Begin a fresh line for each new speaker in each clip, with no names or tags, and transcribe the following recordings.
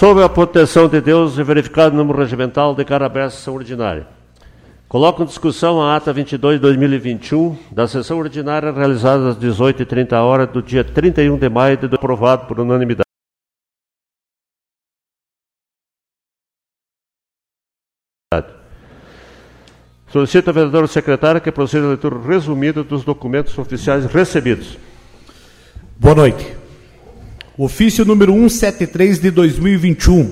Sob a proteção de Deus e verificado o número regimental, declaro aberta a sessão ordinária. Coloco em discussão a ata 22 de 2021 da sessão ordinária realizada às 18h30 do dia 31 de maio de aprovado por unanimidade. Solicito ao vereador secretário que proceda a leitura resumida dos documentos oficiais recebidos.
Boa noite. Ofício número 173 de 2021.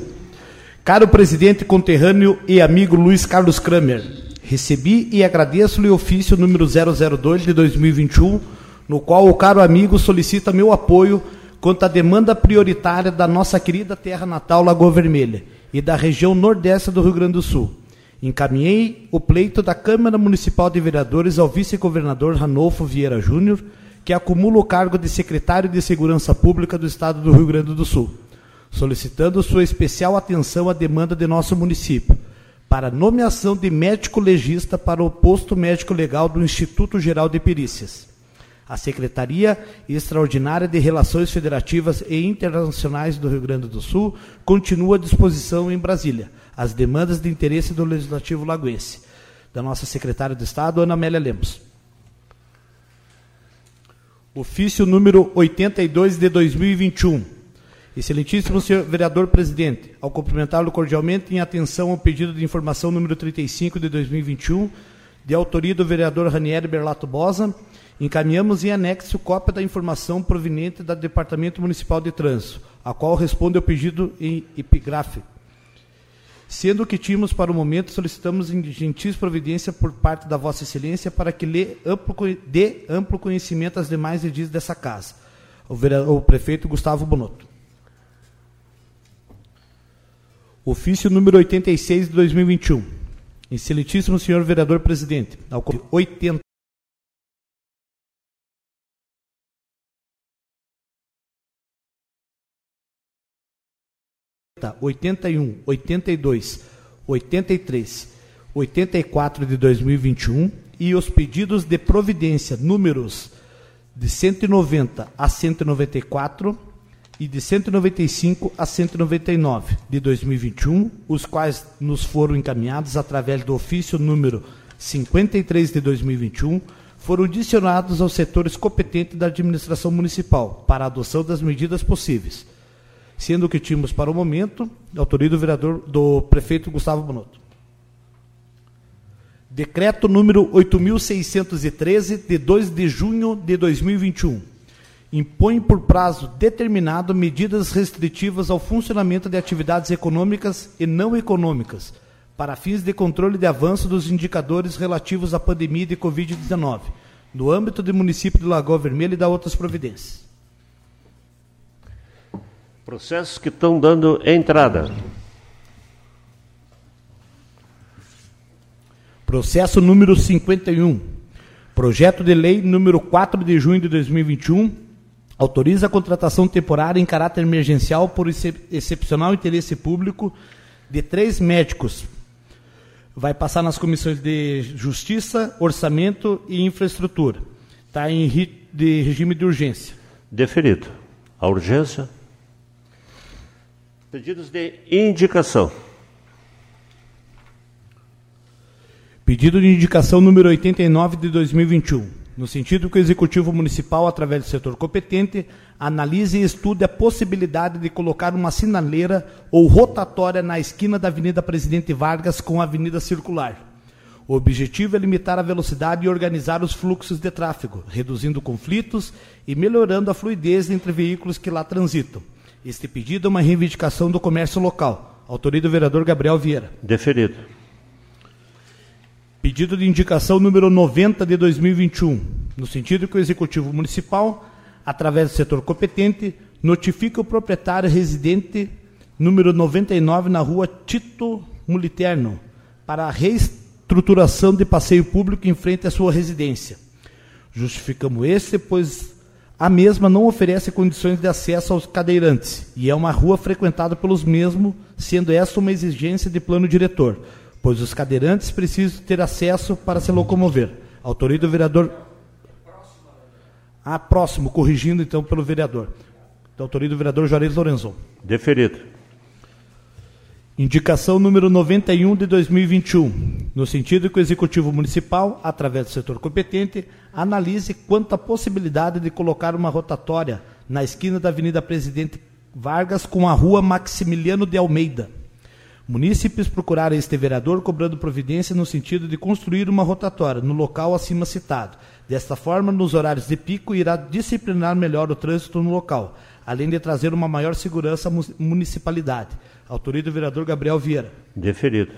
Caro presidente conterrâneo e amigo Luiz Carlos Kramer, recebi e agradeço-lhe o ofício número 002 de 2021, no qual o caro amigo solicita meu apoio quanto à demanda prioritária da nossa querida terra natal Lagoa Vermelha e da região nordeste do Rio Grande do Sul Encaminhei o pleito da Câmara Municipal de Vereadores ao vice-governador Ranolfo Vieira Júnior, que acumula o cargo de secretário de Segurança Pública do Estado do Rio Grande do Sul, solicitando sua especial atenção à demanda de nosso município para nomeação de médico legista para o posto médico legal do Instituto Geral de Perícias. A Secretaria Extraordinária de Relações Federativas e Internacionais do Rio Grande do Sul continua à disposição em Brasília as demandas de interesse do Legislativo Lagoense. Da nossa secretária de Estado, Ana Amélia Lemos. Ofício número 82 de 2021. Excelentíssimo senhor vereador presidente, ao cumprimentá-lo cordialmente em atenção ao pedido de informação número 35 de 2021, de autoria do vereador Ranieri Berlato Bosa, encaminhamos em anexo cópia da informação proveniente do Departamento Municipal de Trânsito, a qual responde ao pedido em epigráfico Sendo que tínhamos para o momento, solicitamos gentis providência por parte da Vossa Excelência para que lhe amplo, dê amplo conhecimento às demais edis dessa casa. O, o prefeito Gustavo Bonotto. Ofício número 86 de 2021. Excelentíssimo senhor vereador presidente, ao 80 81, 82, 83, 84 de 2021 e os pedidos de providência números de 190 a 194 e de 195 a 199 de 2021, os quais nos foram encaminhados através do ofício número 53 de 2021, foram adicionados aos setores competentes da administração municipal para a adoção das medidas possíveis sendo que tínhamos para o momento autoria do vereador do prefeito Gustavo Bonotto. Decreto número 8613 de 2 de junho de 2021 impõe por prazo determinado medidas restritivas ao funcionamento de atividades econômicas e não econômicas para fins de controle de avanço dos indicadores relativos à pandemia de COVID-19 no âmbito do município de Lagoa Vermelha e da outras providências.
Processos que estão dando entrada.
Processo número 51. Projeto de lei número 4 de junho de 2021 autoriza a contratação temporária em caráter emergencial por excepcional interesse público de três médicos. Vai passar nas comissões de Justiça, Orçamento e Infraestrutura. Está em de regime de urgência.
Deferido. A urgência Pedidos de indicação.
Pedido de indicação número 89 de 2021. No sentido que o Executivo Municipal, através do setor competente, analise e estude a possibilidade de colocar uma sinaleira ou rotatória na esquina da Avenida Presidente Vargas com a Avenida Circular. O objetivo é limitar a velocidade e organizar os fluxos de tráfego, reduzindo conflitos e melhorando a fluidez entre veículos que lá transitam. Este pedido é uma reivindicação do comércio local. Autoria do vereador Gabriel Vieira.
Deferido.
Pedido de indicação número 90 de 2021, no sentido que o Executivo Municipal, através do setor competente, notifica o proprietário residente número 99 na rua Tito Muliterno para a reestruturação de passeio público em frente à sua residência. Justificamos este, pois a mesma não oferece condições de acesso aos cadeirantes e é uma rua frequentada pelos mesmos, sendo essa uma exigência de plano diretor, pois os cadeirantes precisam ter acesso para se locomover. Autoria do vereador. Ah, próximo, corrigindo então pelo vereador. Da autoria do vereador Juarez Lorenzon.
Deferido.
Indicação número 91 de 2021, no sentido que o Executivo Municipal, através do setor competente, analise quanto à possibilidade de colocar uma rotatória na esquina da Avenida Presidente Vargas com a Rua Maximiliano de Almeida. Munícipes procuraram este vereador cobrando providência no sentido de construir uma rotatória no local acima citado. Desta forma, nos horários de pico, irá disciplinar melhor o trânsito no local, além de trazer uma maior segurança à municipalidade. Autoria do vereador Gabriel Vieira.
Deferido.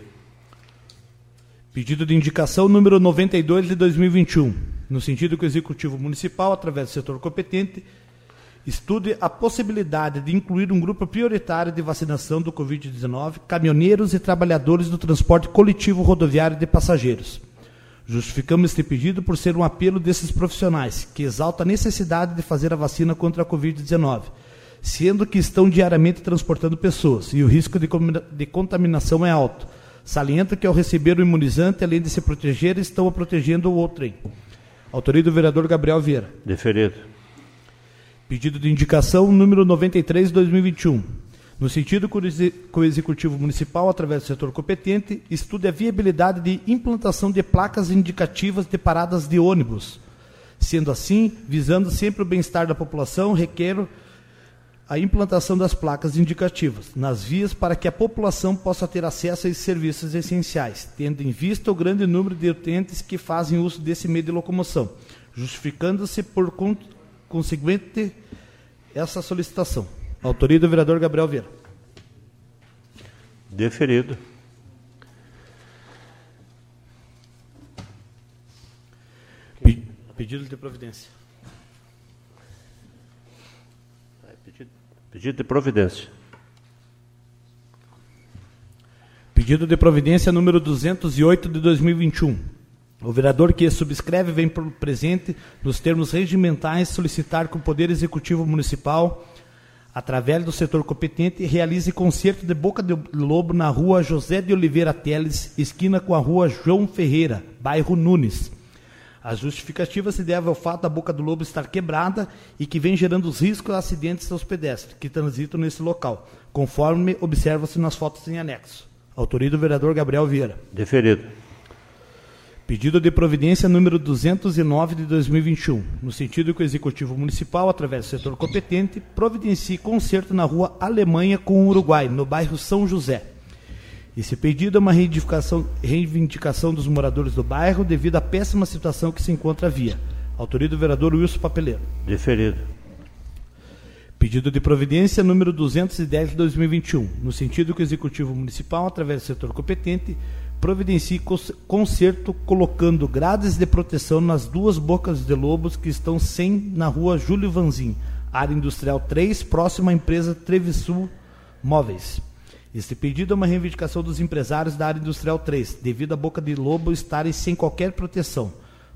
Pedido de indicação número 92 de 2021, no sentido que o Executivo Municipal, através do setor competente, estude a possibilidade de incluir um grupo prioritário de vacinação do Covid-19, caminhoneiros e trabalhadores do transporte coletivo rodoviário de passageiros. Justificamos este pedido por ser um apelo desses profissionais, que exalta a necessidade de fazer a vacina contra a Covid-19 sendo que estão diariamente transportando pessoas e o risco de, de contaminação é alto. Salienta que ao receber o imunizante, além de se proteger, estão protegendo o outrem. Autoria do vereador Gabriel Vieira.
Deferido.
Pedido de indicação número 93 de 2021. No sentido que o Executivo Municipal, através do setor competente, estude a viabilidade de implantação de placas indicativas de paradas de ônibus. Sendo assim, visando sempre o bem-estar da população, requer a implantação das placas indicativas nas vias para que a população possa ter acesso a esses serviços essenciais, tendo em vista o grande número de utentes que fazem uso desse meio de locomoção, justificando-se por conseguinte essa solicitação. Autoria do vereador Gabriel Vieira.
Deferido.
Pedido de providência.
Pedido de providência.
Pedido de providência número 208 de 2021. O vereador que subscreve vem por presente, nos termos regimentais, solicitar que o Poder Executivo Municipal, através do setor competente, realize concerto de Boca de Lobo na rua José de Oliveira Teles, esquina com a rua João Ferreira, bairro Nunes a justificativa se deve ao fato da boca do lobo estar quebrada e que vem gerando os riscos de acidentes aos pedestres que transitam nesse local, conforme observa-se nas fotos em anexo. Autoria do vereador Gabriel Vieira.
Deferido.
Pedido de providência número 209 de 2021, no sentido que o Executivo Municipal, através do setor competente, providencie conserto na rua Alemanha com o Uruguai, no bairro São José esse pedido é uma reivindicação, reivindicação dos moradores do bairro devido à péssima situação que se encontra a via. Autoria do vereador Wilson Papeleiro.
Deferido.
Pedido de providência número 210 de 2021, no sentido que o Executivo Municipal, através do setor competente, providencie conserto colocando grades de proteção nas duas bocas de lobos que estão sem na rua Júlio Vanzin, área industrial 3, próxima à empresa Trevisul Móveis. Este pedido é uma reivindicação dos empresários da área industrial 3, devido à boca de lobo estarem sem qualquer proteção,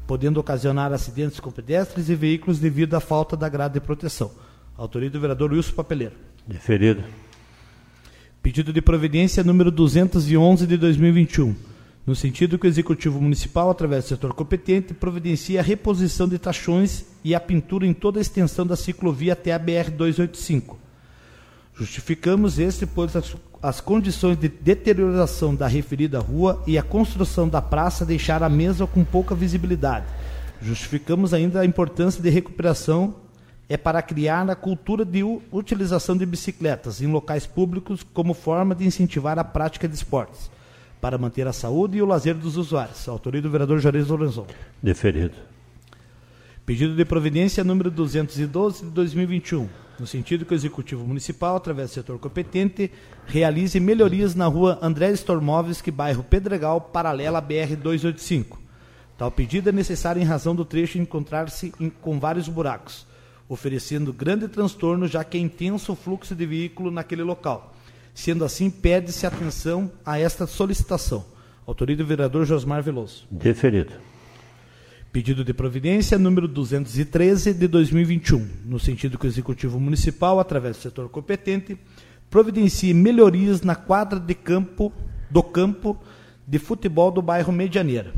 podendo ocasionar acidentes com pedestres e veículos devido à falta da grade de proteção. Autoria do vereador Wilson Papeleiro.
Deferido.
Pedido de providência número 211 de 2021, no sentido que o Executivo Municipal, através do setor competente, providencia a reposição de tachões e a pintura em toda a extensão da ciclovia até a BR-285. Justificamos este, pois as as condições de deterioração da referida rua e a construção da praça deixaram a mesma com pouca visibilidade. Justificamos ainda a importância de recuperação é para criar a cultura de utilização de bicicletas em locais públicos como forma de incentivar a prática de esportes, para manter a saúde e o lazer dos usuários. Autoria do vereador Juarez Lorenzon.
Deferido.
Pedido de providência número 212 de 2021 no sentido que o Executivo Municipal, através do setor competente, realize melhorias na rua André Stormovski, bairro Pedregal, paralela à BR-285. Tal pedido é necessário em razão do trecho encontrar-se com vários buracos, oferecendo grande transtorno, já que é intenso o fluxo de veículo naquele local. Sendo assim, pede-se atenção a esta solicitação. Autoria do vereador Josmar Veloso.
Deferido.
Pedido de providência número 213 de 2021, no sentido que o Executivo Municipal, através do setor competente, providencie melhorias na quadra de campo do campo de futebol do bairro Medianeira.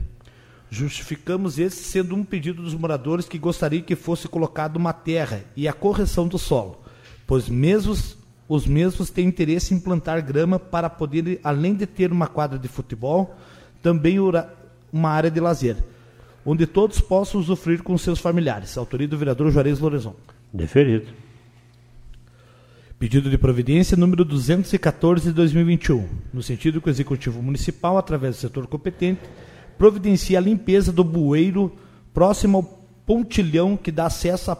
Justificamos esse sendo um pedido dos moradores que gostaria que fosse colocado uma terra e a correção do solo, pois mesmo os mesmos têm interesse em plantar grama para poder, além de ter uma quadra de futebol, também uma área de lazer, onde todos possam usufruir com seus familiares. Autoria do vereador Juarez Lorenzon.
Deferido.
Pedido de providência número 214 de 2021, no sentido que o Executivo Municipal, através do setor competente, providencia a limpeza do bueiro próximo ao pontilhão que dá acesso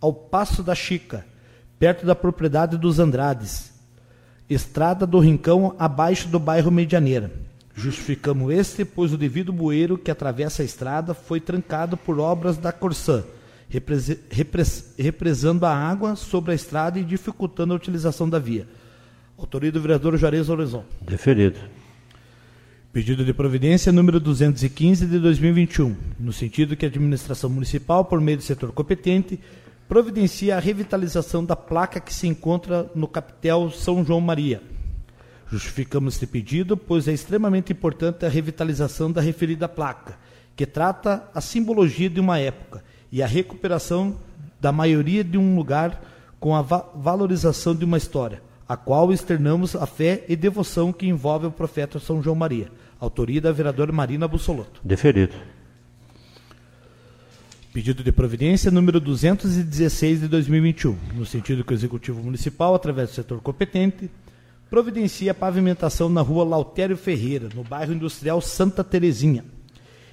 ao Passo da Chica, perto da propriedade dos Andrades, estrada do Rincão, abaixo do bairro Medianeira. Justificamos este, pois o devido bueiro que atravessa a estrada foi trancado por obras da Corsã, represando a água sobre a estrada e dificultando a utilização da via. Autoria do vereador Juarez Horizon.
Deferido.
Pedido de providência número 215 de 2021, no sentido que a administração municipal, por meio do setor competente, providencia a revitalização da placa que se encontra no capitel São João Maria. Justificamos este pedido, pois é extremamente importante a revitalização da referida placa, que trata a simbologia de uma época e a recuperação da maioria de um lugar com a va valorização de uma história, a qual externamos a fé e devoção que envolve o profeta São João Maria. Autoria da vereadora Marina Bussolotto.
Deferido.
Pedido de providência número 216 de 2021, no sentido que o Executivo Municipal, através do setor competente, providencia a pavimentação na rua Lautério Ferreira, no bairro industrial Santa Terezinha.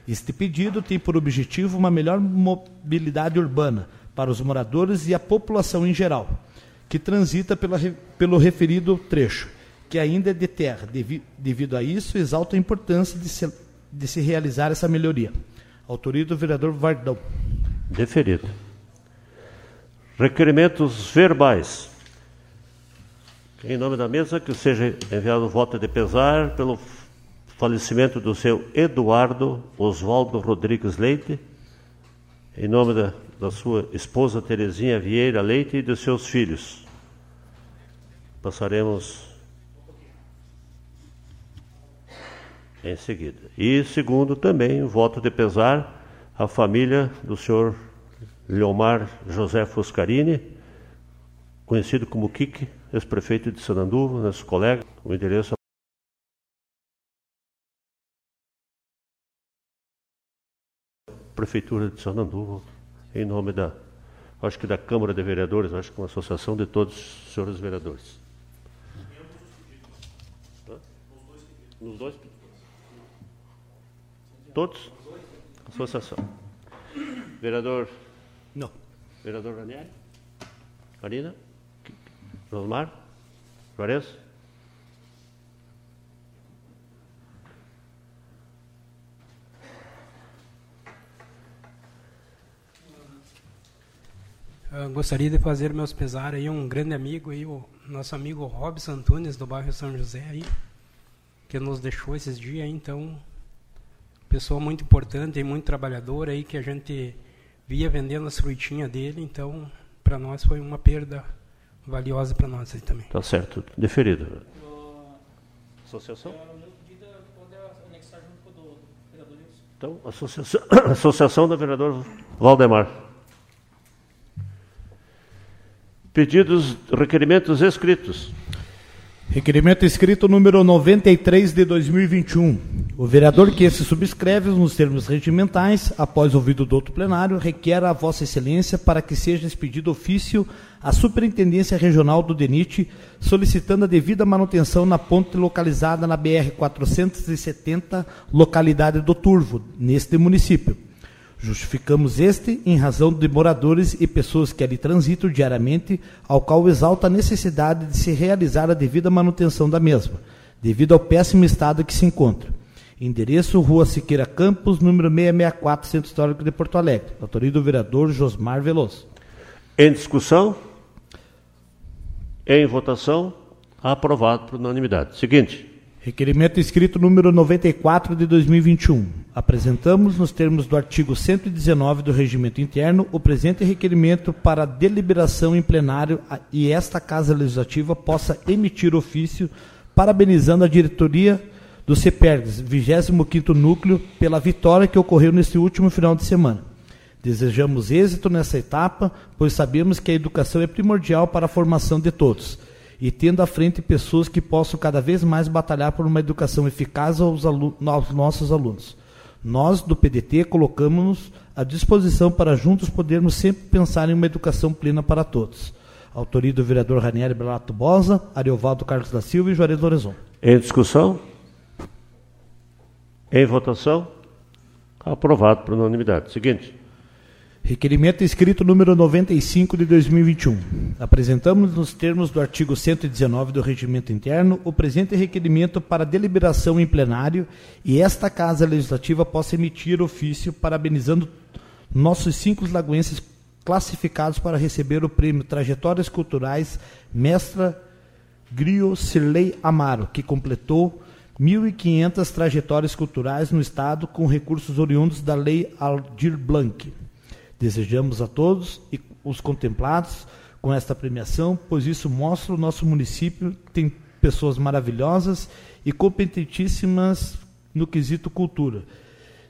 Este pedido tem por objetivo uma melhor mobilidade urbana para os moradores e a população em geral, que transita pela, pelo referido trecho que ainda é de terra. Devi, devido a isso, exalta a importância de se, de se realizar essa melhoria. Autoria do vereador Vardão.
Deferido. Requerimentos verbais. Em nome da mesa, que seja enviado voto de pesar pelo falecimento do seu Eduardo Oswaldo Rodrigues Leite, em nome da, da sua esposa Terezinha Vieira Leite e dos seus filhos. Passaremos em seguida. E segundo também, voto de pesar à família do senhor Leomar José Foscarini, conhecido como Kiki, ex-prefeito de Sananduva, nosso colega, o endereço Prefeitura de Sananduva, em nome da, acho que da Câmara de Vereadores, acho que uma associação de todos os senhores vereadores. Nos dois. Todos? Associação. Vereador?
Não.
Vereador Ranieri? Marina? Rosmar? Juarez?
Eu gostaria de fazer meus pesar aí um grande amigo aí, o nosso amigo Robson Antunes do bairro São José aí, que nos deixou esses dias, então pessoa muito importante e muito trabalhadora aí que a gente via vendendo as frutinhas dele, então para nós foi uma perda valiosa para nós aí também.
Tá certo, deferido. Associação? Então, associação, associação do vereador Valdemar. Pedidos, requerimentos escritos.
Requerimento escrito número 93 de 2021. O vereador que se subscreve nos termos regimentais, após ouvido do outro plenário, requer a Vossa Excelência para que seja expedido ofício à Superintendência Regional do DENIT, solicitando a devida manutenção na ponte localizada na BR 470, localidade do Turvo, neste município Justificamos este em razão de moradores e pessoas que ali transitam diariamente, ao qual exalta a necessidade de se realizar a devida manutenção da mesma, devido ao péssimo estado que se encontra. Endereço Rua Siqueira Campos, número 664, Centro Histórico de Porto Alegre. Autoria do vereador Josmar Veloso.
Em discussão? Em votação? Aprovado por unanimidade. Seguinte.
Requerimento escrito número 94 de 2021. Apresentamos, nos termos do artigo 119 do Regimento Interno, o presente requerimento para deliberação em plenário e esta Casa Legislativa possa emitir ofício parabenizando a diretoria do CEPERGS, 25º Núcleo, pela vitória que ocorreu neste último final de semana. Desejamos êxito nessa etapa, pois sabemos que a educação é primordial para a formação de todos e tendo à frente pessoas que possam cada vez mais batalhar por uma educação eficaz aos, aos nossos alunos. Nós, do PDT, colocamos-nos à disposição para juntos podermos sempre pensar em uma educação plena para todos. Autoria do vereador Ranieri Belato Bosa, Ariovaldo Carlos da Silva e Juarez Lorenzon.
Em discussão? Em votação? Aprovado por unanimidade. Seguinte.
Requerimento escrito número 95 de 2021. Apresentamos nos termos do artigo 119 do Regimento Interno o presente requerimento para deliberação em plenário e esta Casa Legislativa possa emitir ofício parabenizando nossos cinco lagoenses classificados para receber o prêmio Trajetórias Culturais Mestra Grio Sirley Amaro, que completou 1.500 trajetórias culturais no Estado com recursos oriundos da Lei Aldir Blanc. Desejamos a todos e os contemplados com esta premiação, pois isso mostra o nosso município tem pessoas maravilhosas e competentíssimas no quesito cultura.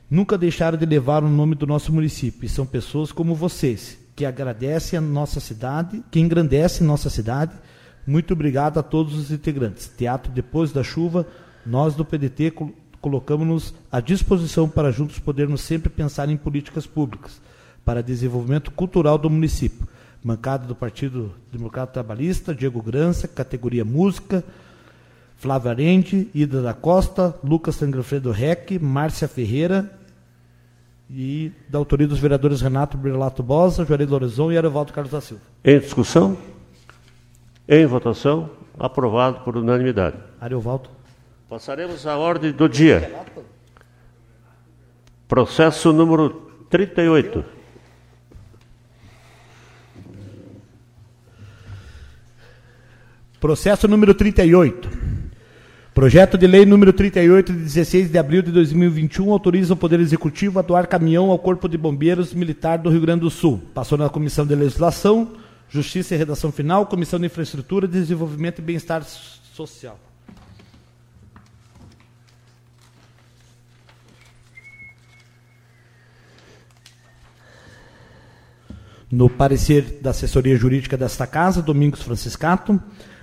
Nunca deixaram de levar o nome do nosso município. E são pessoas como vocês, que agradecem a nossa cidade, que engrandecem nossa cidade. Muito obrigado a todos os integrantes. Teatro Depois da Chuva, nós do PDT colocamos-nos à disposição para juntos podermos sempre pensar em políticas públicas para desenvolvimento cultural do município. Bancada do Partido Democrata Trabalhista, Diego Grança, categoria Música, Flávia Arende, Ida da Costa, Lucas Sangrafredo Reck, Márcia Ferreira e da autoria dos vereadores Renato Brelato Bosa, Juarez Lorenzon e Arovaldo Carlos da Silva.
Em discussão? Em votação? Aprovado por unanimidade.
Ariovaldo.
Passaremos à ordem do dia. Processo número 38.
Processo número 38. Projeto de lei número 38, de 16 de abril de 2021, autoriza o Poder Executivo a doar caminhão ao Corpo de Bombeiros Militar do Rio Grande do Sul. Passou na Comissão de Legislação, Justiça e Redação Final, Comissão de Infraestrutura, Desenvolvimento e Bem-Estar Social. No parecer da assessoria jurídica desta casa, Domingos Franciscato,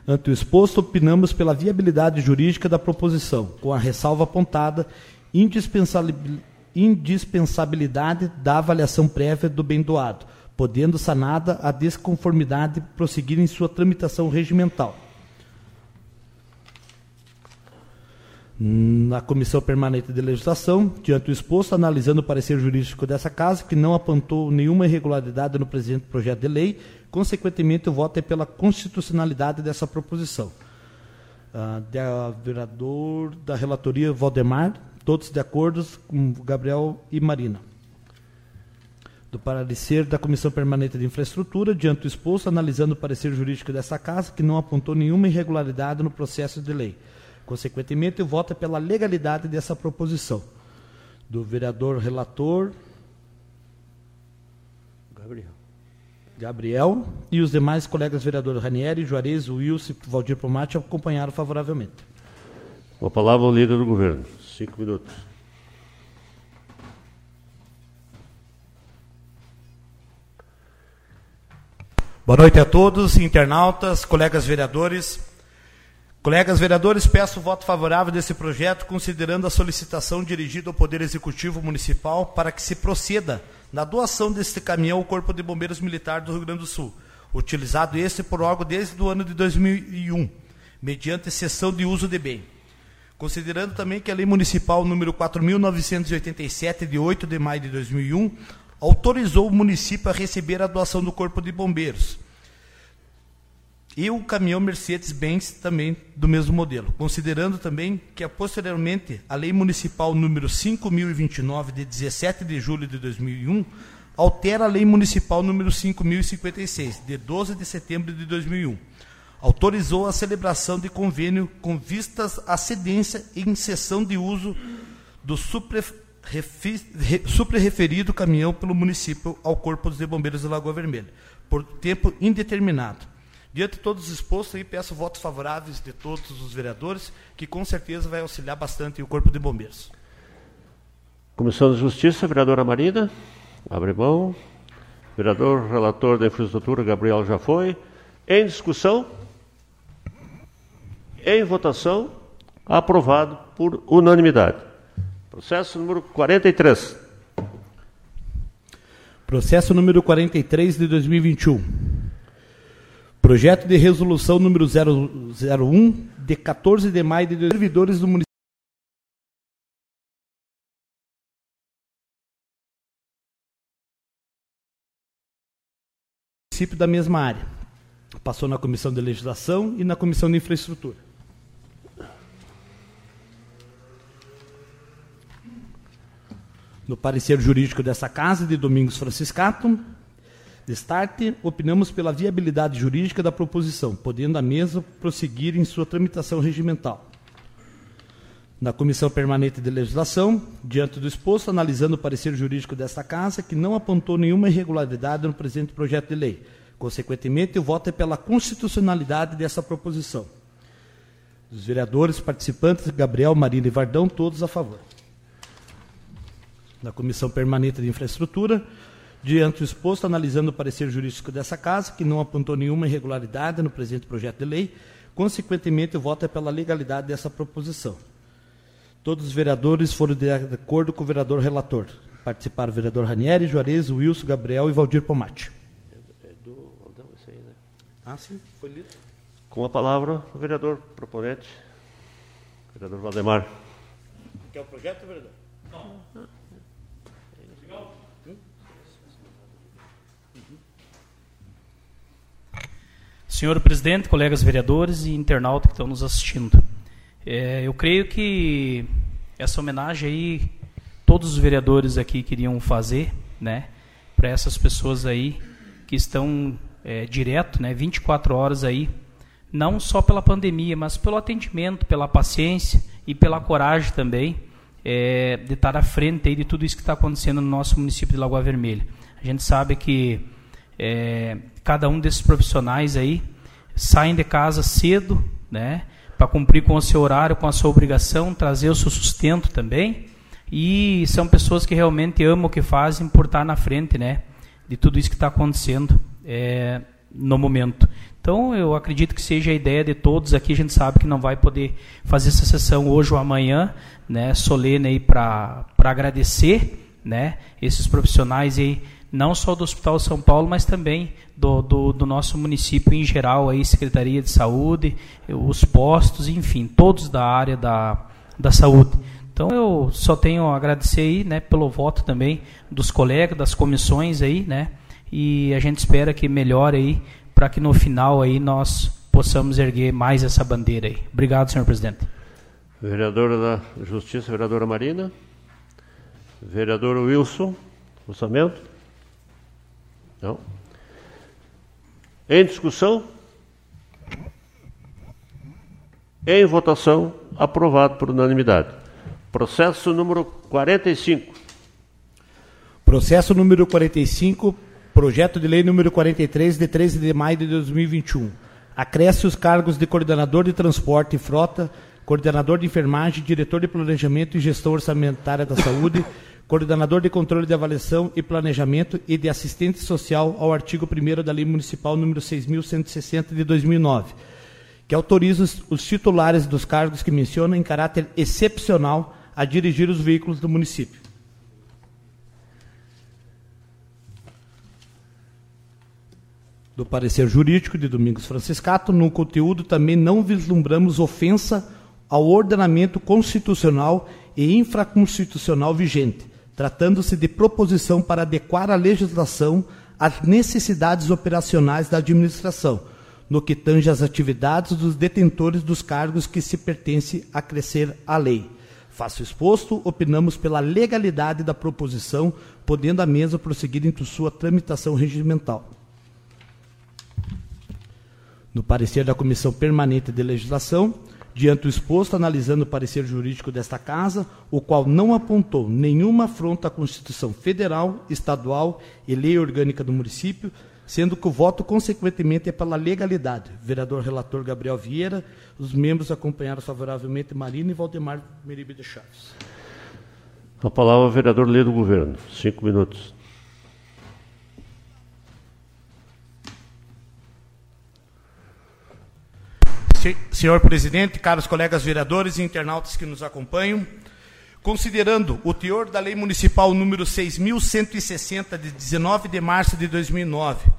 ante o exposto, opinamos pela viabilidade jurídica da proposição, com a ressalva apontada indispensabilidade da avaliação prévia do bem doado, podendo sanada a desconformidade prosseguir em sua tramitação regimental. Na Comissão Permanente de Legislação, diante do exposto, analisando o parecer jurídico dessa casa, que não apontou nenhuma irregularidade no presente projeto de lei, consequentemente o voto é pela constitucionalidade dessa proposição. Ah, da vereador da relatoria Valdemar, todos de acordo com Gabriel e Marina. Do parecer da Comissão Permanente de Infraestrutura, diante do exposto, analisando o parecer jurídico dessa casa, que não apontou nenhuma irregularidade no processo de lei. Consequentemente, o voto é pela legalidade dessa proposição. Do vereador relator. Gabriel. Gabriel e os demais colegas vereadores Ranieri, Juarez, Wilson e Valdir Pomate acompanharam favoravelmente.
Com a palavra o líder do governo. Cinco minutos.
Boa noite a todos, internautas, colegas vereadores. Colegas vereadores, peço o voto favorável desse projeto, considerando a solicitação dirigida ao Poder Executivo Municipal para que se proceda na doação deste caminhão ao Corpo de Bombeiros Militar do Rio Grande do Sul, utilizado este por órgão desde o ano de 2001, mediante cessão de uso de bem. Considerando também que a Lei Municipal número 4.987, de 8 de maio de 2001, autorizou o município a receber a doação do Corpo de Bombeiros, e o caminhão Mercedes-Benz também do mesmo modelo, considerando também que posteriormente a Lei Municipal número 5029 de 17 de julho de 2001 altera a Lei Municipal número 5056 de 12 de setembro de 2001. Autorizou a celebração de convênio com vistas à cedência e inserção de uso do suprareferido caminhão pelo município ao Corpo de Bombeiros de Lagoa Vermelha, por tempo indeterminado Diante de todos os expostos, aí, peço votos favoráveis de todos os vereadores, que com certeza vai auxiliar bastante o Corpo de Bombeiros.
Comissão de Justiça, vereadora Marina. Abre mão. Vereador relator da infraestrutura, Gabriel já foi. Em discussão? Em votação, aprovado por unanimidade. Processo número 43.
Processo número 43 de 2021. Projeto de resolução número 001 de 14 de maio de servidores do município da mesma área. Passou na Comissão de Legislação e na Comissão de Infraestrutura. No parecer jurídico dessa casa, de Domingos Franciscato, Destarte, opinamos pela viabilidade jurídica da proposição, podendo a mesa prosseguir em sua tramitação regimental. Na Comissão Permanente de Legislação, diante do exposto, analisando o parecer jurídico desta Casa, que não apontou nenhuma irregularidade no presente projeto de lei. Consequentemente, o voto é pela constitucionalidade dessa proposição. Os vereadores participantes, Gabriel, Marina e Vardão, todos a favor. Na Comissão Permanente de Infraestrutura, Diante do exposto, analisando o parecer jurídico dessa casa, que não apontou nenhuma irregularidade no presente projeto de lei, consequentemente, o voto é pela legalidade dessa proposição. Todos os vereadores foram de acordo com o vereador relator. Participaram o vereador Ranieri, Juarez, Wilson, Gabriel e Valdir Pomate. É do Aldão, esse aí, né?
Ah, sim, foi lido. Com a palavra, o vereador proponente, vereador Valdemar.
Quer o projeto, vereador? Não.
Senhor presidente, colegas vereadores e internautas que estão nos assistindo. É, eu creio que essa homenagem aí, todos os vereadores aqui queriam fazer, né, para essas pessoas aí que estão é, direto, né, 24 horas aí, não só pela pandemia, mas pelo atendimento, pela paciência e pela coragem também é, de estar à frente aí de tudo isso que está acontecendo no nosso município de Lagoa Vermelha. A gente sabe que é, cada um desses profissionais aí saem de casa cedo, né, para cumprir com o seu horário, com a sua obrigação, trazer o seu sustento também. E são pessoas que realmente amam o que fazem por estar na frente, né, de tudo isso que está acontecendo é, no momento. Então, eu acredito que seja a ideia de todos aqui. A gente sabe que não vai poder fazer essa sessão hoje ou amanhã, né, solene aí para agradecer, né, esses profissionais aí não só do Hospital São Paulo, mas também do, do, do, nosso município em geral, aí, Secretaria de Saúde, os postos, enfim, todos da área da, da saúde. Então eu só tenho a agradecer aí, né, pelo voto também dos colegas, das comissões aí, né, e a gente espera que melhore aí, para que no final aí nós possamos erguer mais essa bandeira aí. Obrigado, senhor presidente.
Vereadora da Justiça, vereadora Marina. Vereador Wilson, orçamento. Não? Em discussão? Em votação, aprovado por unanimidade. Processo número 45.
Processo número 45, projeto de lei número 43, de 13 de maio de 2021. Acresce os cargos de coordenador de transporte e frota, coordenador de enfermagem, diretor de planejamento e gestão orçamentária da saúde, coordenador de controle de avaliação e planejamento e de assistente social ao artigo 1 da Lei Municipal número 6.160 de 2009, que autoriza os, os titulares dos cargos que mencionam em caráter excepcional a dirigir os veículos do município. Do parecer jurídico de Domingos Franciscato, no conteúdo também não vislumbramos ofensa ao ordenamento constitucional e infraconstitucional vigente, tratando-se de proposição para adequar a legislação às necessidades operacionais da administração, no que tange às atividades dos detentores dos cargos que se pertence a crescer a lei. Faço exposto, opinamos pela legalidade da proposição, podendo a mesa prosseguir em sua tramitação regimental. No parecer da Comissão Permanente de Legislação, diante do exposto, analisando o parecer jurídico desta Casa, o qual não apontou nenhuma afronta à Constituição Federal, Estadual e Lei Orgânica do município, sendo que o voto, consequentemente, é pela legalidade. Vereador relator Gabriel Vieira, os membros acompanharam favoravelmente Marina e Valdemar Meribe de Chaves.
A palavra vereador Lê do Governo. Cinco minutos.
Senhor presidente, caros colegas vereadores e internautas que nos acompanham, considerando o teor da Lei Municipal número 6.160, de 19 de março de 2009,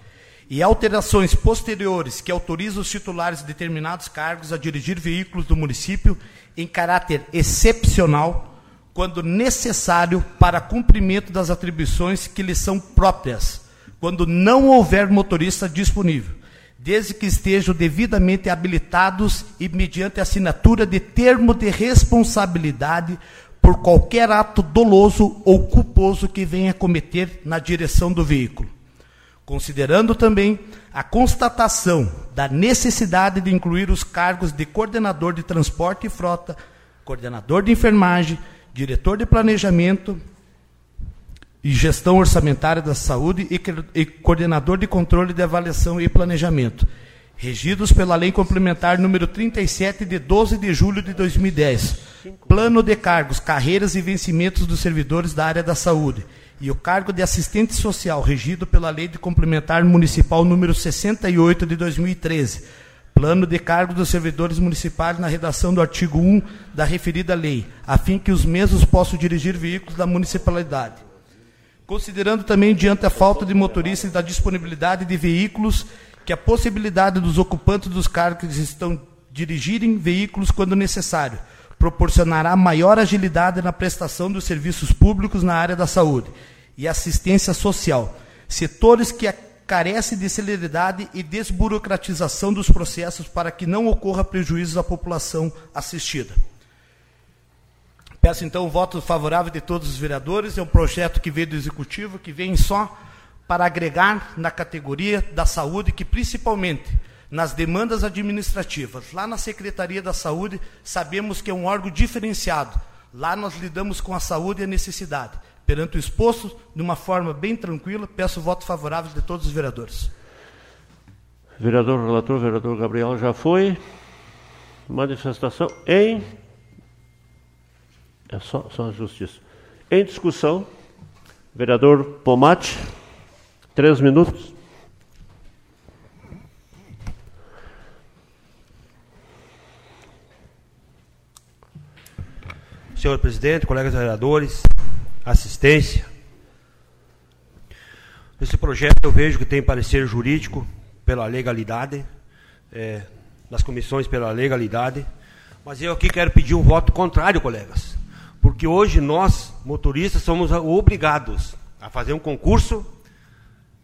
e alterações posteriores que autorizam os titulares de determinados cargos a dirigir veículos do município em caráter excepcional, quando necessário para cumprimento das atribuições que lhes são próprias, quando não houver motorista disponível, desde que estejam devidamente habilitados e mediante assinatura de termo de responsabilidade por qualquer ato doloso ou culposo que venha cometer na direção do veículo. Considerando também a constatação da necessidade de incluir os cargos de coordenador de transporte e frota, coordenador de enfermagem, diretor de planejamento e gestão orçamentária da saúde e, e coordenador de controle de avaliação e planejamento, regidos pela Lei Complementar número 37 de 12 de julho de 2010 plano de cargos, carreiras e vencimentos dos servidores da área da saúde e o cargo de assistente social regido pela Lei de Complementar Municipal número 68 de 2013. Plano de cargos dos servidores municipais na redação do artigo 1 da referida lei, a fim que os mesmos possam dirigir veículos da municipalidade. Considerando também, diante a falta de motoristas e da disponibilidade de veículos, que a possibilidade dos ocupantes dos cargos estão dirigirem veículos quando necessário, proporcionará maior agilidade na prestação dos serviços públicos na área da saúde e assistência social, setores que carecem de celeridade e desburocratização dos processos para que não ocorra prejuízos à população assistida. Peço então o voto favorável de todos os vereadores. É um projeto que veio do Executivo, que vem só para agregar na categoria da saúde, que principalmente nas demandas administrativas. Lá na Secretaria da Saúde, sabemos que é um órgão diferenciado. Lá nós lidamos com a saúde e a necessidade. Perante o exposto, de uma forma bem tranquila, peço o voto favorável de todos os vereadores.
Vereador relator, vereador Gabriel já foi. Manifestação em. É só, só justiça. Em discussão, vereador Pomate, três minutos.
Senhor presidente, colegas vereadores, assistência. Esse projeto eu vejo que tem parecer jurídico pela legalidade, é, nas comissões pela legalidade, mas eu aqui quero pedir um voto contrário, colegas, porque hoje nós, motoristas, somos obrigados a fazer um concurso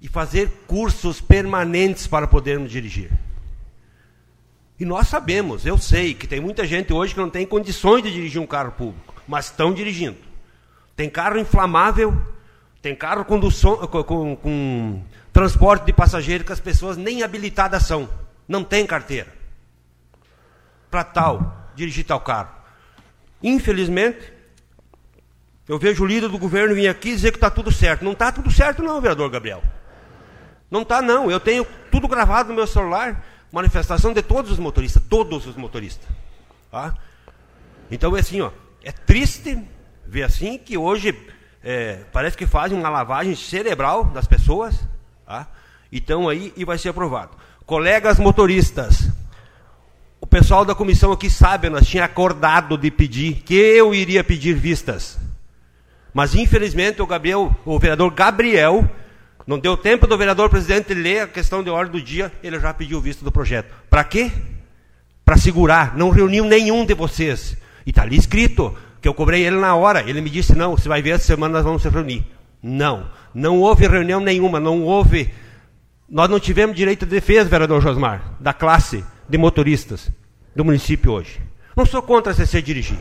e fazer cursos permanentes para podermos dirigir. E nós sabemos, eu sei, que tem muita gente hoje que não tem condições de dirigir um carro público, mas estão dirigindo. Tem carro inflamável, tem carro com, com, com transporte de passageiros que as pessoas nem habilitadas são, não tem carteira. Para tal, dirigir tal carro. Infelizmente, eu vejo o líder do governo vir aqui dizer que está tudo certo. Não está tudo certo, não, vereador Gabriel. Não está, não. Eu tenho tudo gravado no meu celular manifestação de todos os motoristas, todos os motoristas. Tá? Então é assim, ó, é triste ver assim que hoje é, parece que fazem uma lavagem cerebral das pessoas. Tá? Então aí e vai ser aprovado. Colegas motoristas, o pessoal da comissão aqui sabe, nós tinha acordado de pedir que eu iria pedir vistas. Mas infelizmente o Gabriel, o vereador Gabriel não deu tempo do vereador presidente ler a questão de ordem do dia, ele já pediu visto do projeto. Para quê? Para segurar. Não reuniu nenhum de vocês. E está ali escrito que eu cobrei ele na hora. Ele me disse: não, você vai ver essa semana nós vamos se reunir. Não. Não houve reunião nenhuma. Não houve. Nós não tivemos direito de defesa, vereador Josmar, da classe de motoristas do município hoje. Não sou contra a CC dirigir.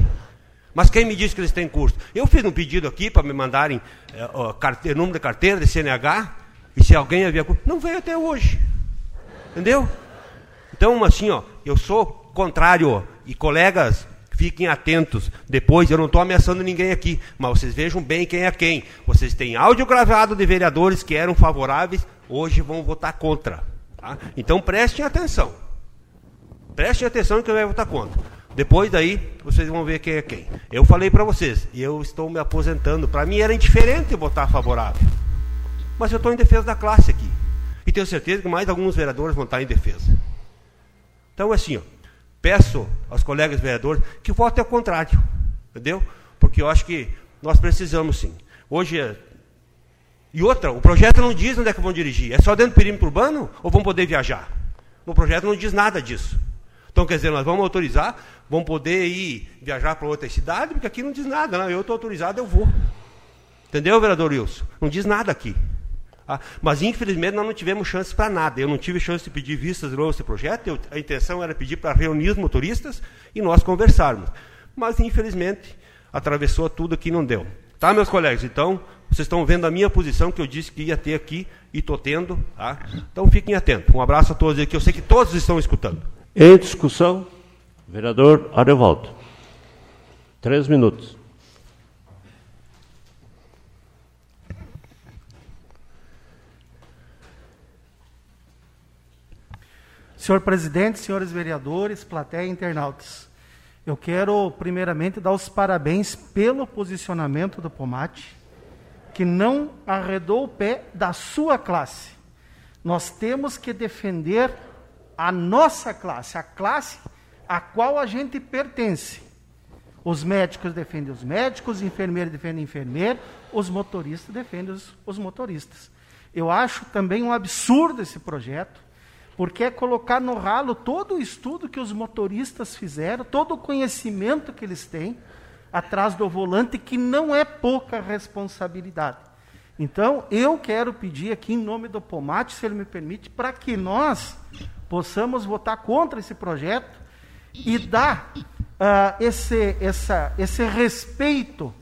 Mas quem me disse que eles têm curso? Eu fiz um pedido aqui para me mandarem é, ó, carteira, número de carteira de CNH, e se alguém havia curso. Não veio até hoje. Entendeu? Então, assim, ó, eu sou contrário, e colegas, fiquem atentos. Depois, eu não estou ameaçando ninguém aqui, mas vocês vejam bem quem é quem. Vocês têm áudio gravado de vereadores que eram favoráveis, hoje vão votar contra. Tá? Então prestem atenção. Prestem atenção que vai votar contra. Depois daí, vocês vão ver quem é quem. Eu falei para vocês, e eu estou me aposentando. Para mim era indiferente votar favorável. Mas eu estou em defesa da classe aqui. E tenho certeza que mais alguns vereadores vão estar em defesa. Então, assim, ó, peço aos colegas vereadores que votem ao contrário, entendeu? Porque eu acho que nós precisamos sim. Hoje, é- e outra, o projeto não diz onde é que vão dirigir. É só dentro do perímetro urbano ou vão poder viajar? No projeto não diz nada disso. Então, quer dizer, nós vamos autorizar, vão poder ir viajar para outra cidade, porque aqui não diz nada. Não, eu estou autorizado, eu vou. Entendeu, vereador Wilson? Não diz nada aqui. Ah, mas, infelizmente, nós não tivemos chance para nada. Eu não tive chance de pedir vistas de novo esse projeto. Eu, a intenção era pedir para reunir os motoristas e nós conversarmos. Mas, infelizmente, atravessou tudo aqui e não deu. Tá, meus colegas? Então, vocês estão vendo a minha posição que eu disse que ia ter aqui e estou tendo. Tá? Então, fiquem atentos. Um abraço a todos aqui. Eu sei que todos estão escutando.
Em discussão, vereador Arevaldo. Três minutos.
Senhor presidente, senhores vereadores, plateia e internautas, eu quero primeiramente dar os parabéns pelo posicionamento do Pomate, que não arredou o pé da sua classe. Nós temos que defender a nossa classe, a classe a qual a gente pertence. Os médicos defendem os médicos, os enfermeiros defendem enfermeiros, os motoristas defendem os, os motoristas. Eu acho também um absurdo esse projeto porque é colocar no ralo todo o estudo que os motoristas fizeram, todo o conhecimento que eles têm atrás do volante, que não é pouca responsabilidade. Então, eu quero pedir aqui, em nome do Pomate, se ele me permite, para que nós possamos votar contra esse projeto e dar uh, esse, essa, esse respeito,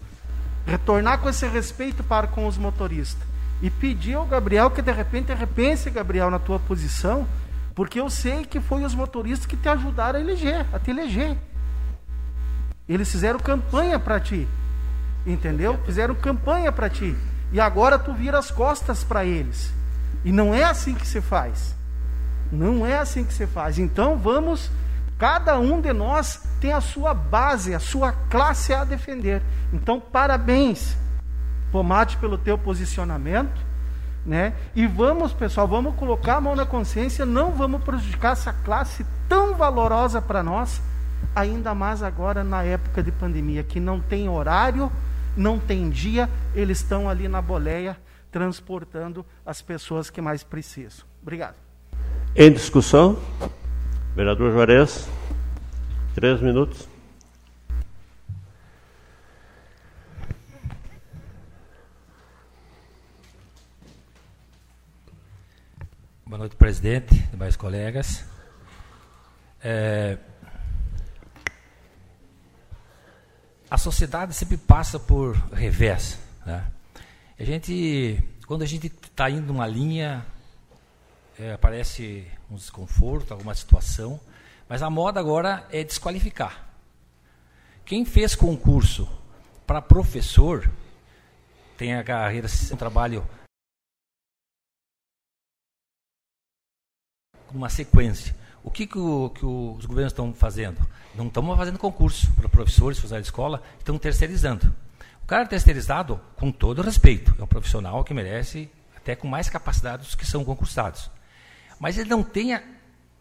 retornar com esse respeito para com os motoristas. E pedir ao Gabriel que de repente repense, Gabriel, na tua posição, porque eu sei que foi os motoristas que te ajudaram a eleger, a te eleger. Eles fizeram campanha para ti. Entendeu? Fizeram campanha para ti. E agora tu vira as costas para eles. E não é assim que se faz. Não é assim que se faz. Então vamos, cada um de nós tem a sua base, a sua classe a defender. Então parabéns, Pomate, pelo teu posicionamento. Né? E vamos, pessoal, vamos colocar a mão na consciência, não vamos prejudicar essa classe tão valorosa para nós, ainda mais agora na época de pandemia, que não tem horário, não tem dia, eles estão ali na boleia transportando as pessoas que mais precisam. Obrigado.
Em discussão, vereador Juarez, três minutos.
Boa noite, presidente, demais colegas. É, a sociedade sempre passa por revés. Né? A gente, quando a gente está indo numa linha, é, aparece um desconforto, alguma situação, mas a moda agora é desqualificar. Quem fez concurso para professor tem a carreira, um trabalho uma sequência. O que, que, o, que os governos estão fazendo? Não estão fazendo concurso para professores, funcionários de escola, estão terceirizando. O cara terceirizado, com todo respeito, é um profissional que merece até com mais capacidade dos que são concursados. Mas ele não tem,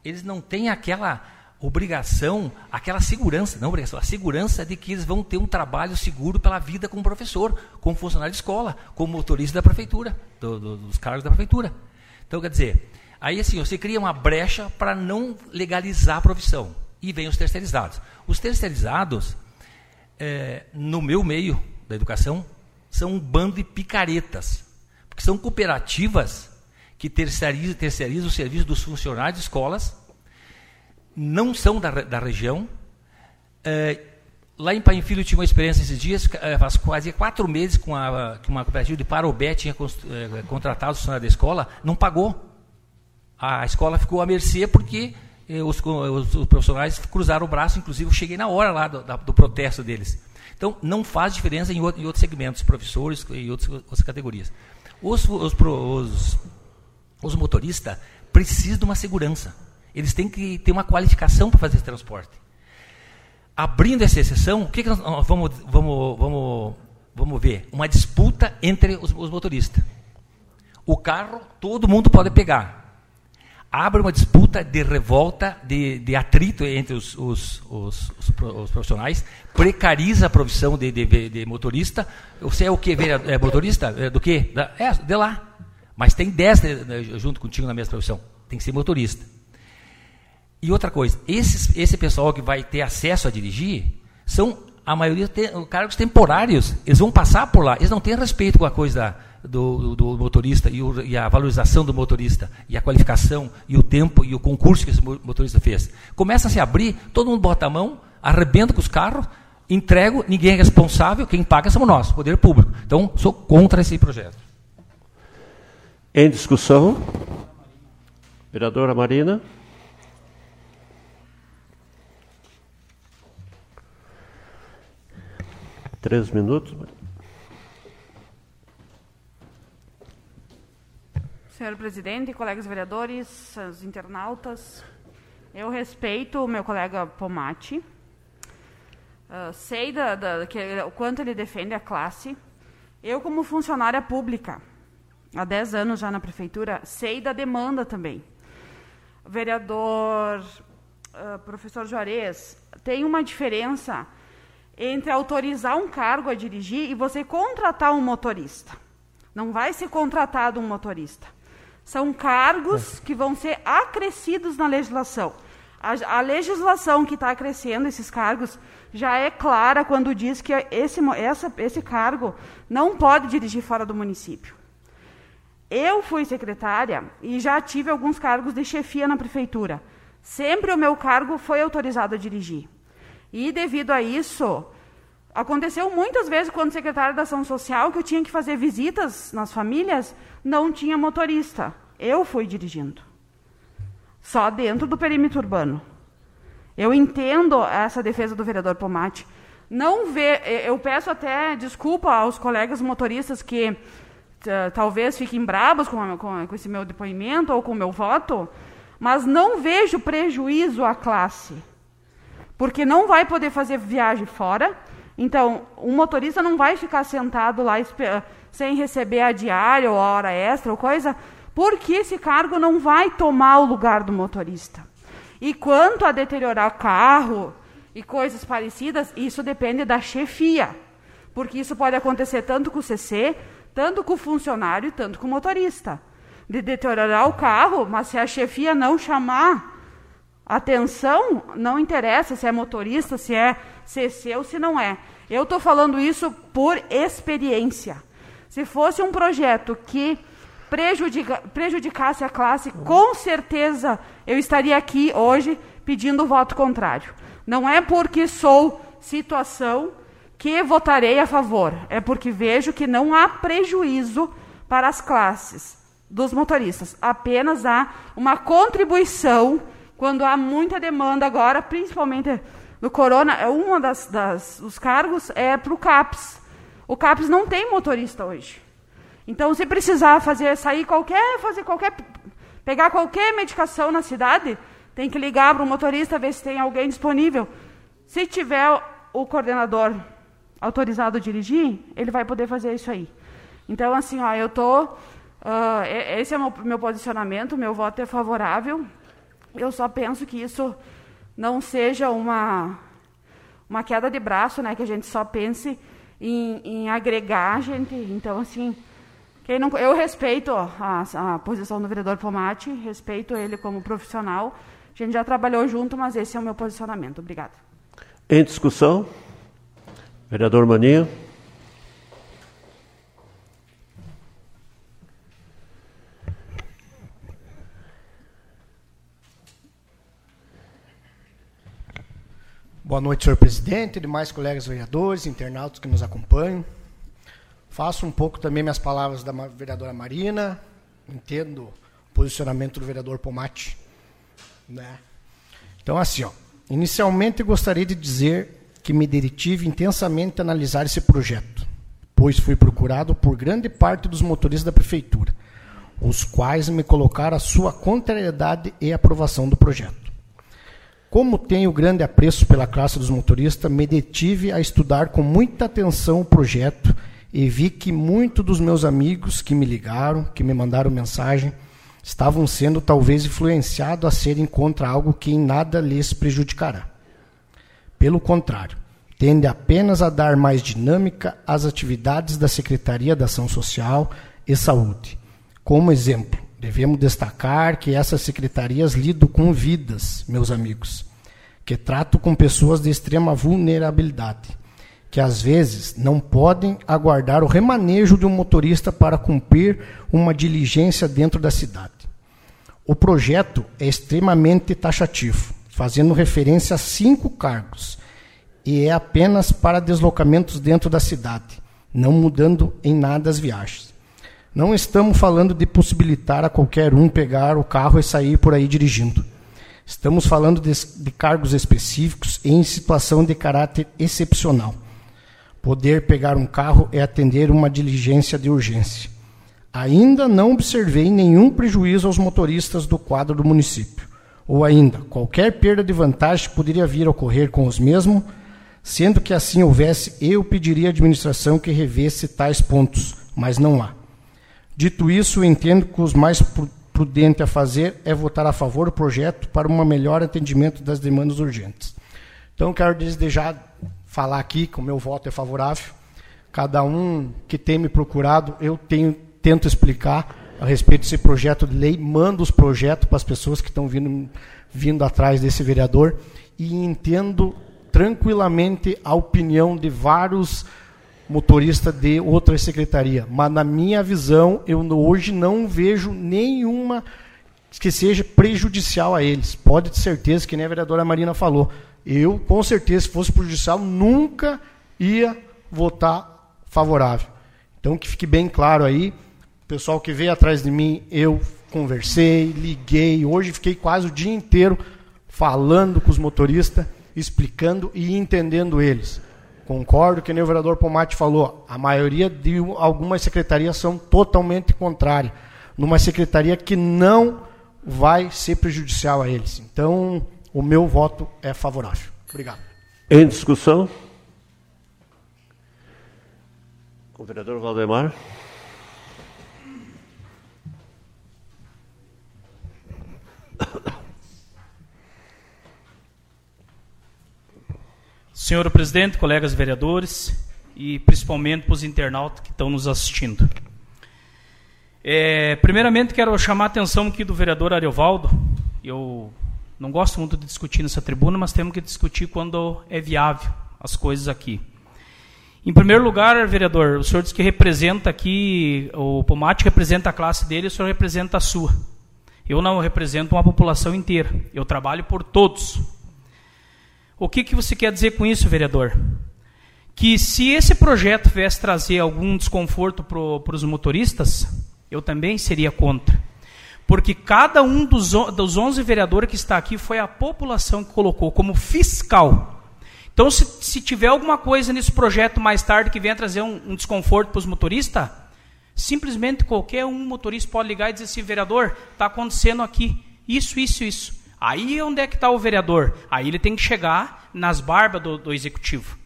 eles não têm aquela obrigação, aquela segurança, não obrigação, a segurança de que eles vão ter um trabalho seguro pela vida como professor, como funcionário de escola, como motorista da prefeitura, do, do, dos cargos da prefeitura. Então, quer dizer, Aí assim, você cria uma brecha para não legalizar a profissão. E vem os terceirizados. Os terceirizados, é, no meu meio da educação, são um bando de picaretas. Porque são cooperativas que terceirizam, terceirizam o serviço dos funcionários de escolas, não são da, da região. É, lá em Pai Filho tinha uma experiência esses dias, é, faz quase quatro meses que uma, que uma cooperativa de Parobé tinha é, contratado o funcionário da escola, não pagou a escola ficou à mercê porque eh, os, os, os, profissionais cruzaram o braço, inclusive eu cheguei na hora lá do, da, do protesto deles. Então, não faz diferença em, em outros segmentos, professores e outros, outras categorias. Os, os, os motoristas precisam de uma segurança. Eles têm que ter uma qualificação para fazer esse transporte. Abrindo essa exceção, o que, que nós vamos, vamos, vamos, vamos ver? Uma disputa entre os, os motoristas. O carro todo mundo pode pegar. abre uma disputa de revolta, de, de atrito entre os, os, os, os, profissionais, precariza a profissão de, de, de, motorista. Você é o que? É motorista? É do que? É, de lá. Mas tem 10 junto contigo na mesma profissão. Tem que ser motorista. E outra coisa, esse pessoal que vai ter acesso a dirigir são, a maioria, tem, cargos temporários. Eles vão passar por lá. Eles não têm respeito com a coisa do, do motorista e, o, e, a valorização do motorista e a qualificação e o tempo e o concurso que esse motorista fez. Começa a se abrir, todo mundo bota a mão, arrebenta com os carros, entrego, ninguém é responsável, quem paga somos nós, poder público. Então, sou contra esse projeto.
Em discussão, vereadora Marina. Três minutos.
Senhor presidente, colegas vereadores, os internautas, eu respeito o meu colega Pomati, uh, sei da, da, que, o quanto ele defende a classe. Eu, como funcionária pública, há 10 anos já na prefeitura, sei da demanda também. Vereador uh, professor Juarez, tem uma diferença entre autorizar um cargo a dirigir e você contratar um motorista. Não vai ser contratado um motorista. São cargos que vão ser acrescidos na legislação. A, a legislação que está acrescendo esses cargos já é clara quando diz que esse, essa, esse cargo não pode dirigir fora do município. Eu fui secretária e já tive alguns cargos de chefia na prefeitura. Sempre o meu cargo foi autorizado a dirigir. E devido a isso, aconteceu muitas vezes quando secretária da ação social que eu tinha que fazer visitas nas famílias não tinha motorista. Eu fui dirigindo. Só dentro do perímetro urbano. Eu entendo essa defesa do vereador Pomate. Não vê, eu peço até desculpa aos colegas motoristas que talvez fiquem bravos com, com, com esse meu depoimento ou com o meu voto, mas não vejo prejuízo à classe. Porque não vai poder fazer viagem fora. Então, o motorista não vai ficar sentado lá sem receber a diária ou a hora extra ou coisa, porque esse cargo não vai tomar o lugar do motorista. E quanto a deteriorar carro e coisas parecidas, isso depende da chefia. Porque isso pode acontecer tanto com o CC, tanto com o funcionário, tanto com o motorista. De deteriorar o carro, mas se a chefia não chamar atenção, não interessa se é motorista, se é CC ou se não é. Eu estou falando isso por experiência. Se fosse um projeto que prejudica, prejudicasse a classe, com certeza eu estaria aqui hoje pedindo o voto contrário. Não é porque sou situação que votarei a favor, é porque vejo que não há prejuízo para as classes dos motoristas, apenas há uma contribuição quando há muita demanda agora, principalmente no corona, é uma das, das os cargos é para o CAPS. O CAPS não tem motorista hoje. Então, se precisar fazer sair qualquer, fazer qualquer, pegar qualquer medicação na cidade, tem que ligar para o motorista ver se tem alguém disponível. Se tiver o coordenador autorizado a dirigir, ele vai poder fazer isso aí. Então, assim, ó, eu tô, uh, esse é o meu, posicionamento, meu voto é favorável. Eu só penso que isso não seja uma uma queda de braço, né, que a gente só pense em, em agregar gente. Então, assim, quem não, eu respeito a, a posição do vereador Pomate, respeito ele como profissional. A gente já trabalhou junto, mas esse é o meu posicionamento. Obrigada.
Em discussão, vereador Maninho.
Boa noite, senhor presidente, demais colegas vereadores, internautas que nos acompanham. Faço um pouco também minhas palavras da vereadora Marina, entendo o posicionamento do vereador Pomate. Né? Então, assim, ó, inicialmente gostaria de dizer que me detive intensamente a analisar esse projeto, pois fui procurado por grande parte dos motoristas da prefeitura, os quais me colocaram a sua contrariedade e aprovação do projeto. Como tenho grande apreço pela classe dos motoristas, me detive a estudar com muita atenção o projeto e vi que muitos dos meus amigos que me ligaram, que me mandaram mensagem, estavam sendo talvez influenciados a serem contra algo que em nada lhes prejudicará. Pelo contrário, tende apenas a dar mais dinâmica às atividades da Secretaria da Ação Social e Saúde. Como exemplo, devemos destacar que essas secretarias lidam com vidas, meus amigos, que tratam com pessoas de extrema vulnerabilidade, que às vezes não podem aguardar o remanejo de um motorista para cumprir uma diligência dentro da cidade. O projeto é extremamente taxativo, fazendo referência a cinco cargos, e é apenas para deslocamentos dentro da cidade, não mudando em nada as viagens. Não estamos falando de possibilitar a qualquer um pegar o carro e sair por aí dirigindo. Estamos falando de, de cargos específicos em situação de caráter excepcional. Poder pegar um carro é atender uma diligência de urgência. Ainda não observei nenhum prejuízo aos motoristas do quadro do município. Ou ainda, qualquer perda de vantagem poderia vir a ocorrer com os mesmos, sendo que assim houvesse, eu pediria à administração que revesse tais pontos, mas não há. Dito isso, entendo que o mais prudente a fazer é votar a favor do projeto para um melhor atendimento das demandas urgentes. Então, quero desde já falar aqui que o meu voto é favorável. Cada um que tem me procurado, eu tenho, tento explicar a respeito desse projeto de lei, mando os projetos para as pessoas que estão vindo, vindo atrás desse vereador e entendo tranquilamente a opinião de vários motorista de outra secretaria. Mas na minha visão, eu hoje não vejo nenhuma que seja prejudicial a eles. Pode ter certeza que nem a vereadora Marina falou. Eu, com certeza, se fosse prejudicial, nunca ia votar favorável. Então, que fique bem claro aí. Pessoal que veio atrás de mim, eu conversei, liguei. Hoje fiquei quase o dia inteiro falando com os motoristas, explicando e entendendo eles. Concordo que nem o vereador Pomate falou, a maioria de algumas secretarias são totalmente contrárias, numa secretaria que não vai ser prejudicial a eles. Então, o meu voto é favorável. Obrigado.
Em discussão? O vereador Valdemar.
Senhor presidente, colegas vereadores e principalmente para os internautas que estão nos assistindo. É, primeiramente, quero chamar a atenção aqui do vereador Ariovaldo. Eu não gosto muito de discutir nessa tribuna, mas temos que discutir quando é viável as coisas aqui. Em primeiro lugar, vereador, o senhor diz que representa aqui, o Pomate representa a classe dele, o senhor representa a sua. Eu não represento uma população inteira. Eu trabalho por todos. O que, que você quer dizer com isso, vereador? Que se esse projeto viesse trazer algum desconforto para os motoristas, eu também seria contra. Porque cada um dos, dos 11 vereadores que está aqui foi a população que colocou como fiscal. Então, se, se tiver alguma coisa nesse projeto mais tarde que venha trazer um, um desconforto para os motoristas, simplesmente qualquer um motorista pode ligar e dizer assim, vereador, está acontecendo aqui isso, isso, isso. Aí onde é que está o vereador? Aí ele tem que chegar nas barbas do, do executivo.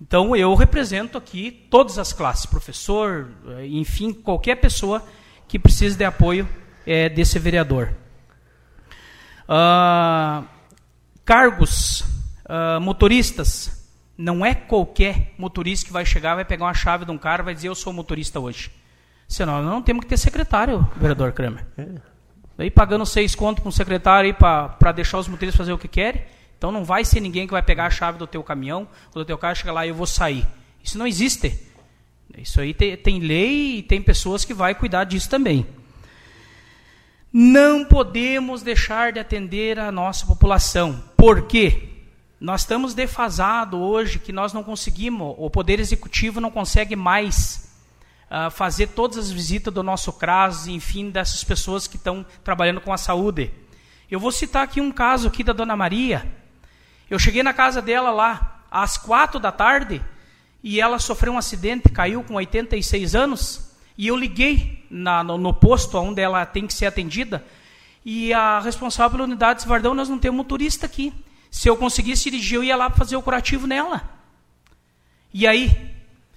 Então eu represento aqui todas as classes, professor, eh, enfim, qualquer pessoa que precise de apoio é, desse vereador. Uh, cargos, uh, motoristas, não é qualquer motorista que vai chegar, vai pegar uma chave de um cara e vai dizer eu sou motorista hoje. Senão não temos que ter secretário, vereador Kramer. É. Daí pagando seis contos para um secretário para deixar os motoristas fazer o que querem. Então não vai ser ninguém que vai pegar a chave do teu caminhão ou do teu carro chegar lá e eu vou sair. Isso não existe. Isso aí tem, tem lei e tem pessoas que vai cuidar disso também. Não podemos deixar de atender a nossa população. Por quê? Nós estamos defasados hoje que nós não conseguimos, o Poder Executivo não consegue mais uh, fazer todas as visitas do nosso CRAS, enfim, dessas pessoas que estão trabalhando com a saúde. Eu vou citar aqui um caso aqui da Dona Maria. Eu cheguei na casa dela lá às quatro da tarde e ela sofreu um acidente, caiu com 86 anos e eu liguei na, no, no, posto onde ela tem que ser atendida e a responsável pela unidade disse, Vardão, nós não temos motorista aqui. Se eu conseguisse dirigir, eu ia lá fazer o curativo nela. E aí,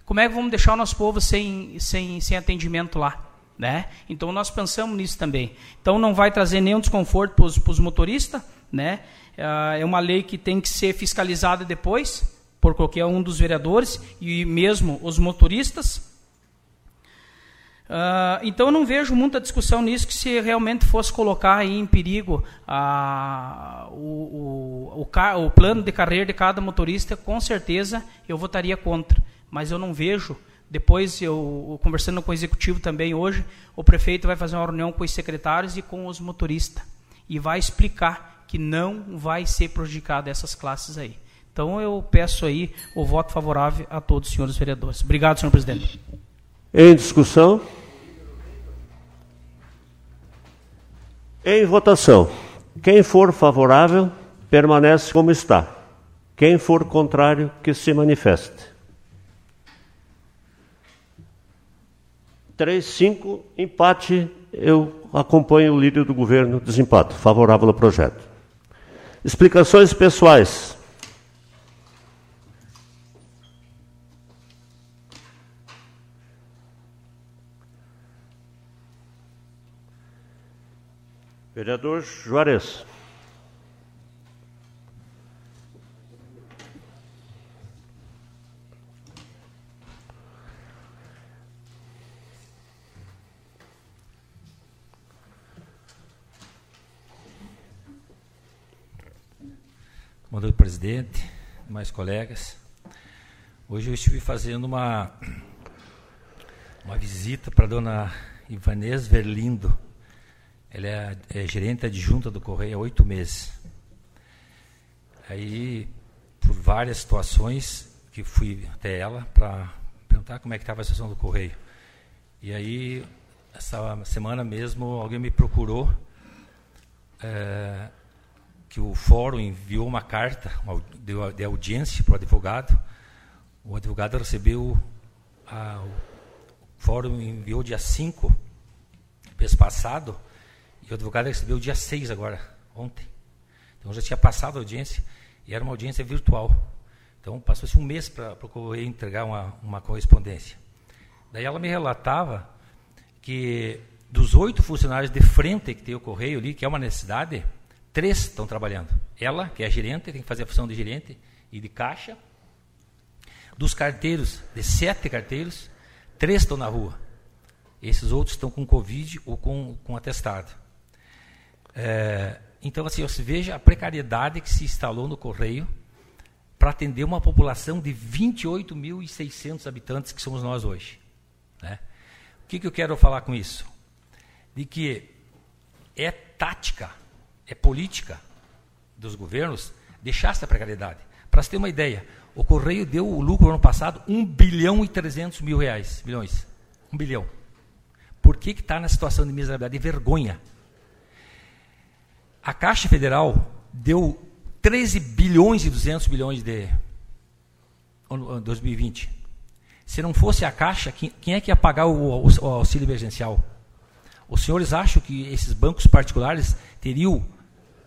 como é que vamos deixar o nosso povo sem, sem, sem atendimento lá? Né? Então nós pensamos nisso também. Então não vai trazer nenhum desconforto para os motoristas. Né? É uma lei que tem que ser fiscalizada depois por qualquer um dos vereadores e mesmo os motoristas. Uh, então não vejo muita discussão nisso que se realmente fosse colocar em perigo o, o, o, o, plano de carreira de cada motorista, com certeza eu votaria contra. Mas eu não vejo. Depois, eu conversando com o executivo também hoje, o prefeito vai fazer uma reunião com os secretários e com os motoristas e vai explicar que não vai ser prejudicado essas classes aí. Então eu peço aí o voto favorável a todos os senhores vereadores. Obrigado, senhor presidente.
Em discussão? Em votação. Quem for favorável, permanece como está. Quem for contrário, que se manifeste. 3, 5, empate. Eu acompanho o líder do governo, desempate, favorável ao projeto. Explicações pessoais. Vereador Juarez.
Boa noite, presidente, mais colegas. Hoje eu estive fazendo uma, uma visita para a dona Ivanês Verlindo, ela é, é gerente adjunta do Correio há oito meses. Aí, por várias situações, que fui até ela para perguntar como é que estava a situação do Correio. E aí, essa semana mesmo, alguém me procurou é, que o fórum enviou uma carta de, audiência para o advogado. O advogado recebeu, a, o fórum enviou dia 5, mês passado, e o advogado recebeu dia 6 agora, ontem. Então já tinha passado a audiência e era uma audiência virtual. Então passou-se um mês para correio entregar uma, uma correspondência. Daí ela me relatava que dos oito funcionários de frente que tem o correio ali, que é uma necessidade, três estão trabalhando. Ela, que é a gerente, tem que fazer a função de gerente e de caixa. Dos carteiros, de sete carteiros, três estão na rua. Esses outros estão com Covid ou com, com atestado. É, então, assim, você veja a precariedade que se instalou no Correio para atender uma população de 28.600 habitantes que somos nós hoje. Né? O que, que eu quero falar com isso? De que é tática, é política dos governos deixar essa precariedade. Para você ter uma ideia, o Correio deu o lucro no ano passado 1 bilhão e 300 mil reais, milhões. 1 bilhão. Por que está na situação de miserabilidade e vergonha? A Caixa Federal deu 13 bilhões e 200 bilhões de 2020. Se não fosse a Caixa, quem, é que ia pagar o auxílio emergencial? Os senhores acham que esses bancos particulares teriam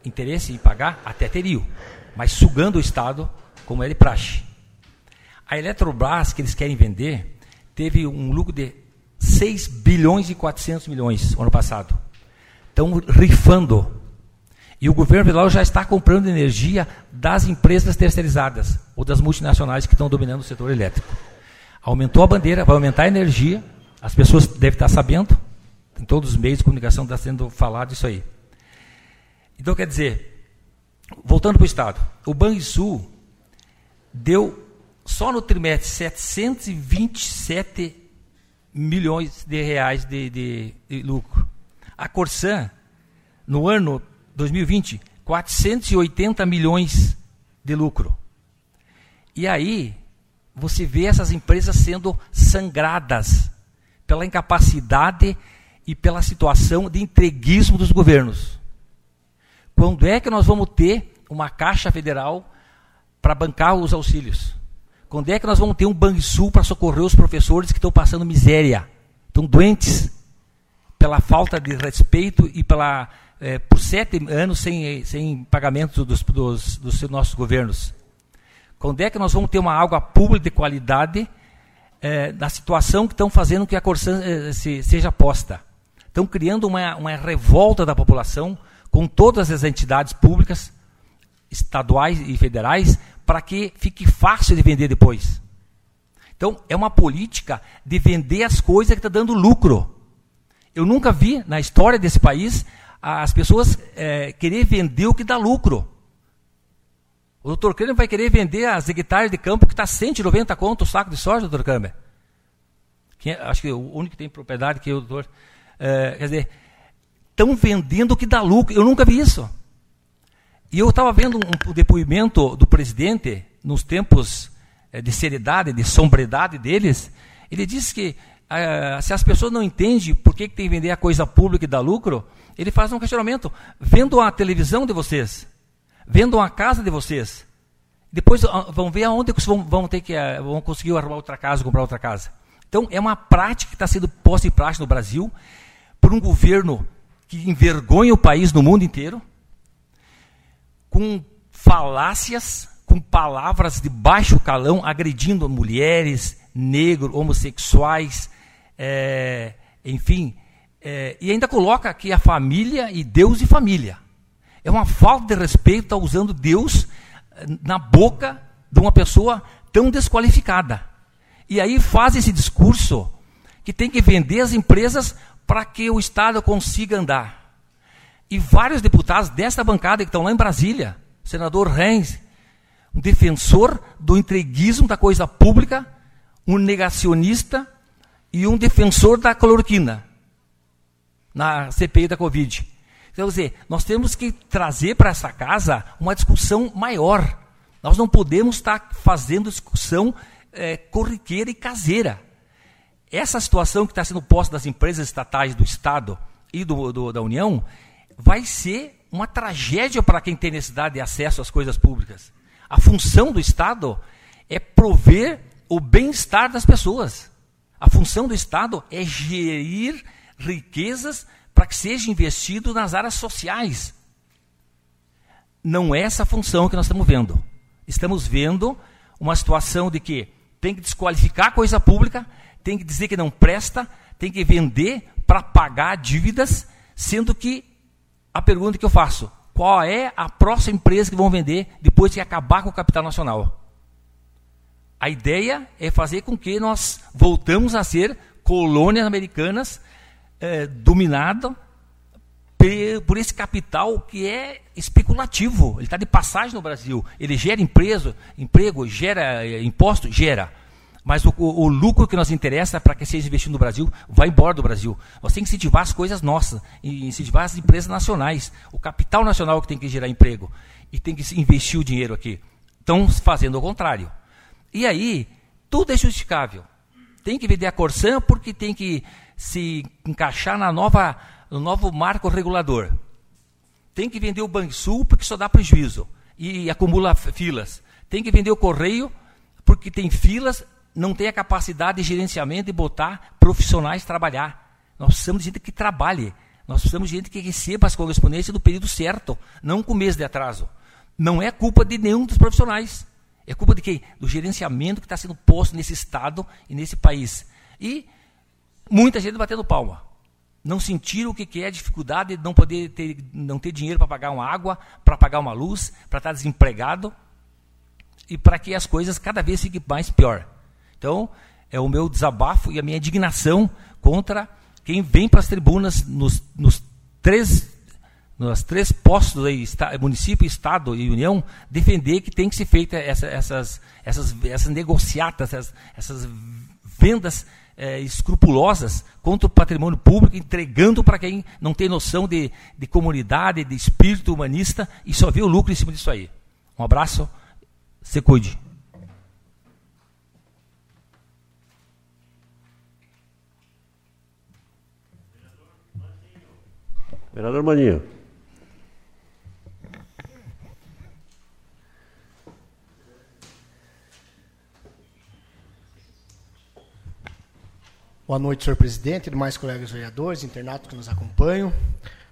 interesse em pagar? Até teriam, mas sugando o Estado, como é de praxe. A Eletrobras, que eles querem vender, teve um lucro de 6 bilhões e 400 milhões ano passado. Estão rifando e o governo federal já está comprando energia das empresas terceirizadas ou das multinacionais que estão dominando o setor elétrico. Aumentou a bandeira, vai aumentar a energia, as pessoas devem estar sabendo, em todos os meios de comunicação está sendo falado isso aí. Então, quer dizer, voltando para o Estado, o Banrisul deu só no trimestre 727 milhões de reais de, de, de lucro. A Corsan, no ano 2020, 480 milhões de lucro. E aí, você vê essas empresas sendo sangradas pela incapacidade e pela situação de entreguismo dos governos. Quando é que nós vamos ter uma Caixa Federal para bancar os auxílios? Quando é que nós vamos ter um Banrisul para socorrer os professores que estão passando miséria? Estão doentes pela falta de respeito e pela é, por sete anos sem, sem pagamento dos, dos, dos nossos governos. Quando é que nós vamos ter uma água pública de qualidade é, da situação que estão fazendo que a Corsan é, se, seja posta. Estão criando uma, uma revolta da população com todas as entidades públicas, estaduais e federais, para que fique fácil de vender depois. Então, é uma política de vender as coisas que está dando lucro. Eu nunca vi na história desse país as pessoas é, querer vender o que dá lucro. O doutor Kramer vai querer vender as hectares de campo que está 190 conto o saco de soja, doutor Kramer. É, acho que o único que tem propriedade que é o doutor. É, quer dizer, estão vendendo o que dá lucro. Eu nunca vi isso. E eu estava vendo um, depoimento do presidente, nos tempos é, de seriedade, de sombredade deles. Ele disse que é, se as pessoas não entendem por que, que tem que vender a coisa pública e dá lucro, ele faz um questionamento. Vendo a televisão de vocês, vendam a casa de vocês. Depois ah, vão ver aonde vão, vão ter que ah, vão conseguir arrumar outra casa, comprar outra casa. Então é uma prática que está sendo posta em prática no Brasil por um governo que envergonha o país no mundo inteiro, com falácias, com palavras de baixo calão, agredindo mulheres, negros, homossexuais, é, enfim, é, e ainda coloca aqui a família e Deus e família. É uma falta de respeito estar usando Deus eh, na boca de uma pessoa tão desqualificada. E aí faz esse discurso que tem que vender as empresas para que o Estado consiga andar. E vários deputados dessa bancada que estão lá em Brasília, senador Reis, um defensor do entreguismo da coisa pública, um negacionista e um defensor da cloroquina na CPI da Covid. Então, quer dizer, nós temos que trazer para essa casa uma discussão maior. Nós não podemos estar fazendo discussão é, corriqueira e caseira. Essa situação que está sendo posta das empresas estatais do Estado e do, do, da União vai ser uma tragédia para quem tem necessidade de acesso às coisas públicas. A função do Estado é prover o bem-estar das pessoas. A função do Estado é gerir riquezas para que seja investido nas áreas sociais. Não é essa função que nós estamos vendo. Estamos vendo uma situação de que tem que desqualificar a coisa pública, tem que dizer que não presta, tem que vender para pagar dívidas, sendo que a pergunta que eu faço, qual é a próxima empresa que vão vender depois que acabar com o capital nacional? A ideia é fazer com que nós voltamos a ser colônias americanas dominado por esse capital que é especulativo. Ele está de passagem no Brasil. Ele gera empresa, emprego, gera é, imposto, gera. Mas o, o, lucro que nos interessa para que seja investido no Brasil vai embora do Brasil. Nós temos que incentivar as coisas nossas, incentivar as empresas nacionais. O capital nacional que tem que gerar emprego e tem que investir o dinheiro aqui. Estão fazendo o contrário. E aí, tudo é justificável. Tem que vender a Corsan porque tem que se encaixar na nova, no novo marco regulador. Tem que vender o Banrisul porque só dá prejuízo e acumula filas. Tem que vender o Correio porque tem filas, não tem a capacidade de gerenciamento e botar profissionais trabalhar. Nós precisamos de gente que trabalhe. Nós precisamos de gente que receba as correspondências do período certo, não com mês de atraso. Não é culpa de nenhum dos profissionais. É culpa de quem? Do gerenciamento que está sendo posto nesse Estado e nesse país. E Muita gente batendo palma. Não sentiram o que é a dificuldade de não poder ter, não ter dinheiro para pagar uma água, para pagar uma luz, para estar desempregado e para que as coisas cada vez fiquem mais pior. Então, é o meu desabafo e a minha indignação contra quem vem para as tribunas nos, nos três nos três postos aí, município, estado e união, defender que tem que ser feita essa, essas, essas, essas negociatas, essas, essas vendas é, escrupulosas contra o patrimônio público, entregando para quem não tem noção de, de comunidade, de espírito humanista e só vê o lucro em cima disso aí. Um abraço, se cuide.
Vereador Maninho.
Boa noite, senhor presidente, demais colegas vereadores, internatos que nos acompanham.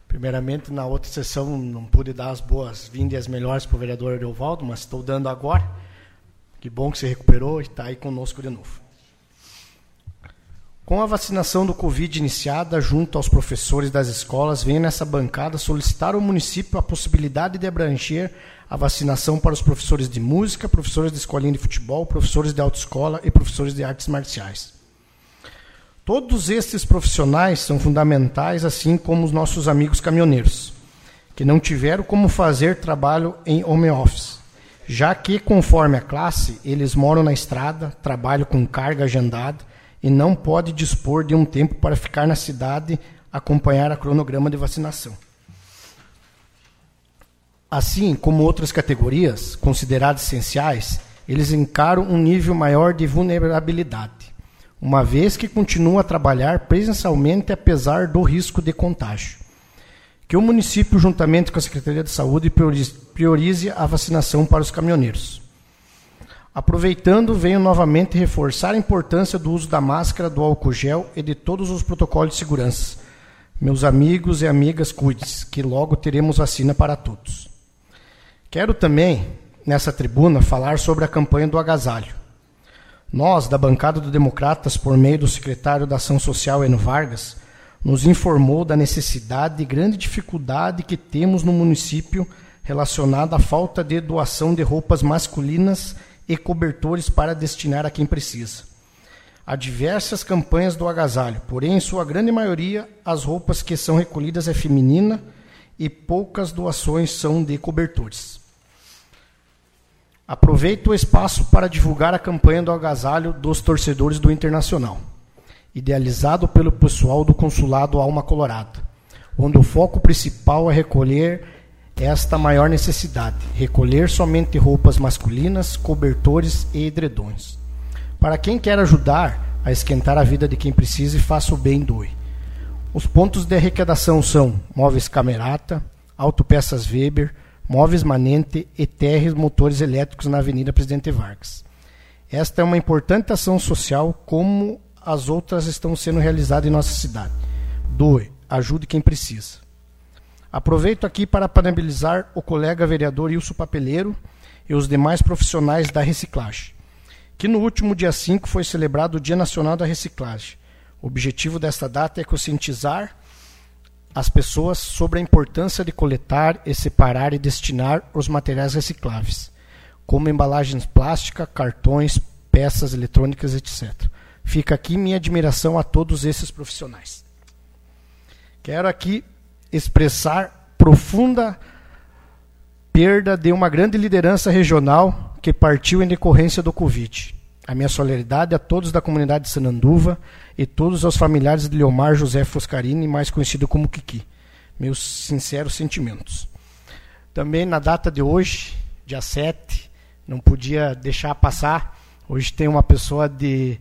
Primeiramente, na outra sessão, não pude dar as boas-vindas e as melhores para o vereador Edelvaldo, mas estou dando agora. Que bom que você recuperou e está aí conosco de novo. Com a vacinação do Covid iniciada, junto aos professores das escolas, venho nessa bancada solicitar ao município a possibilidade de abranger a vacinação para os professores de música, professores de escolinha de futebol, professores de autoescola e professores de artes marciais. Todos estes profissionais são fundamentais, assim como os nossos amigos caminhoneiros, que não tiveram como fazer trabalho em home office, já que, conforme a classe, eles moram na estrada, trabalham com carga agendada e não pode dispor de um tempo para ficar na cidade acompanhar a cronograma de vacinação. Assim como outras categorias consideradas essenciais, eles encaram um nível maior de vulnerabilidade, uma vez que continuam a trabalhar presencialmente apesar do risco de contágio. Que o município, juntamente com a Secretaria de Saúde, priorize a vacinação para os caminhoneiros. Aproveitando, venho novamente reforçar a importância do uso da máscara, do álcool gel e de todos os protocolos de segurança. Meus amigos e amigas, cuide-se, que logo teremos vacina para todos. Quero também, nessa tribuna, falar sobre a campanha do agasalho. Nós, da bancada do Democratas, por meio do secretário da Ação Social, Eno Vargas, nos informou da necessidade e grande dificuldade que temos no município relacionada à falta de doação de roupas masculinas e cobertores para destinar a quem precisa. Há diversas campanhas do agasalho, porém, em sua grande maioria, as roupas que são recolhidas é feminina e poucas doações são de cobertores. Aproveito o espaço para divulgar a campanha do agasalho dos torcedores do Internacional, idealizado pelo pessoal do Consulado Alma Colorada, onde o foco principal é recolher esta maior necessidade: recolher somente roupas masculinas, cobertores e edredões. Para quem quer ajudar a esquentar a vida de quem precisa e faça o bem, doe. Os pontos de arrecadação são Móveis Camerata, Autopeças Weber, Móveis Manente e Terres Motores Elétricos na Avenida Presidente Vargas. Esta é uma importante ação social, como as outras estão sendo realizadas em nossa cidade. Doe, ajude quem precisa. Aproveito aqui para parabenizar o colega vereador Ilso Papeleiro e os demais profissionais da reciclagem, que no último dia 5 foi celebrado o Dia Nacional da Reciclagem. O objetivo desta data é conscientizar as pessoas sobre a importância de coletar e separar e destinar os materiais recicláveis, como embalagens plásticas, cartões, peças eletrônicas, etc. Fica aqui minha admiração a todos esses profissionais. Quero aqui expressar profunda perda de uma grande liderança regional que partiu em decorrência do Covid. A minha solidariedade a todos da comunidade de Sananduva e todos os familiares de Leomar José Foscarini, mais conhecido como Kiki. Meus sinceros sentimentos. Também na data de hoje, dia 7, não podia deixar passar. Hoje tem uma pessoa de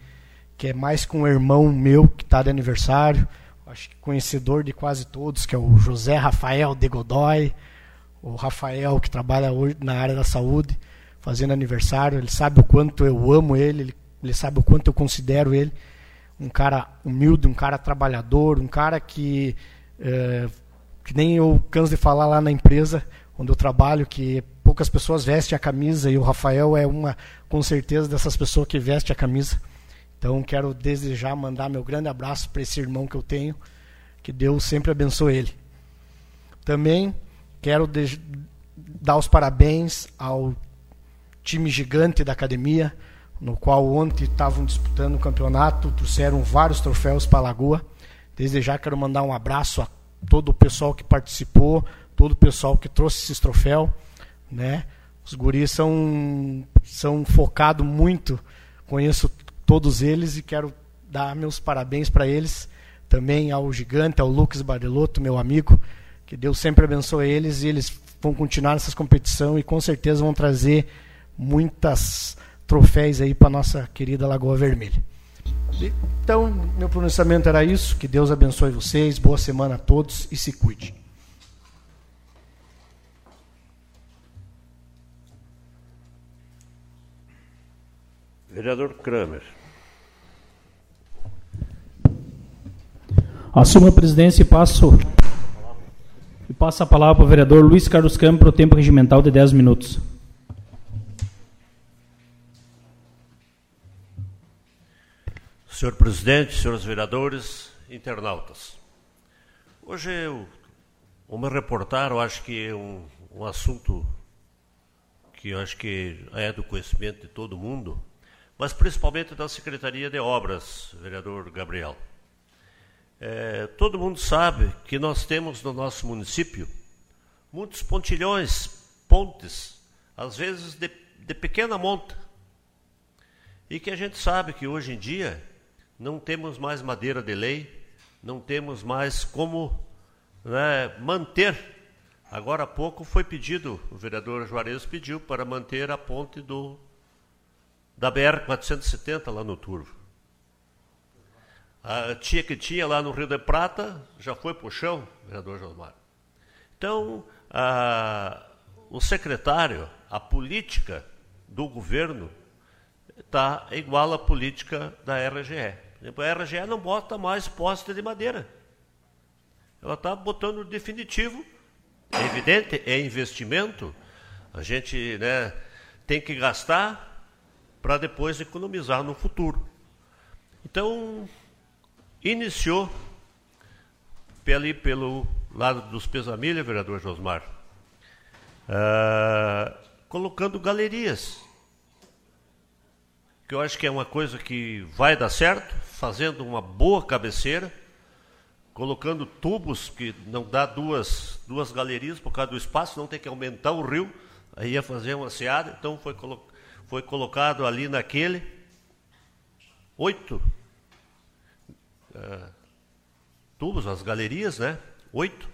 que é mais com um irmão meu que está de aniversário acho que conhecedor de quase todos, que é o José Rafael de Godoy, o Rafael que trabalha hoje na área da saúde, fazendo aniversário. Ele sabe o quanto eu amo ele, ele, ele sabe o quanto eu considero ele um cara humilde, um cara trabalhador, um cara que, é, que nem eu canso de falar lá na empresa onde eu trabalho, que poucas pessoas vestem a camisa e o Rafael é uma, com certeza, dessas pessoas que veste a camisa. Então quero desejar mandar meu grande abraço para esse irmão que eu tenho, que Deus sempre abençoe ele. Também quero dar os parabéns ao time gigante da academia, no qual ontem estavam disputando o campeonato, trouxeram vários troféus para a Lagoa. Desde já quero mandar um abraço a todo o pessoal que participou, todo o pessoal que trouxe esses troféus, né? Os guris são são focado muito, conheço todos eles e quero dar meus parabéns para eles, também ao gigante, ao Lucas Bardelotto, meu amigo, que Deus sempre abençoe eles e eles vão continuar nessas competição e com certeza vão trazer muitas troféus aí para nossa querida Lagoa Vermelha. Então, meu pronunciamento era isso. Que Deus abençoe vocês. Boa semana a todos e se cuide.
Vereador Kramer.
Assumo a presidência e passo, e passo a palavra para o vereador Luiz Carlos Campos para o tempo regimental de 10 minutos.
Senhor presidente, senhores vereadores, internautas. Hoje eu vou me reportar, eu acho que é um, um assunto que eu acho que é do conhecimento de todo mundo, mas principalmente da Secretaria de Obras, vereador Gabriel. É, todo mundo sabe que nós temos no nosso município muitos pontilhões, pontes, às vezes de, de pequena monta, e que a gente sabe que hoje em dia não temos mais madeira de lei, não temos mais como né, manter. Agora há pouco foi pedido, o vereador Juarez pediu para manter a ponte do, da BR-470 lá no Turvo. A tia que tinha lá no Rio de Prata já foi para o chão, vereador Josmar. Então, a, o secretário, a política do governo está igual à política da RGE. A RGE não bota mais poste de madeira. Ela está botando definitivo. É evidente, é investimento. A gente né, tem que gastar para depois economizar no futuro. Então, iniciou ali pelo lado dos Pesamilha, vereador Josmar, uh, colocando galerias que eu acho que é uma coisa que vai dar certo, fazendo uma boa cabeceira, colocando tubos que não dá duas, duas galerias por causa do espaço, não tem que aumentar o rio, aí ia fazer uma seada, então foi, colo foi colocado ali naquele oito uh, tubos, as galerias, né? Oito,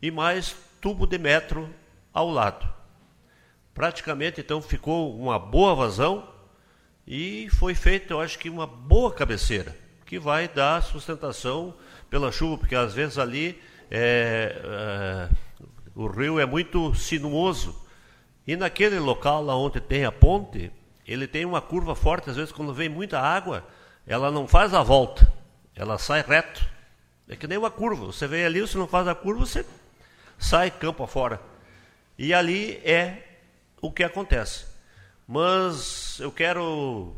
e mais tubo de metro ao lado. Praticamente, então, ficou uma boa vazão e foi feita, eu acho que uma boa cabeceira, que vai dar sustentação pela chuva, porque às vezes ali é, é, o rio é muito sinuoso. E naquele local lá onde tem a ponte, ele tem uma curva forte, às vezes quando vem muita água, ela não faz a volta, ela sai reto. É que nem uma curva, você vem ali, você não faz a curva, você sai campo afora. E ali é o que acontece. Mas eu quero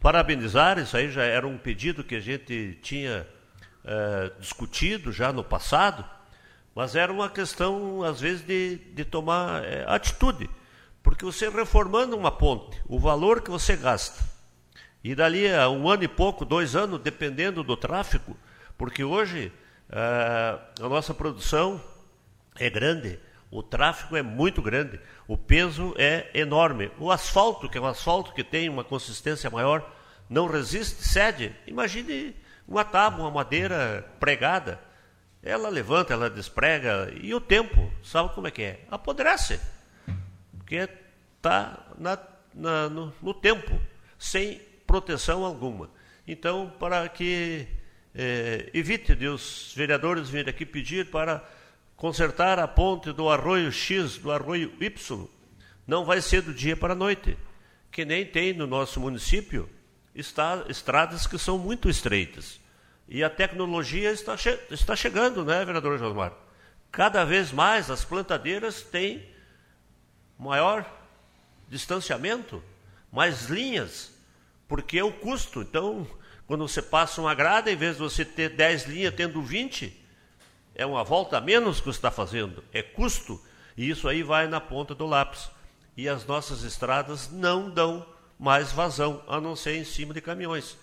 parabenizar, isso aí já era um pedido que a gente tinha é, discutido já no passado, mas era uma questão, às vezes, de, de tomar é, atitude. Porque você reformando uma ponte, o valor que você gasta, e dali a um ano e pouco, dois anos, dependendo do tráfego, porque hoje é, a nossa produção é grande, o tráfego é muito grande, o peso é enorme. O asfalto, que é um asfalto que tem uma consistência maior, não resiste, cede. Imagine uma tábua, uma madeira pregada. Ela levanta, ela desprega, e o tempo, sabe como é que é? Apodrece. Porque está no, no, tempo, sem proteção alguma. Então, para que é, evite de os vereadores virem aqui pedir para consertar a ponte do arroio X, do arroio Y, não vai ser do dia para a noite, que nem tem no nosso município estradas que são muito estreitas. E a tecnologia está, che está chegando, né, vereador Josmar? Cada vez mais as plantadeiras têm maior distanciamento, mais linhas, porque é o custo. Então, quando você passa uma grada, em vez de você ter 10 linhas, tendo 20, é uma volta a menos que você está fazendo, é custo, e isso aí vai na ponta do lápis. E as nossas estradas não dão mais vazão, a não ser em cima de caminhões.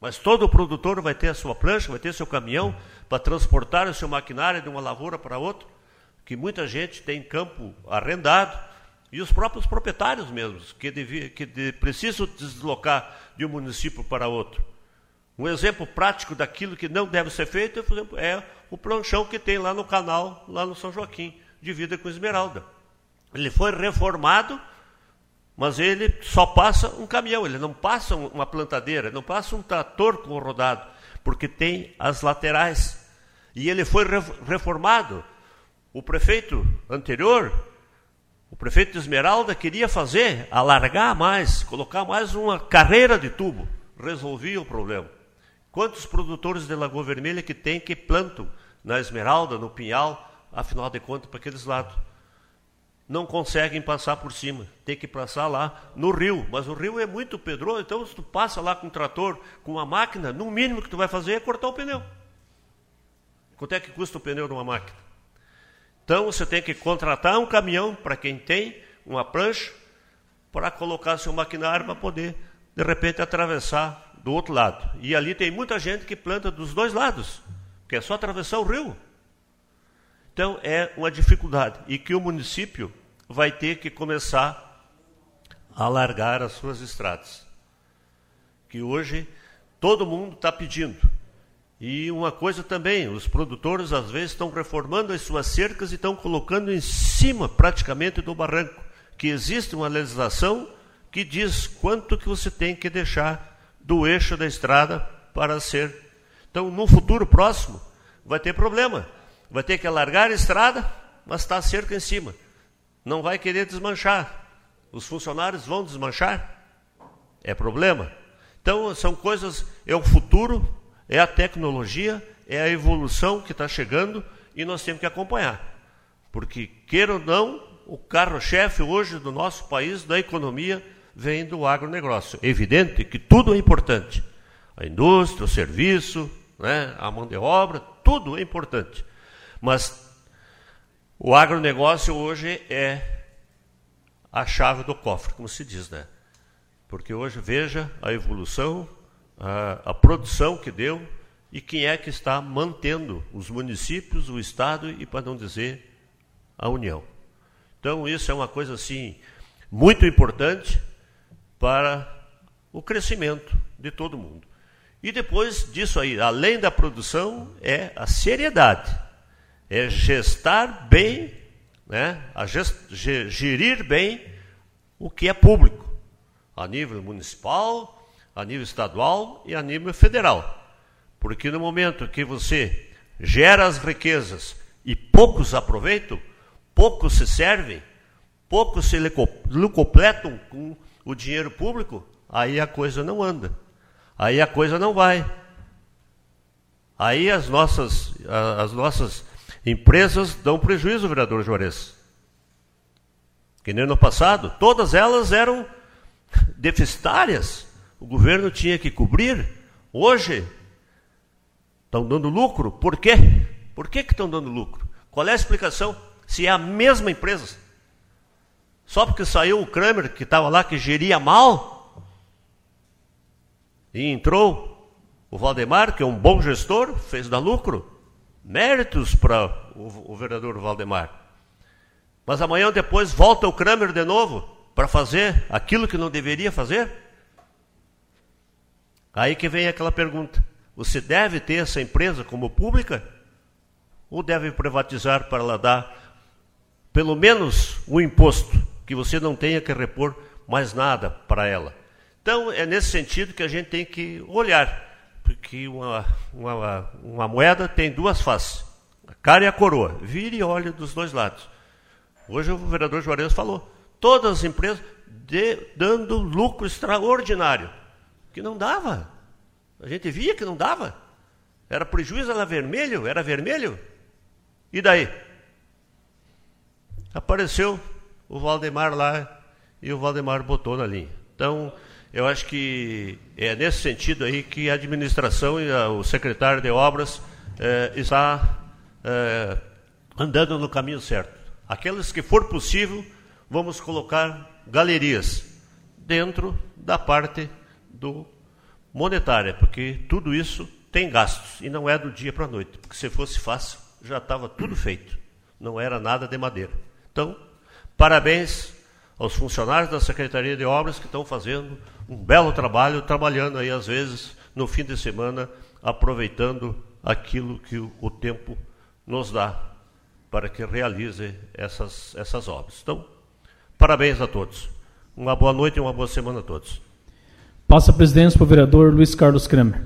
Mas todo produtor vai ter a sua prancha, vai ter seu caminhão para transportar o seu maquinário de uma lavoura para outra, que muita gente tem campo arrendado, e os próprios proprietários mesmos, que, que de, precisam deslocar de um município para outro. Um exemplo prático daquilo que não deve ser feito, por exemplo, é o planchão que tem lá no canal, lá no São Joaquim, de vida com esmeralda. Ele foi reformado, mas ele só passa um caminhão, ele não passa uma plantadeira, não passa um trator com rodado, porque tem as laterais. E ele foi reformado. O prefeito anterior, o prefeito de Esmeralda, queria fazer, alargar mais, colocar mais uma carreira de tubo. Resolvia o problema. Quantos produtores de Lagoa Vermelha que tem que plantam na Esmeralda, no Pinhal, afinal de contas, para aqueles lados? não conseguem passar por cima, tem que passar lá no rio, mas o rio é muito pedroso, então se tu passa lá com um trator, com uma máquina, no mínimo que tu vai fazer é cortar o pneu. Quanto é que custa o pneu de uma máquina? Então você tem que contratar um caminhão para quem tem uma prancha para colocar seu maquinário para poder de repente atravessar do outro lado. E ali tem muita gente que planta dos dois lados, que é só atravessar o rio. Então é uma dificuldade e que o município vai ter que começar a alargar as suas estradas. Que hoje todo mundo está pedindo. E uma coisa também, os produtores às vezes estão reformando as suas cercas e estão colocando em cima praticamente do barranco, que existe uma legislação que diz quanto que você tem que deixar do eixo da estrada para ser. Então, no futuro próximo, vai ter problema vai ter que alargar a estrada, mas está a cerca em cima. Não vai querer desmanchar. Os funcionários vão desmanchar? É problema. Então, são coisas, é o futuro, é a tecnologia, é a evolução que está chegando e nós temos que acompanhar. Porque, queira ou não, o carro-chefe hoje do nosso país, da economia, vem do agronegócio. É evidente que tudo é importante. A indústria, o serviço, né, a mão de obra, tudo é importante. Mas o agronegócio hoje é a chave do cofre, como se diz, né? Porque hoje veja a evolução, a, a produção que deu e quem é que está mantendo os municípios, o Estado e, para não dizer, a União. Então, isso é uma coisa assim muito importante para o crescimento de todo mundo. E depois disso aí, além da produção, é a seriedade é gestar bem, né, a gest, gerir bem o que é público, a nível municipal, a nível estadual e a nível federal. Porque no momento que você gera as riquezas e poucos aproveitam, poucos se servem, poucos se completam com o dinheiro público, aí a coisa não anda. Aí a coisa não vai. Aí as nossas, as nossas Empresas dão prejuízo, vereador Juarez. Que nem no passado, todas elas eram deficitárias. O governo tinha que cobrir. Hoje, estão dando lucro. Por quê? Por que estão dando lucro? Qual é a explicação? Se é a mesma empresa. Só porque saiu o Kramer, que estava lá, que geria mal, e entrou o Valdemar, que é um bom gestor, fez dar lucro. Méritos para o, o vereador Valdemar. Mas amanhã depois volta o Kramer de novo para fazer aquilo que não deveria fazer? Aí que vem aquela pergunta: você deve ter essa empresa como pública? Ou deve privatizar para ela dar pelo menos o imposto, que você não tenha que repor mais nada para ela? Então é nesse sentido que a gente tem que olhar porque uma, uma, uma moeda tem duas faces, a cara e a coroa. Vire e olhe dos dois lados. Hoje o vereador Juarez falou, todas as empresas de, dando lucro extraordinário, que não dava. A gente via que não dava. Era prejuízo, era vermelho, era vermelho. E daí? Apareceu o Valdemar lá e o Valdemar botou na linha. Então, eu acho que é nesse sentido aí que a administração e a, o secretário de obras é, está é, andando no caminho certo. Aqueles que for possível, vamos colocar galerias dentro da parte do monetária, porque tudo isso tem gastos e não é do dia para a noite. Porque se fosse fácil, já estava tudo feito. Não era nada de madeira. Então, parabéns aos funcionários da Secretaria de Obras que estão fazendo um belo trabalho, trabalhando aí às vezes no fim de semana, aproveitando aquilo que o tempo nos dá para que realize essas, essas obras. Então, parabéns a todos. Uma boa noite e uma boa semana a todos.
Passa a presidência para o vereador Luiz Carlos Kramer.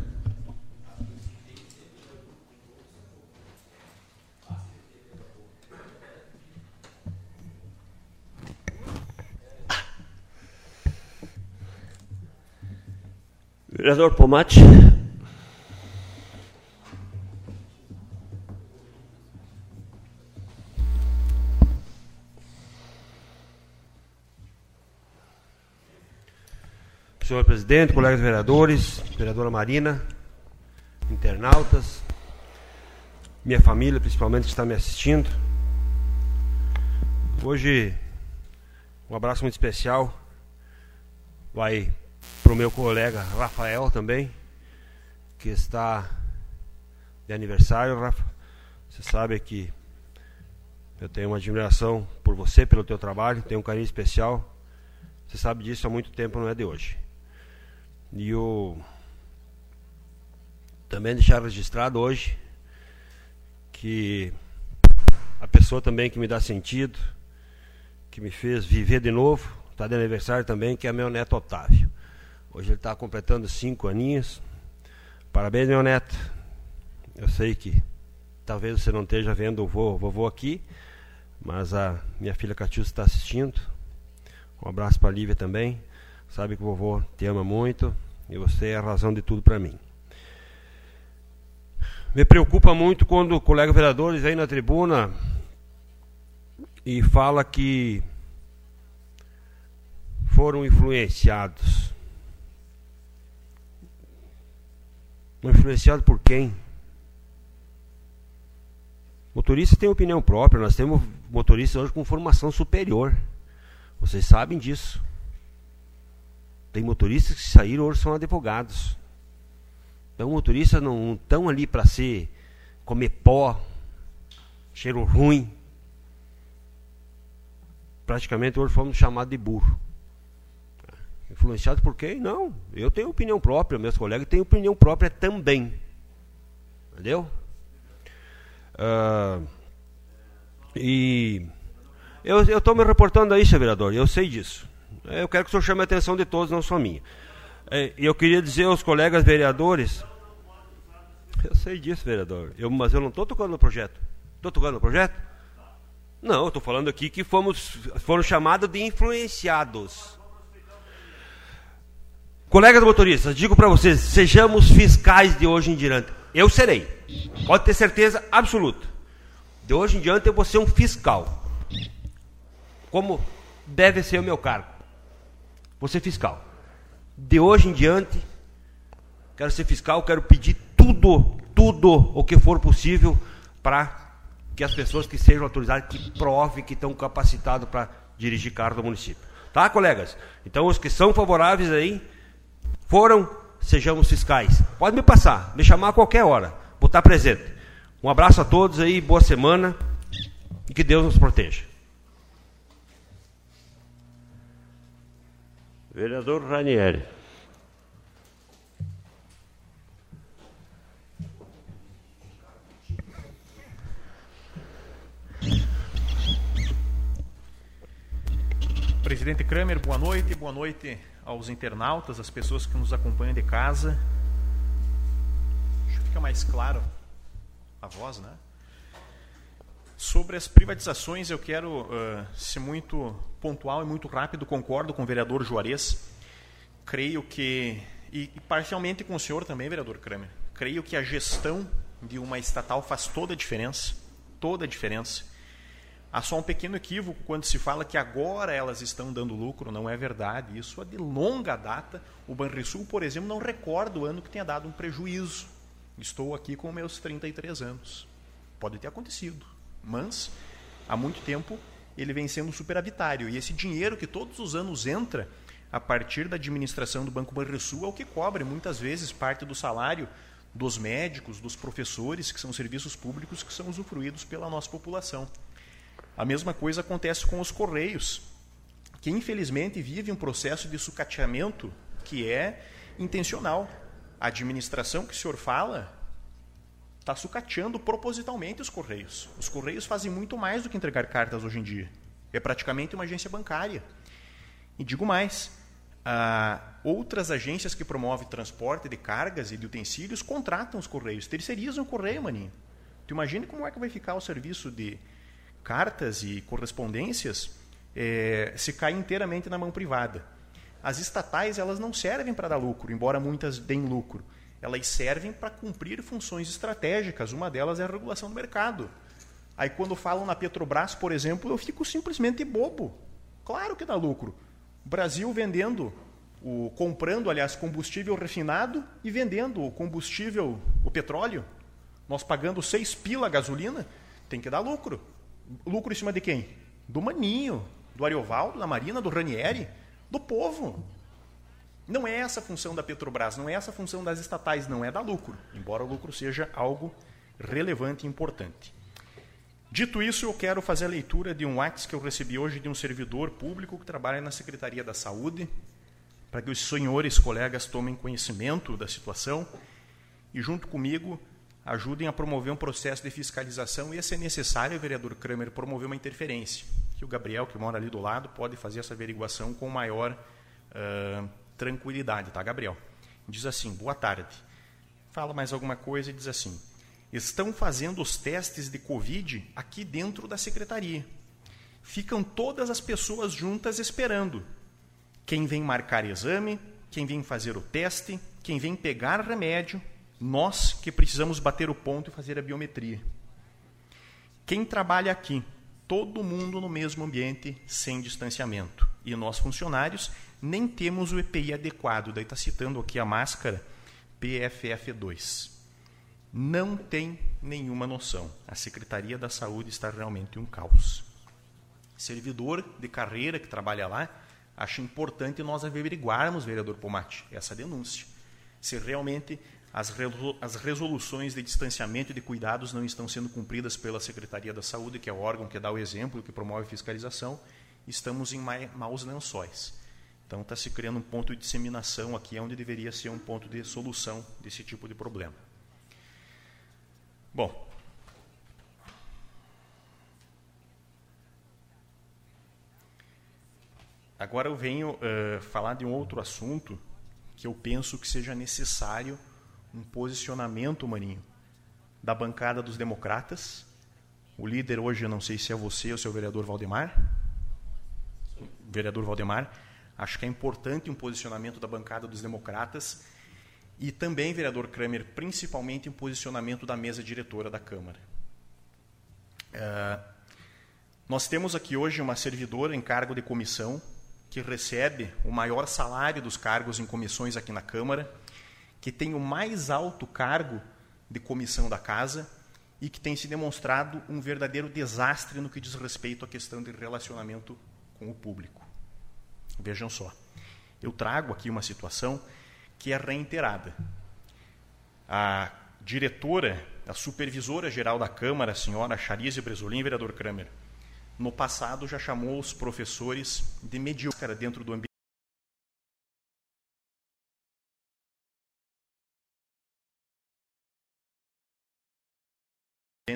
Vereador Pomate.
Presidente, colegas vereadores, vereadora Marina, internautas, minha família principalmente que está me assistindo. Hoje, um abraço muito especial vai para o meu colega Rafael também, que está de aniversário, Rafa. Você sabe que eu tenho uma admiração por você, pelo teu trabalho, tenho um carinho especial. Você sabe disso há muito tempo, não é de hoje. E o também deixar registrado hoje que a pessoa também que me dá sentido, que me fez viver de novo, está de aniversário também, que é meu neto Otávio. Hoje ele está completando cinco aninhos. Parabéns, meu neto. Eu sei que talvez você não esteja vendo o vovô, aqui, mas a minha filha Catiúcia está assistindo. Um abraço para a Lívia também. Sabe que o vovô te ama muito e você é a razão de tudo para mim. Me preocupa muito quando o colega vereador vem na tribuna e fala que foram influenciados. Influenciado por quem? Motorista tem opinião própria, nós temos motoristas hoje com formação superior. Vocês sabem disso. Tem motoristas que saíram hoje são advogados. Então, motoristas não estão ali para ser comer pó, cheiro ruim. Praticamente hoje fomos chamados de burro. Influenciado por quem? Não. Eu tenho opinião própria, meus colegas têm opinião própria também. Entendeu? Uh, e eu estou me reportando a isso, vereador, eu sei disso. Eu quero que o senhor chame a atenção de todos, não só minha. É, e eu queria dizer aos colegas vereadores. Eu sei disso, vereador. Eu, mas eu não estou tocando no projeto. Estou tocando no projeto? Não, estou falando aqui que fomos, foram chamados de influenciados. Colegas motoristas, digo para vocês, sejamos fiscais de hoje em diante. Eu serei. Pode ter certeza absoluta. De hoje em diante eu vou ser um fiscal. Como deve ser o meu cargo. Vou ser fiscal. De hoje em diante, quero ser fiscal, quero pedir tudo, tudo o que for possível para que as pessoas que sejam autorizadas que provem que estão capacitados para dirigir carro do município. Tá, colegas? Então, os que são favoráveis aí, foram, sejamos fiscais. Pode me passar, me chamar a qualquer hora. Vou estar presente. Um abraço a todos aí, boa semana e que Deus nos proteja.
Vereador Ranieri.
Presidente Kramer, boa noite. Boa noite aos internautas, às pessoas que nos acompanham de casa. Acho que fica mais claro a voz, né? Sobre as privatizações, eu quero uh, ser muito pontual e muito rápido. Concordo com o vereador Juarez. Creio que, e, e parcialmente com o senhor também, vereador Kramer, creio que a gestão de uma estatal faz toda a diferença. Toda a diferença Há só um pequeno equívoco quando se fala que agora elas estão dando lucro, não é verdade. Isso é de longa data. O Banrisul, por exemplo, não recorda o ano que tenha dado um prejuízo. Estou aqui com meus 33 anos. Pode ter acontecido, mas há muito tempo ele vem sendo superavitário. E esse dinheiro que todos os anos entra a partir da administração do Banco Banrisul é o que cobre muitas vezes parte do salário dos médicos, dos professores, que são serviços públicos que são usufruídos pela nossa população. A mesma coisa acontece com os Correios, que infelizmente vive um processo de sucateamento que é intencional. A administração que o senhor fala está sucateando propositalmente os Correios. Os Correios fazem muito mais do que entregar cartas hoje em dia. É praticamente uma agência bancária. E digo mais, outras agências que promovem transporte de cargas e de utensílios contratam os Correios, terceirizam o Correio, maninho. Tu imagina como é que vai ficar o serviço de cartas e correspondências é, se cai inteiramente na mão privada. As estatais elas não servem para dar lucro, embora muitas deem lucro. Elas servem para cumprir funções estratégicas. Uma delas é a regulação do mercado. Aí quando falam na Petrobras, por exemplo, eu fico simplesmente bobo. Claro que dá lucro. O Brasil vendendo o, comprando, aliás, combustível refinado e vendendo o combustível, o petróleo. Nós pagando seis pila a gasolina, tem que dar lucro. Lucro em cima de quem? Do Maninho, do Ariovaldo, da Marina, do Ranieri, do povo. Não é essa a função da Petrobras, não é essa a função das estatais, não é dar lucro, embora o lucro seja algo relevante e importante. Dito isso, eu quero fazer a leitura de um WhatsApp que eu recebi hoje de um servidor público que trabalha na Secretaria da Saúde, para que os senhores colegas tomem conhecimento da situação e, junto comigo, ajudem a promover um processo de fiscalização e, se é necessário, vereador Kramer, promover uma interferência, que o Gabriel, que mora ali do lado, pode fazer essa averiguação com maior uh, tranquilidade, tá, Gabriel? Diz assim, boa tarde. Fala mais alguma coisa e diz assim, estão fazendo os testes de Covid aqui dentro da secretaria. Ficam todas as pessoas juntas esperando. Quem vem marcar exame, quem vem fazer o teste, quem vem pegar remédio, nós que precisamos bater o ponto e fazer a biometria. Quem trabalha aqui, todo mundo no mesmo ambiente, sem distanciamento. E nós, funcionários, nem temos o EPI adequado. Daí está citando aqui a máscara PFF2. Não tem nenhuma noção. A Secretaria da Saúde está realmente um caos. Servidor de carreira que trabalha lá, acha importante nós averiguarmos, vereador Pomate, essa denúncia. Se realmente as resoluções de distanciamento e de cuidados não estão sendo cumpridas pela Secretaria da Saúde, que é o órgão que dá o exemplo, que promove fiscalização, estamos em maus lençóis. Então está se criando um ponto de disseminação aqui, onde deveria ser um ponto de solução desse tipo de problema. Bom. Agora eu venho uh, falar de um outro assunto que eu penso que seja necessário um posicionamento, Maninho, da bancada dos democratas. O líder hoje, eu não sei se é você ou se é o vereador Valdemar. Vereador Valdemar, acho que é importante um posicionamento da bancada dos democratas e também, vereador Kramer, principalmente um posicionamento da mesa diretora da Câmara. Uh, nós temos aqui hoje uma servidora em cargo de comissão que recebe o maior salário dos cargos em comissões aqui na Câmara que tem o mais alto cargo de comissão da casa e que tem se demonstrado um verdadeiro desastre no que diz respeito à questão de relacionamento com o público. Vejam só, eu trago aqui uma situação que é reiterada. A diretora, a supervisora geral da Câmara, a senhora Charize Bresolim, vereador Kramer, no passado já chamou os professores de medíocre dentro do ambiente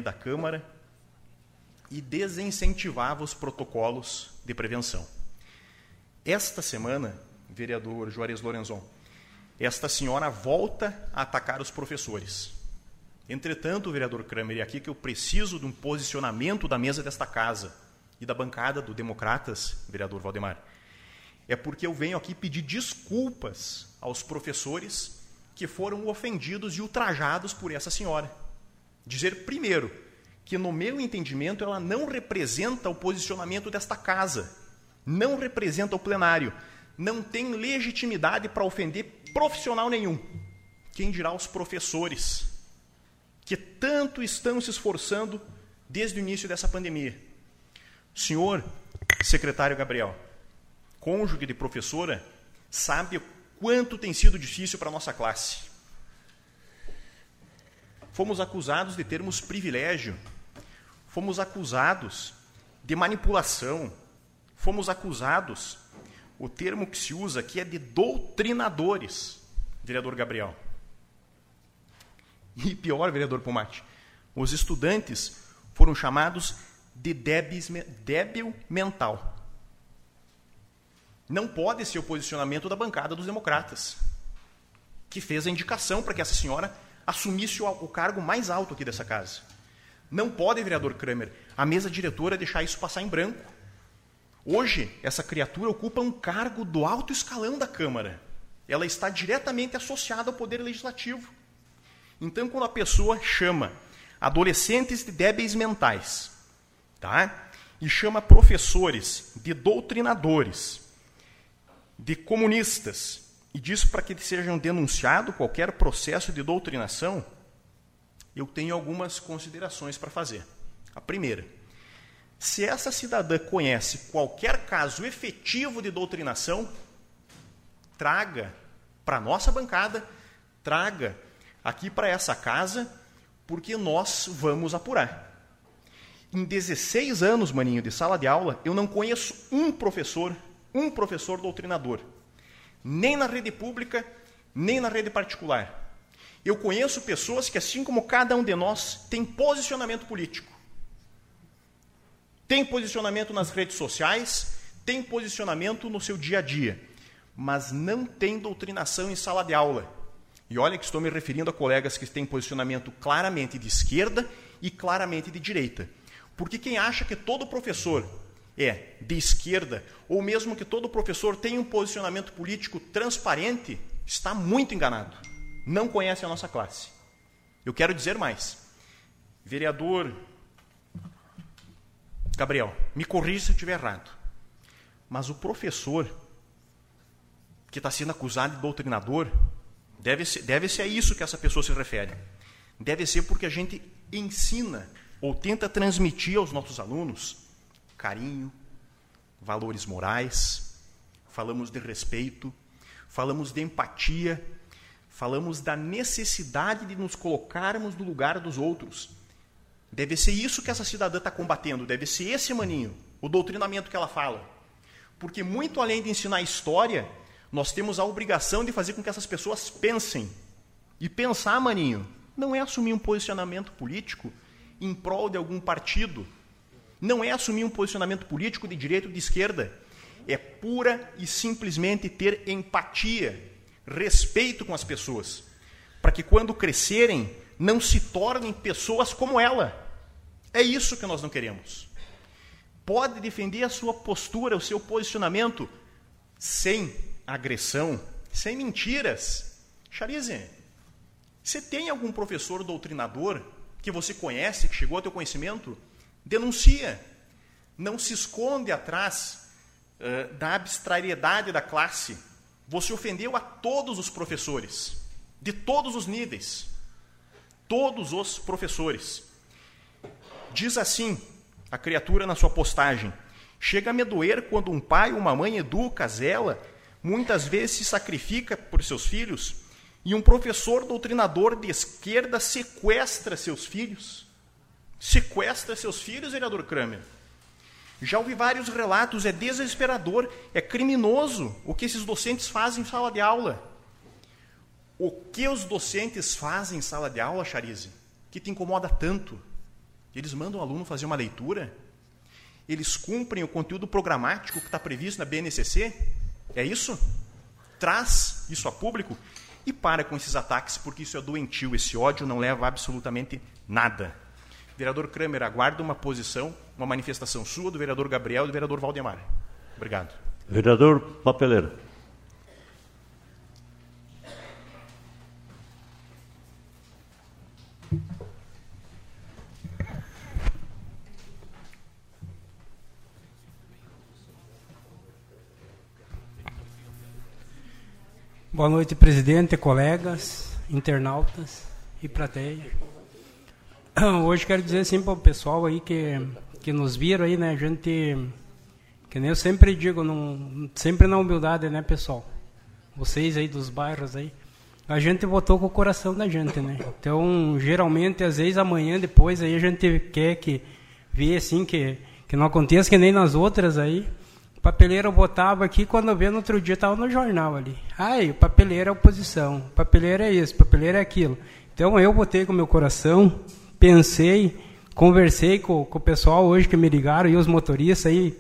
da Câmara e desincentivava os protocolos de prevenção. Esta semana, vereador Juarez Lorenzon, esta senhora volta a atacar os professores. Entretanto, vereador Kramer, é aqui que eu preciso de um posicionamento da mesa desta casa e da bancada do Democratas, vereador Valdemar, é porque eu venho aqui pedir desculpas aos professores que foram ofendidos e ultrajados por essa senhora. Dizer, primeiro, que no meu entendimento ela não representa o posicionamento desta casa, não representa o plenário, não tem legitimidade para ofender profissional nenhum. Quem dirá os professores, que tanto estão se esforçando desde o início dessa pandemia. Senhor secretário Gabriel, cônjuge de professora, sabe o quanto tem sido difícil para a nossa classe fomos acusados de termos privilégio, fomos acusados de manipulação, fomos acusados, o termo que se usa aqui é de doutrinadores, vereador Gabriel. E pior, vereador Pomate, os estudantes foram chamados de débil mental. Não pode ser o posicionamento da bancada dos democratas, que fez a indicação para que essa senhora assumisse o, o cargo mais alto aqui dessa casa. Não pode, vereador Kramer, a mesa diretora deixar isso passar em branco. Hoje, essa criatura ocupa um cargo do alto escalão da Câmara. Ela está diretamente associada ao Poder Legislativo. Então, quando a pessoa chama adolescentes de débeis mentais, tá? e chama professores de doutrinadores, de comunistas e diz para que sejam denunciado qualquer processo de doutrinação, eu tenho algumas considerações para fazer. A primeira, se essa cidadã conhece qualquer caso efetivo de doutrinação, traga para a nossa bancada, traga aqui para essa casa, porque nós vamos apurar. Em 16 anos, maninho, de sala de aula, eu não conheço um professor, um professor doutrinador. Nem na rede pública, nem na rede particular. Eu conheço pessoas que, assim como cada um de nós, tem posicionamento político. Tem posicionamento nas redes sociais, tem posicionamento no seu dia a dia, mas não tem doutrinação em sala de aula. E olha que estou me referindo a colegas que têm posicionamento claramente de esquerda e claramente de direita. Porque quem acha que todo professor é de esquerda, ou mesmo que todo professor tem um posicionamento político transparente, está muito enganado. Não conhece a nossa classe. Eu quero dizer mais. Vereador Gabriel, me corrija se eu estiver errado. Mas o professor que está sendo acusado de doutrinador, deve ser, deve ser a isso que essa pessoa se refere. Deve ser porque a gente ensina ou tenta transmitir aos nossos alunos carinho, valores morais, falamos de respeito, falamos de empatia, falamos da necessidade de nos colocarmos no lugar dos outros. Deve ser isso que essa cidadã está combatendo, deve ser esse maninho, o doutrinamento que ela fala. Porque muito além de ensinar história, nós temos a obrigação de fazer com que essas pessoas pensem. E pensar, maninho, não é assumir um posicionamento político em prol de algum partido. Não é assumir um posicionamento político de direita ou de esquerda. É pura e simplesmente ter empatia, respeito com as pessoas, para que quando crescerem não se tornem pessoas como ela. É isso que nós não queremos. Pode defender a sua postura, o seu posicionamento sem agressão, sem mentiras. Charize, você tem algum professor doutrinador que você conhece, que chegou ao teu conhecimento, denuncia. Não se esconde atrás uh, da abstrariedade da classe. Você ofendeu a todos os professores, de todos os níveis. Todos os professores. Diz assim a criatura na sua postagem: Chega a me doer quando um pai ou uma mãe educa, zela, muitas vezes se sacrifica por seus filhos, e um professor doutrinador de esquerda sequestra seus filhos. Sequestra seus filhos, vereador Kramer. Já ouvi vários relatos, é desesperador, é criminoso o que esses docentes fazem em sala de aula. O que os docentes fazem em sala de aula, Charize, que te incomoda tanto? Eles mandam o aluno fazer uma leitura? Eles cumprem o conteúdo programático que está previsto na BNCC? É isso? Traz isso a público? E para com esses ataques, porque isso é doentio, esse ódio não leva absolutamente nada. Vereador Kramer, aguardo uma posição, uma manifestação sua, do vereador Gabriel e do vereador Valdemar. Obrigado.
Vereador Papeleira.
Boa noite, presidente, colegas, internautas e plateia. Hoje quero dizer assim para o pessoal aí que, que nos viram aí, né? A gente, que nem eu sempre digo, não, sempre na humildade, né, pessoal? Vocês aí dos bairros aí, a gente votou com o coração da gente, né? Então, geralmente, às vezes amanhã, depois, aí a gente quer que ver assim que, que não aconteça que nem nas outras aí papeleiro botava aqui, quando vê no outro dia estava no jornal ali. Ai, o papeleiro é oposição, o papeleiro é isso, o papeleiro é aquilo. Então eu botei com o meu coração, pensei, conversei com, com o pessoal hoje que me ligaram e os motoristas aí.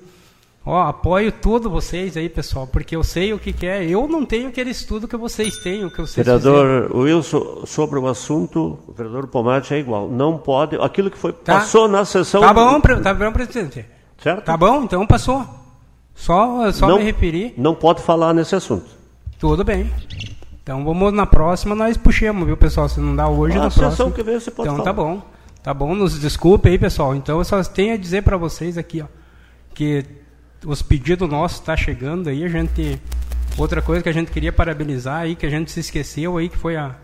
Ó, apoio tudo vocês aí, pessoal, porque eu sei o que, que é. Eu não tenho aquele estudo que vocês têm, o que vocês
Vereador fizeram. Wilson, sobre o assunto, o vereador Pomate é igual. Não pode. Aquilo que foi tá. passou na sessão.
Tá bom, tá bom, presidente. Certo? Tá bom, então passou. Só, só
não,
me referir.
Não pode falar nesse assunto.
Tudo bem. Então vamos na próxima, nós puxamos, viu, pessoal? Se não dá hoje, ah, na próxima.
Que vem, você pode
então
falar.
tá bom. Tá bom, nos desculpe aí, pessoal. Então eu só tenho a dizer para vocês aqui, ó, que os pedidos nossos tá chegando aí, a gente Outra coisa que a gente queria parabenizar aí, que a gente se esqueceu aí, que foi a.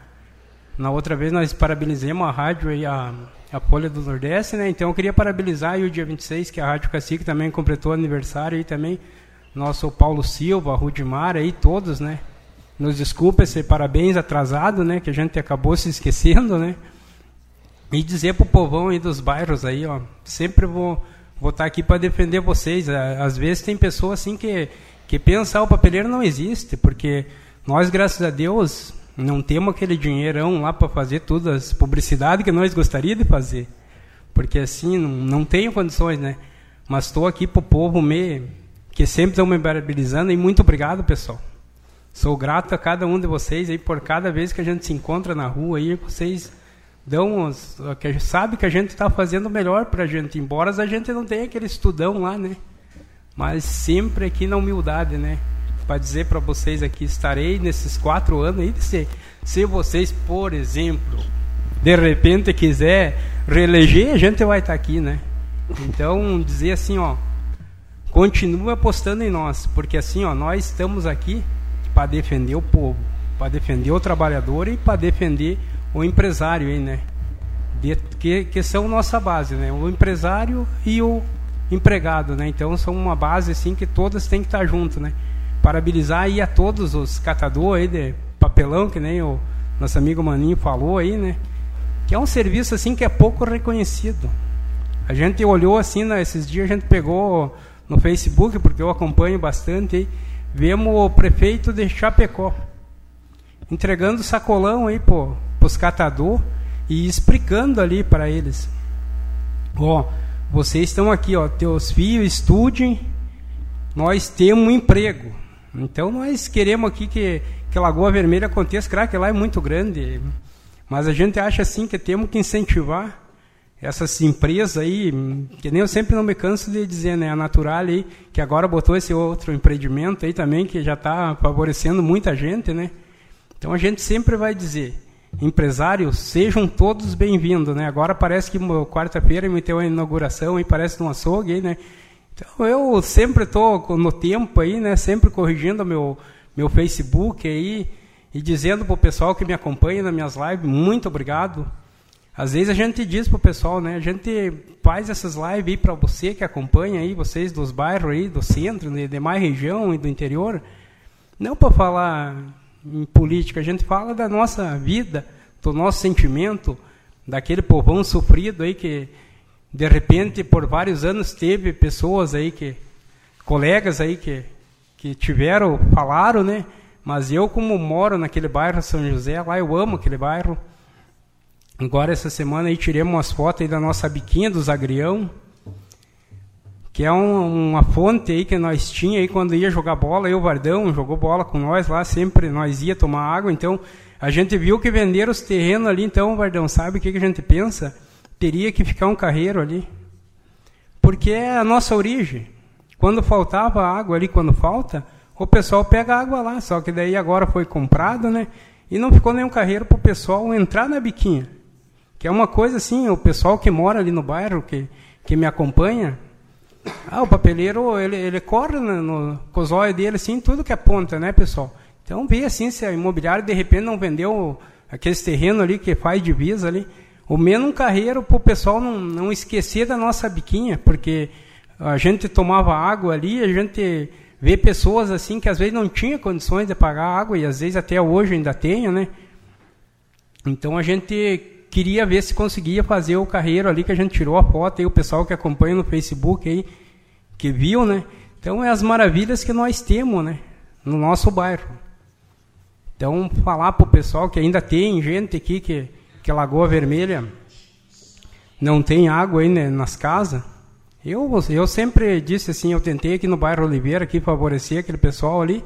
Na outra vez nós parabenizamos a rádio aí, a, a Folha do Nordeste, né? Então eu queria parabenizar aí o dia 26, que a Rádio Cacique também completou aniversário aí também. Nosso Paulo Silva, Rudimar aí, todos, né? Nos desculpa esse parabéns atrasado, né? Que a gente acabou se esquecendo, né? E dizer pro povão aí dos bairros aí, ó, sempre vou vou estar aqui para defender vocês. Às vezes tem pessoas assim que que pensar o papeleiro não existe, porque nós, graças a Deus, não temos aquele dinheirão lá para fazer todas as publicidades que nós gostaríamos de fazer. Porque assim, não, não tenho condições, né? Mas estou aqui para o povo me, que sempre estão me parabenizando e muito obrigado, pessoal. Sou grato a cada um de vocês aí por cada vez que a gente se encontra na rua aí, vocês dão os, que sabe que a gente está fazendo melhor para a gente, embora a gente não tenha aquele estudão lá, né? mas sempre aqui na humildade, né? Para dizer para vocês aqui, estarei nesses quatro anos aí, se, se vocês, por exemplo, de repente quiser reeleger, a gente vai estar tá aqui, né? Então, dizer assim, ó, continue apostando em nós, porque assim, ó, nós estamos aqui para defender o povo, para defender o trabalhador e para defender o empresário aí, né? De, que, que são nossa base, né? O empresário e o empregado, né? Então são uma base assim que todas têm que estar junto, né? Parabenizar aí a todos os catadores aí de papelão, que nem o nosso amigo Maninho falou aí, né? Que é um serviço assim que é pouco reconhecido. A gente olhou assim, né, esses dias a gente pegou no Facebook, porque eu acompanho bastante, aí, vemos o prefeito de Chapecó entregando sacolão aí para os catadores e explicando ali para eles. Ó, vocês estão aqui, ó, teus filhos estudem, nós temos um emprego. Então nós queremos aqui que, que Lagoa Vermelha aconteça, claro que lá é muito grande, mas a gente acha assim que temos que incentivar essas empresas aí, que nem eu sempre não me canso de dizer, né, a Natural aí, que agora botou esse outro empreendimento aí também, que já está favorecendo muita gente, né? Então a gente sempre vai dizer, empresários, sejam todos bem-vindos, né? Agora parece que quarta-feira me deu a inauguração e parece um açougue, né? Então eu sempre estou no tempo aí, né? Sempre corrigindo meu meu Facebook aí e dizendo para o pessoal que me acompanha nas minhas lives, muito obrigado. Às vezes a gente diz para o pessoal, né? A gente faz essas lives aí para você que acompanha aí, vocês dos bairros aí, do centro, de demais região e do interior, não para falar em política, a gente fala da nossa vida, do nosso sentimento, daquele povão sofrido aí que de repente por vários anos teve pessoas aí que colegas aí que que tiveram, falaram, né? Mas eu como moro naquele bairro São José, lá eu amo aquele bairro. Agora essa semana aí tiremos umas fotos aí da nossa biquinha do Zagrião que é um, uma fonte aí que nós tinha aí quando ia jogar bola, eu, Vardão, jogou bola com nós lá, sempre nós ia tomar água, então a gente viu que venderam os terrenos ali, então, Vardão, sabe o que, que a gente pensa? Teria que ficar um carreiro ali. Porque é a nossa origem. Quando faltava água ali, quando falta, o pessoal pega água lá, só que daí agora foi comprado, né? E não ficou nenhum carreiro para o pessoal entrar na biquinha. Que é uma coisa assim, o pessoal que mora ali no bairro, que, que me acompanha, ah, o papeleiro, ele, ele corre no, no cosóio dele, assim, tudo que é ponta, né, pessoal? Então, vê assim, se a imobiliária, de repente, não vendeu aqueles terrenos ali que faz divisa ali, o menos um carreiro para o pessoal não, não esquecer da nossa biquinha, porque a gente tomava água ali, a gente vê pessoas assim que às vezes não tinha condições de pagar água, e às vezes até hoje ainda tenha, né? Então a gente queria ver se conseguia fazer o carreiro ali que a gente tirou a foto aí o pessoal que acompanha no Facebook aí que viu, né? Então é as maravilhas que nós temos, né, no nosso bairro. Então falar para o pessoal que ainda tem gente aqui que que Lagoa Vermelha não tem água aí né, nas casas. Eu eu sempre disse assim, eu tentei aqui no bairro Oliveira aqui favorecer aquele pessoal ali.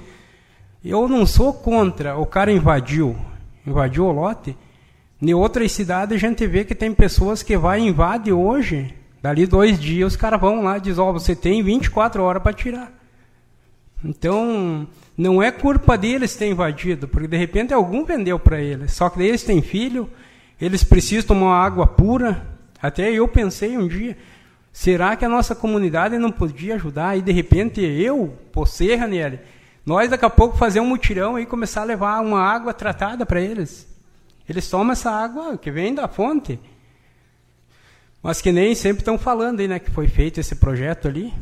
Eu não sou contra o cara invadiu, invadiu o lote em outras cidades a gente vê que tem pessoas que vai invade hoje, dali dois dias os caras vão lá e dizem, ó, oh, você tem 24 horas para tirar. Então, não é culpa deles ter invadido, porque de repente algum vendeu para eles. Só que eles têm filho, eles precisam tomar água pura. Até eu pensei um dia, será que a nossa comunidade não podia ajudar? E de repente eu, você, Ranieri, nós daqui a pouco fazer um mutirão e começar a levar uma água tratada para eles. Eles tomam essa água que vem da fonte. Mas que nem sempre estão falando aí, né, que foi feito esse projeto ali.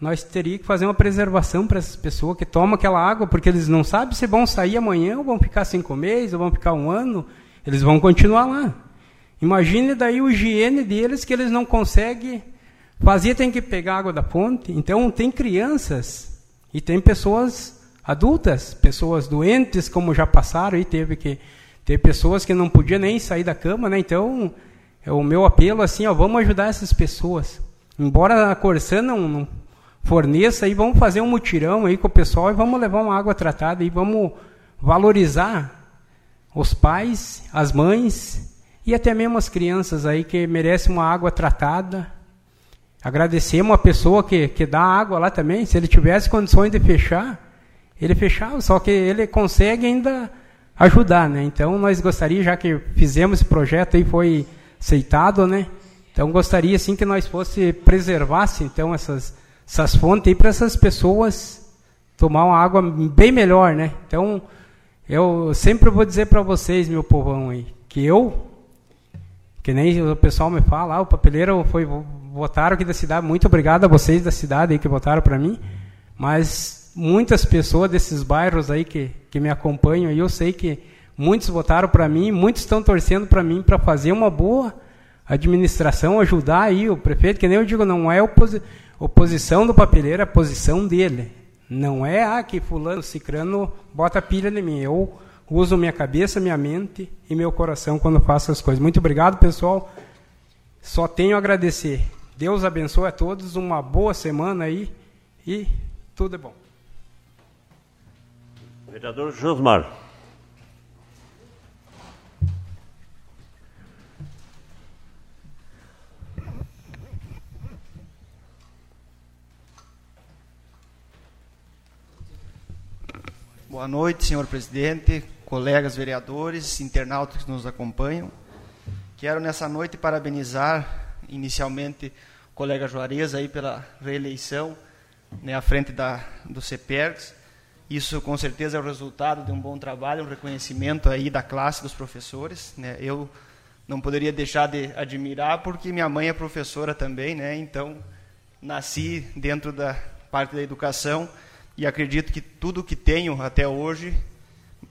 Nós teríamos que fazer uma preservação para essas pessoas que tomam aquela água, porque eles não sabem se vão sair amanhã, ou vão ficar cinco meses, ou vão ficar um ano. Eles vão continuar lá. Imagine daí o higiene deles que eles não conseguem fazer, tem que pegar água da fonte. Então tem crianças e tem pessoas adultas, pessoas doentes, como já passaram e teve que ter pessoas que não podiam nem sair da cama, né? Então é o meu apelo assim, ó, vamos ajudar essas pessoas. Embora a Corsã não, não forneça, aí vamos fazer um mutirão aí com o pessoal e vamos levar uma água tratada e vamos valorizar os pais, as mães e até mesmo as crianças aí que merecem uma água tratada. Agradecer uma pessoa que, que dá água lá também. Se ele tivesse condições de fechar, ele fechava, só que ele consegue ainda ajudar, né? Então nós gostaríamos, já que fizemos esse projeto aí, foi aceitado, né? Então gostaria assim que nós fosse preservasse então essas essas fontes aí para essas pessoas tomar uma água bem melhor, né? Então eu sempre vou dizer para vocês, meu povão aí, que eu que nem o pessoal me fala, ah, o papeleiro foi votaram aqui da cidade, muito obrigado a vocês da cidade aí que votaram para mim, mas muitas pessoas desses bairros aí que, que me acompanham, e eu sei que muitos votaram para mim, muitos estão torcendo para mim para fazer uma boa administração, ajudar aí o prefeito, que nem eu digo, não é oposi oposição do papeleiro, é a posição dele. Não é, ah, que fulano, cicrano bota pilha em mim. Eu uso minha cabeça, minha mente e meu coração quando faço as coisas. Muito obrigado, pessoal. Só tenho a agradecer. Deus abençoe a todos, uma boa semana aí e tudo é bom.
Vereador Josmar.
Boa noite, senhor presidente, colegas vereadores, internautas que nos acompanham. Quero nessa noite parabenizar inicialmente o colega Juarez aí pela reeleição né, à frente da, do CEPERGS. Isso com certeza é o resultado de um bom trabalho, um reconhecimento aí da classe dos professores. Né? Eu não poderia deixar de admirar porque minha mãe é professora também, né? então nasci dentro da parte da educação e acredito que tudo que tenho até hoje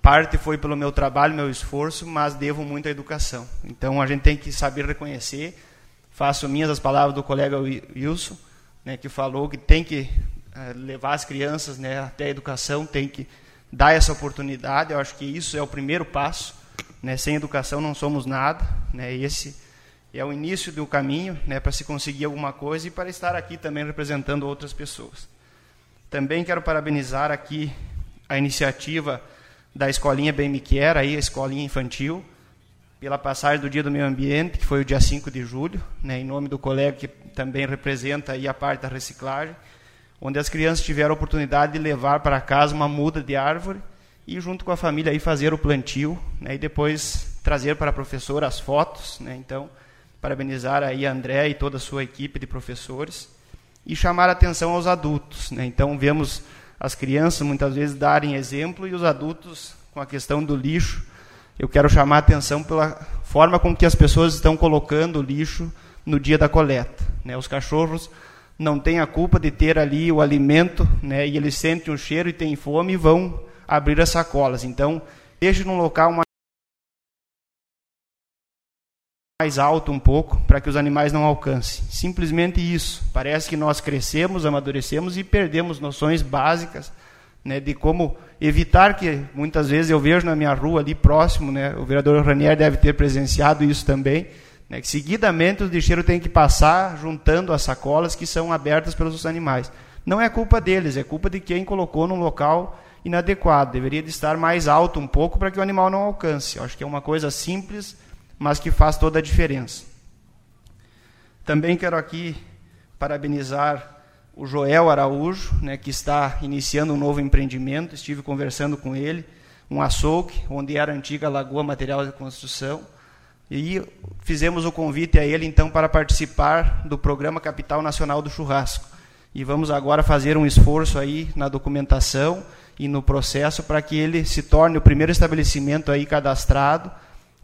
parte foi pelo meu trabalho, meu esforço, mas devo muito à educação. Então a gente tem que saber reconhecer faço minhas as palavras do colega Wilson, né, que falou que tem que uh, levar as crianças né, até a educação, tem que dar essa oportunidade. Eu acho que isso é o primeiro passo. Né, sem educação não somos nada. Né, esse é o início do caminho né, para se conseguir alguma coisa e para estar aqui também representando outras pessoas. Também quero parabenizar aqui a iniciativa da Escolinha Bem Me Quer, aí, a escolinha infantil, pela passagem do Dia do Meio Ambiente, que foi o dia 5 de julho, né, em nome do colega que também representa aí a parte da reciclagem, onde as crianças tiveram a oportunidade de levar para casa uma muda de árvore e junto com a família aí fazer o plantio, né, e depois trazer para a professora as fotos, né, então parabenizar aí a André e toda a sua equipe de professores e chamar atenção aos adultos, né, então vemos as crianças muitas vezes darem exemplo e os adultos com a questão do lixo eu quero chamar atenção pela forma com que as pessoas estão colocando o lixo no dia da coleta. Né? Os cachorros não têm a culpa de ter ali o alimento, né? e eles sentem o cheiro e têm fome e vão abrir as sacolas. Então, deixe num local mais mais alto um pouco para que os animais não alcancem. Simplesmente isso. Parece que nós crescemos, amadurecemos e perdemos noções básicas né, de como evitar que muitas vezes eu vejo na minha rua ali próximo, né, o vereador Ranier deve ter presenciado isso também, né, que seguidamente os lixeiros têm que passar juntando as sacolas que são abertas pelos animais. Não é culpa deles, é culpa de quem colocou num local inadequado. Deveria de estar mais alto um pouco para que o animal não alcance. Eu acho que é uma coisa simples, mas que faz toda a diferença. Também quero aqui parabenizar o Joel Araújo, né, que está iniciando um novo empreendimento. Estive conversando com ele, um açougue, onde era a antiga Lagoa Material de Construção. E fizemos o convite a ele, então, para participar do Programa Capital Nacional do Churrasco. E vamos agora fazer um esforço aí na documentação e no processo para que ele se torne o primeiro estabelecimento aí cadastrado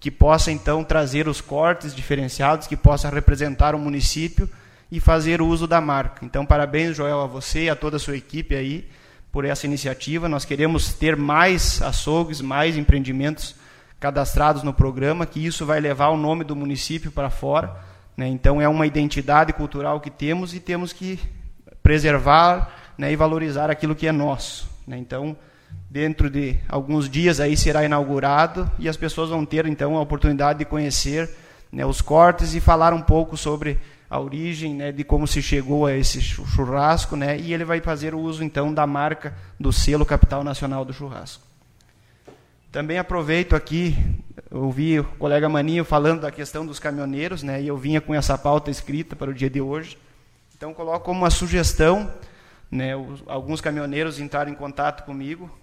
que possa então trazer os cortes diferenciados, que possa representar o município e fazer uso da marca. Então, parabéns, Joel, a você e a toda a sua equipe aí por essa iniciativa. Nós queremos ter mais açougues, mais empreendimentos cadastrados no programa, que isso vai levar o nome do município para fora. Né? Então, é uma identidade cultural que temos e temos que preservar né, e valorizar aquilo que é nosso. Né? Então, dentro de alguns dias aí será inaugurado e as pessoas vão ter então a oportunidade de conhecer né, os cortes e falar um pouco sobre a origem né, de como se chegou a esse churrasco, né, e ele vai fazer o uso então da marca do selo Capital Nacional do Churrasco. Também aproveito aqui, ouvi o colega Maninho falando da questão dos caminhoneiros, né, e eu vinha com essa pauta escrita para o dia de hoje. Então coloco como uma sugestão, né, alguns caminhoneiros entraram em contato comigo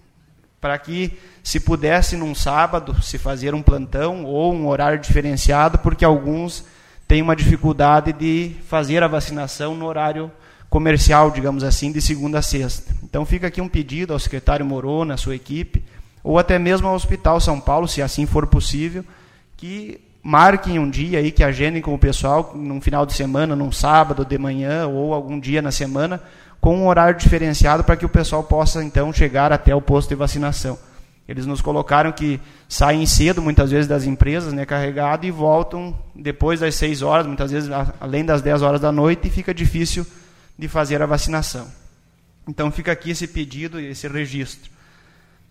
para que se pudesse num sábado se fazer um plantão ou um horário diferenciado, porque alguns têm uma dificuldade de fazer a vacinação no horário comercial, digamos assim, de segunda a sexta. Então fica aqui um pedido ao secretário Morona, à sua equipe, ou até mesmo ao Hospital São Paulo, se assim for possível, que marquem um dia aí, que agendem com o pessoal, num final de semana, num sábado de manhã ou algum dia na semana, com um horário diferenciado para que o pessoal possa então chegar até o posto de vacinação. Eles nos colocaram que saem cedo, muitas vezes, das empresas, né, carregado, e voltam depois das 6 horas, muitas vezes além das 10 horas da noite, e fica difícil de fazer a vacinação. Então fica aqui esse pedido e esse registro.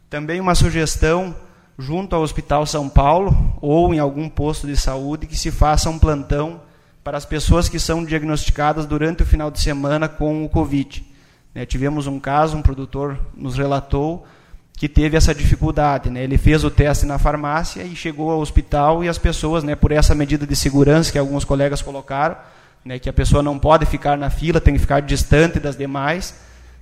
Também uma sugestão junto ao Hospital São Paulo ou em algum posto de saúde que se faça um plantão para as pessoas que são diagnosticadas durante o final de semana com o Covid. Né, tivemos um caso, um produtor nos relatou que teve essa dificuldade. Né? Ele fez o teste na farmácia e chegou ao hospital e as pessoas, né, por essa medida de segurança que alguns colegas colocaram, né, que a pessoa não pode ficar na fila, tem que ficar distante das demais,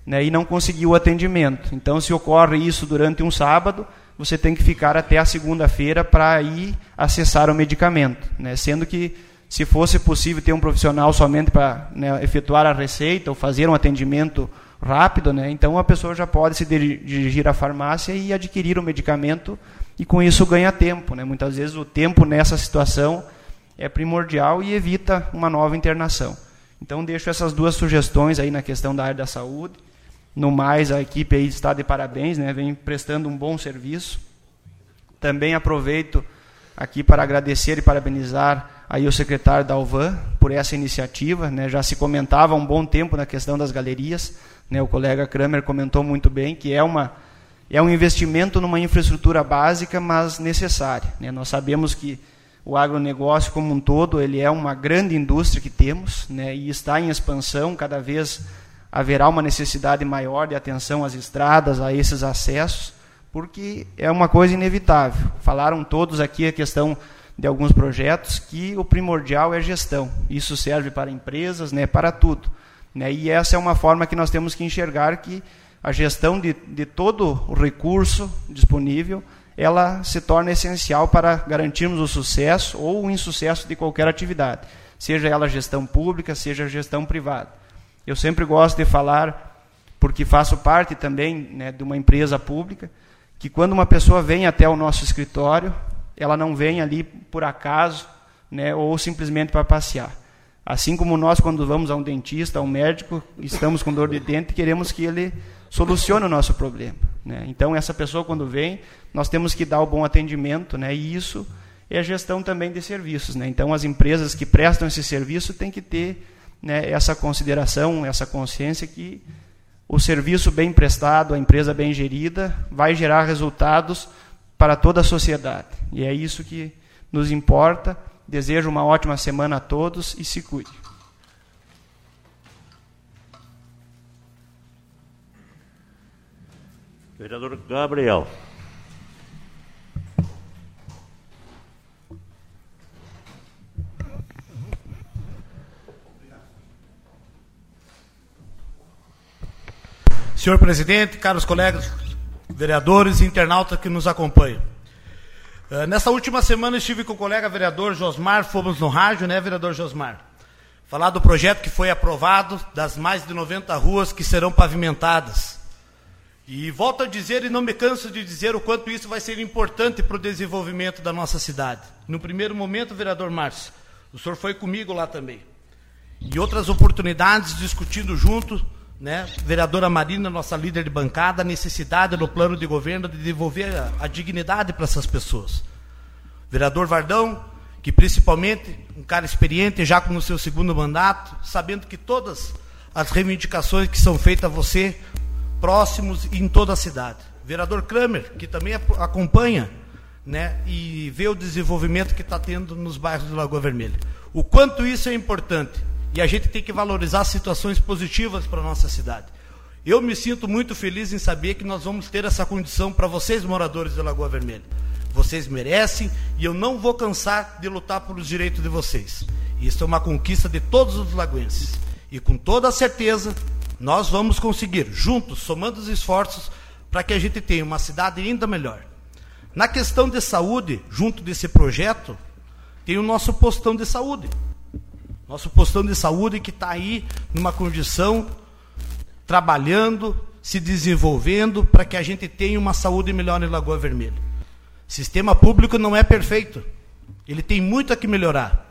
né, e não conseguiu o atendimento. Então, se ocorre isso durante um sábado, você tem que ficar até a segunda-feira para ir acessar o medicamento, né, sendo que se fosse possível ter um profissional somente para né, efetuar a receita ou fazer um atendimento rápido, né, então a pessoa já pode se dirigir à farmácia e adquirir o medicamento e com isso ganha tempo. Né. Muitas vezes o tempo nessa situação é primordial e evita uma nova internação. Então deixo essas duas sugestões aí na questão da área da saúde. No mais, a equipe aí está de parabéns, né, vem prestando um bom serviço. Também aproveito aqui para agradecer e parabenizar aí o secretário da Alvan por essa iniciativa. Né? Já se comentava há um bom tempo na questão das galerias. Né? O colega Kramer comentou muito bem que é, uma, é um investimento numa infraestrutura básica, mas necessária. Né? Nós sabemos que o agronegócio como um todo ele é uma grande indústria que temos né? e está em expansão. Cada vez haverá uma necessidade maior de atenção às estradas, a esses acessos, porque é uma coisa inevitável. Falaram todos aqui a questão de alguns projetos que o primordial é gestão. Isso serve para empresas, né, para tudo. Né? E essa é uma forma que nós temos que enxergar que a gestão de, de todo o recurso disponível ela se torna essencial para garantirmos o sucesso ou o insucesso de qualquer atividade, seja ela gestão pública, seja gestão privada. Eu sempre gosto de falar, porque faço parte também né, de uma empresa pública, que quando uma pessoa vem até o nosso escritório, ela não vem ali por acaso, né, ou simplesmente para passear. Assim como nós, quando vamos a um dentista, a um médico, estamos com dor de dente, queremos que ele solucione o nosso problema. Né? Então, essa pessoa, quando vem, nós temos que dar o bom atendimento, né? e isso é a gestão também de serviços. Né? Então, as empresas que prestam esse serviço têm que ter né, essa consideração, essa consciência que o serviço bem prestado, a empresa bem gerida, vai gerar resultados para toda a sociedade. E é isso que nos importa. Desejo uma ótima semana a todos e se cuide.
Vereador Gabriel.
Senhor presidente, caros colegas vereadores e internautas que nos acompanham. Uh, nessa última semana estive com o colega vereador Josmar, fomos no rádio, né, vereador Josmar? Falar do projeto que foi aprovado, das mais de 90 ruas que serão pavimentadas. E volto a dizer e não me canso de dizer o quanto isso vai ser importante para o desenvolvimento da nossa cidade. No primeiro momento, vereador Márcio, o senhor foi comigo lá também. E outras oportunidades discutindo junto, né, vereadora Marina, nossa líder de bancada, a necessidade no plano de governo de devolver a, a dignidade para essas pessoas. Vereador Vardão, que principalmente um cara experiente, já com o seu segundo mandato, sabendo que todas as reivindicações que são feitas a você próximos e em toda a cidade. Vereador Kramer, que também acompanha né, e vê o desenvolvimento que está tendo nos bairros do Lagoa Vermelha. O quanto isso é importante. E a gente tem que valorizar situações positivas para a nossa cidade. Eu me sinto muito feliz em saber que nós vamos ter essa condição para vocês, moradores da Lagoa Vermelha. Vocês merecem e eu não vou cansar de lutar pelos direitos de vocês. Isso é uma conquista de todos os lagoenses. E com toda certeza, nós vamos conseguir, juntos, somando os esforços, para que a gente tenha uma cidade ainda melhor. Na questão de saúde, junto desse projeto, tem o nosso postão de saúde. Nosso postão de saúde que está aí numa condição, trabalhando, se desenvolvendo, para que a gente tenha uma saúde melhor em Lagoa Vermelha. Sistema público não é perfeito. Ele tem muito a que melhorar.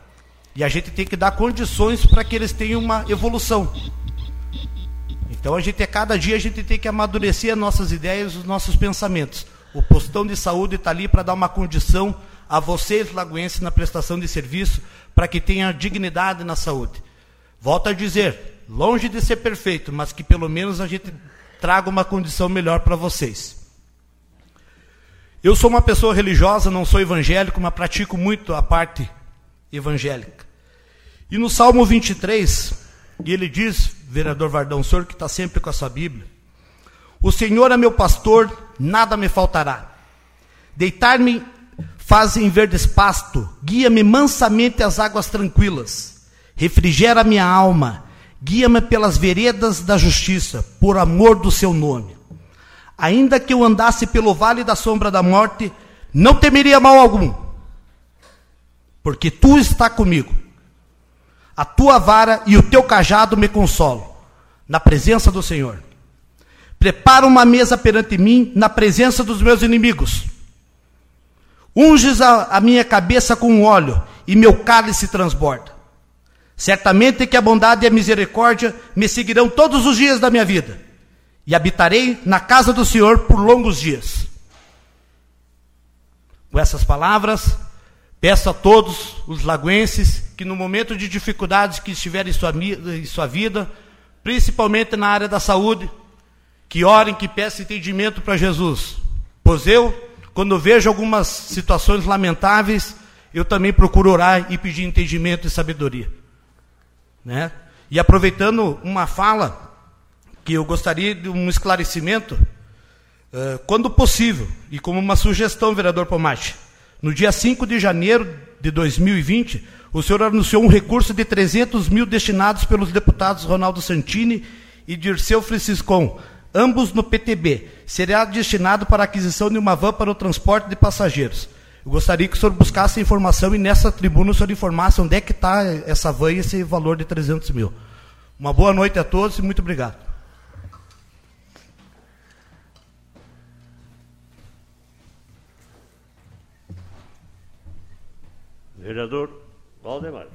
E a gente tem que dar condições para que eles tenham uma evolução. Então a gente, a cada dia, a gente tem que amadurecer as nossas ideias, os nossos pensamentos. O postão de saúde está ali para dar uma condição a vocês, lagoenses, na prestação de serviço, para que tenha dignidade na saúde. Volto a dizer, longe de ser perfeito, mas que pelo menos a gente traga uma condição melhor para vocês. Eu sou uma pessoa religiosa, não sou evangélico, mas pratico muito a parte evangélica. E no Salmo 23, ele diz, vereador Vardão, o senhor que está sempre com a sua Bíblia, o Senhor é meu pastor, nada me faltará. Deitar-me faz em verdes pasto, guia-me mansamente às águas tranquilas, refrigera minha alma, guia-me pelas veredas da justiça, por amor do seu nome. Ainda que eu andasse pelo vale da sombra da morte, não temeria mal algum, porque tu está comigo. A tua vara e o teu cajado me consolam, na presença do Senhor. Prepara uma mesa perante mim, na presença dos meus inimigos. Unges a, a minha cabeça com óleo, e meu cálice transborda. Certamente que a bondade e a misericórdia me seguirão todos os dias da minha vida, e habitarei na casa do Senhor por longos dias. Com essas palavras, Peço a todos os lagoenses que no momento de dificuldades que estiverem em sua, em sua vida, principalmente na área da saúde, que orem, que peçam entendimento para Jesus. Pois eu, quando vejo algumas situações lamentáveis, eu também procuro orar e pedir entendimento e sabedoria. Né? E aproveitando uma fala, que eu gostaria de um esclarecimento, uh, quando possível, e como uma sugestão, vereador Pomate, no dia 5 de janeiro de 2020, o senhor anunciou um recurso de 300 mil destinados pelos deputados Ronaldo Santini e Dirceu Franciscon, ambos no PTB. Será destinado para a aquisição de uma van para o transporte de passageiros. Eu gostaria que o senhor buscasse informação e nessa tribuna o senhor informasse onde é que está essa van e esse valor de 300 mil. Uma boa noite a todos e muito obrigado.
Vereador Valdemar.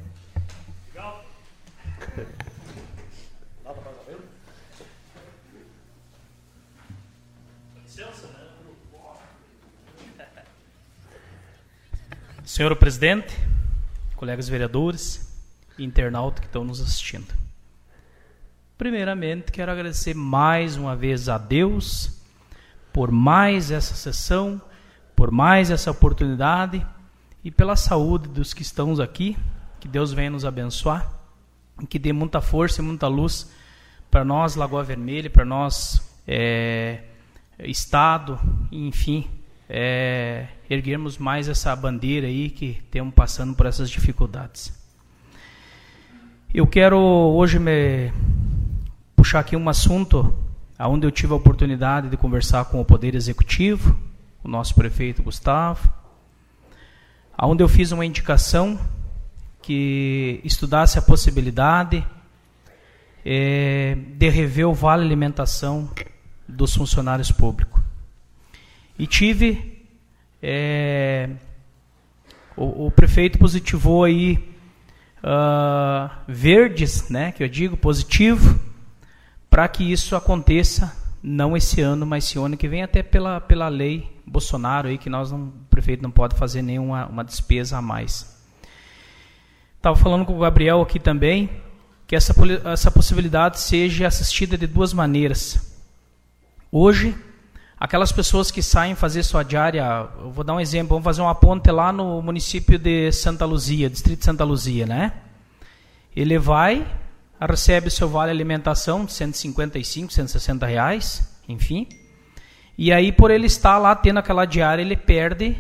Senhor presidente, colegas vereadores internautas que estão nos assistindo. Primeiramente, quero agradecer mais uma vez a Deus por mais essa sessão, por mais essa oportunidade e pela saúde dos que estão aqui. Que Deus venha nos abençoar e que dê muita força e muita luz para nós, Lagoa Vermelha, para nós, é, Estado, enfim, é, erguermos mais essa bandeira aí que temos passando por essas dificuldades. Eu quero hoje me puxar aqui um assunto onde eu tive a oportunidade de conversar com o Poder Executivo, o nosso prefeito Gustavo, onde eu fiz uma indicação que estudasse a possibilidade é, de rever o vale alimentação dos funcionários públicos. E tive é, o, o, prefeito positivou aí uh, verdes, né, que eu digo positivo, para que isso aconteça não esse ano, mas esse ano que vem até pela, pela lei Bolsonaro aí que nós não, o prefeito não pode fazer nenhuma uma despesa a mais. Estava falando com o Gabriel aqui também que essa, essa possibilidade seja assistida de duas maneiras. Hoje, aquelas pessoas que saem fazer sua diária, eu vou dar um exemplo, vamos fazer uma ponte lá no município de Santa Luzia, distrito de Santa Luzia, né? Ele vai, recebe seu vale alimentação de 155, 160 reais, enfim. E aí, por ele estar lá tendo aquela diária, ele perde,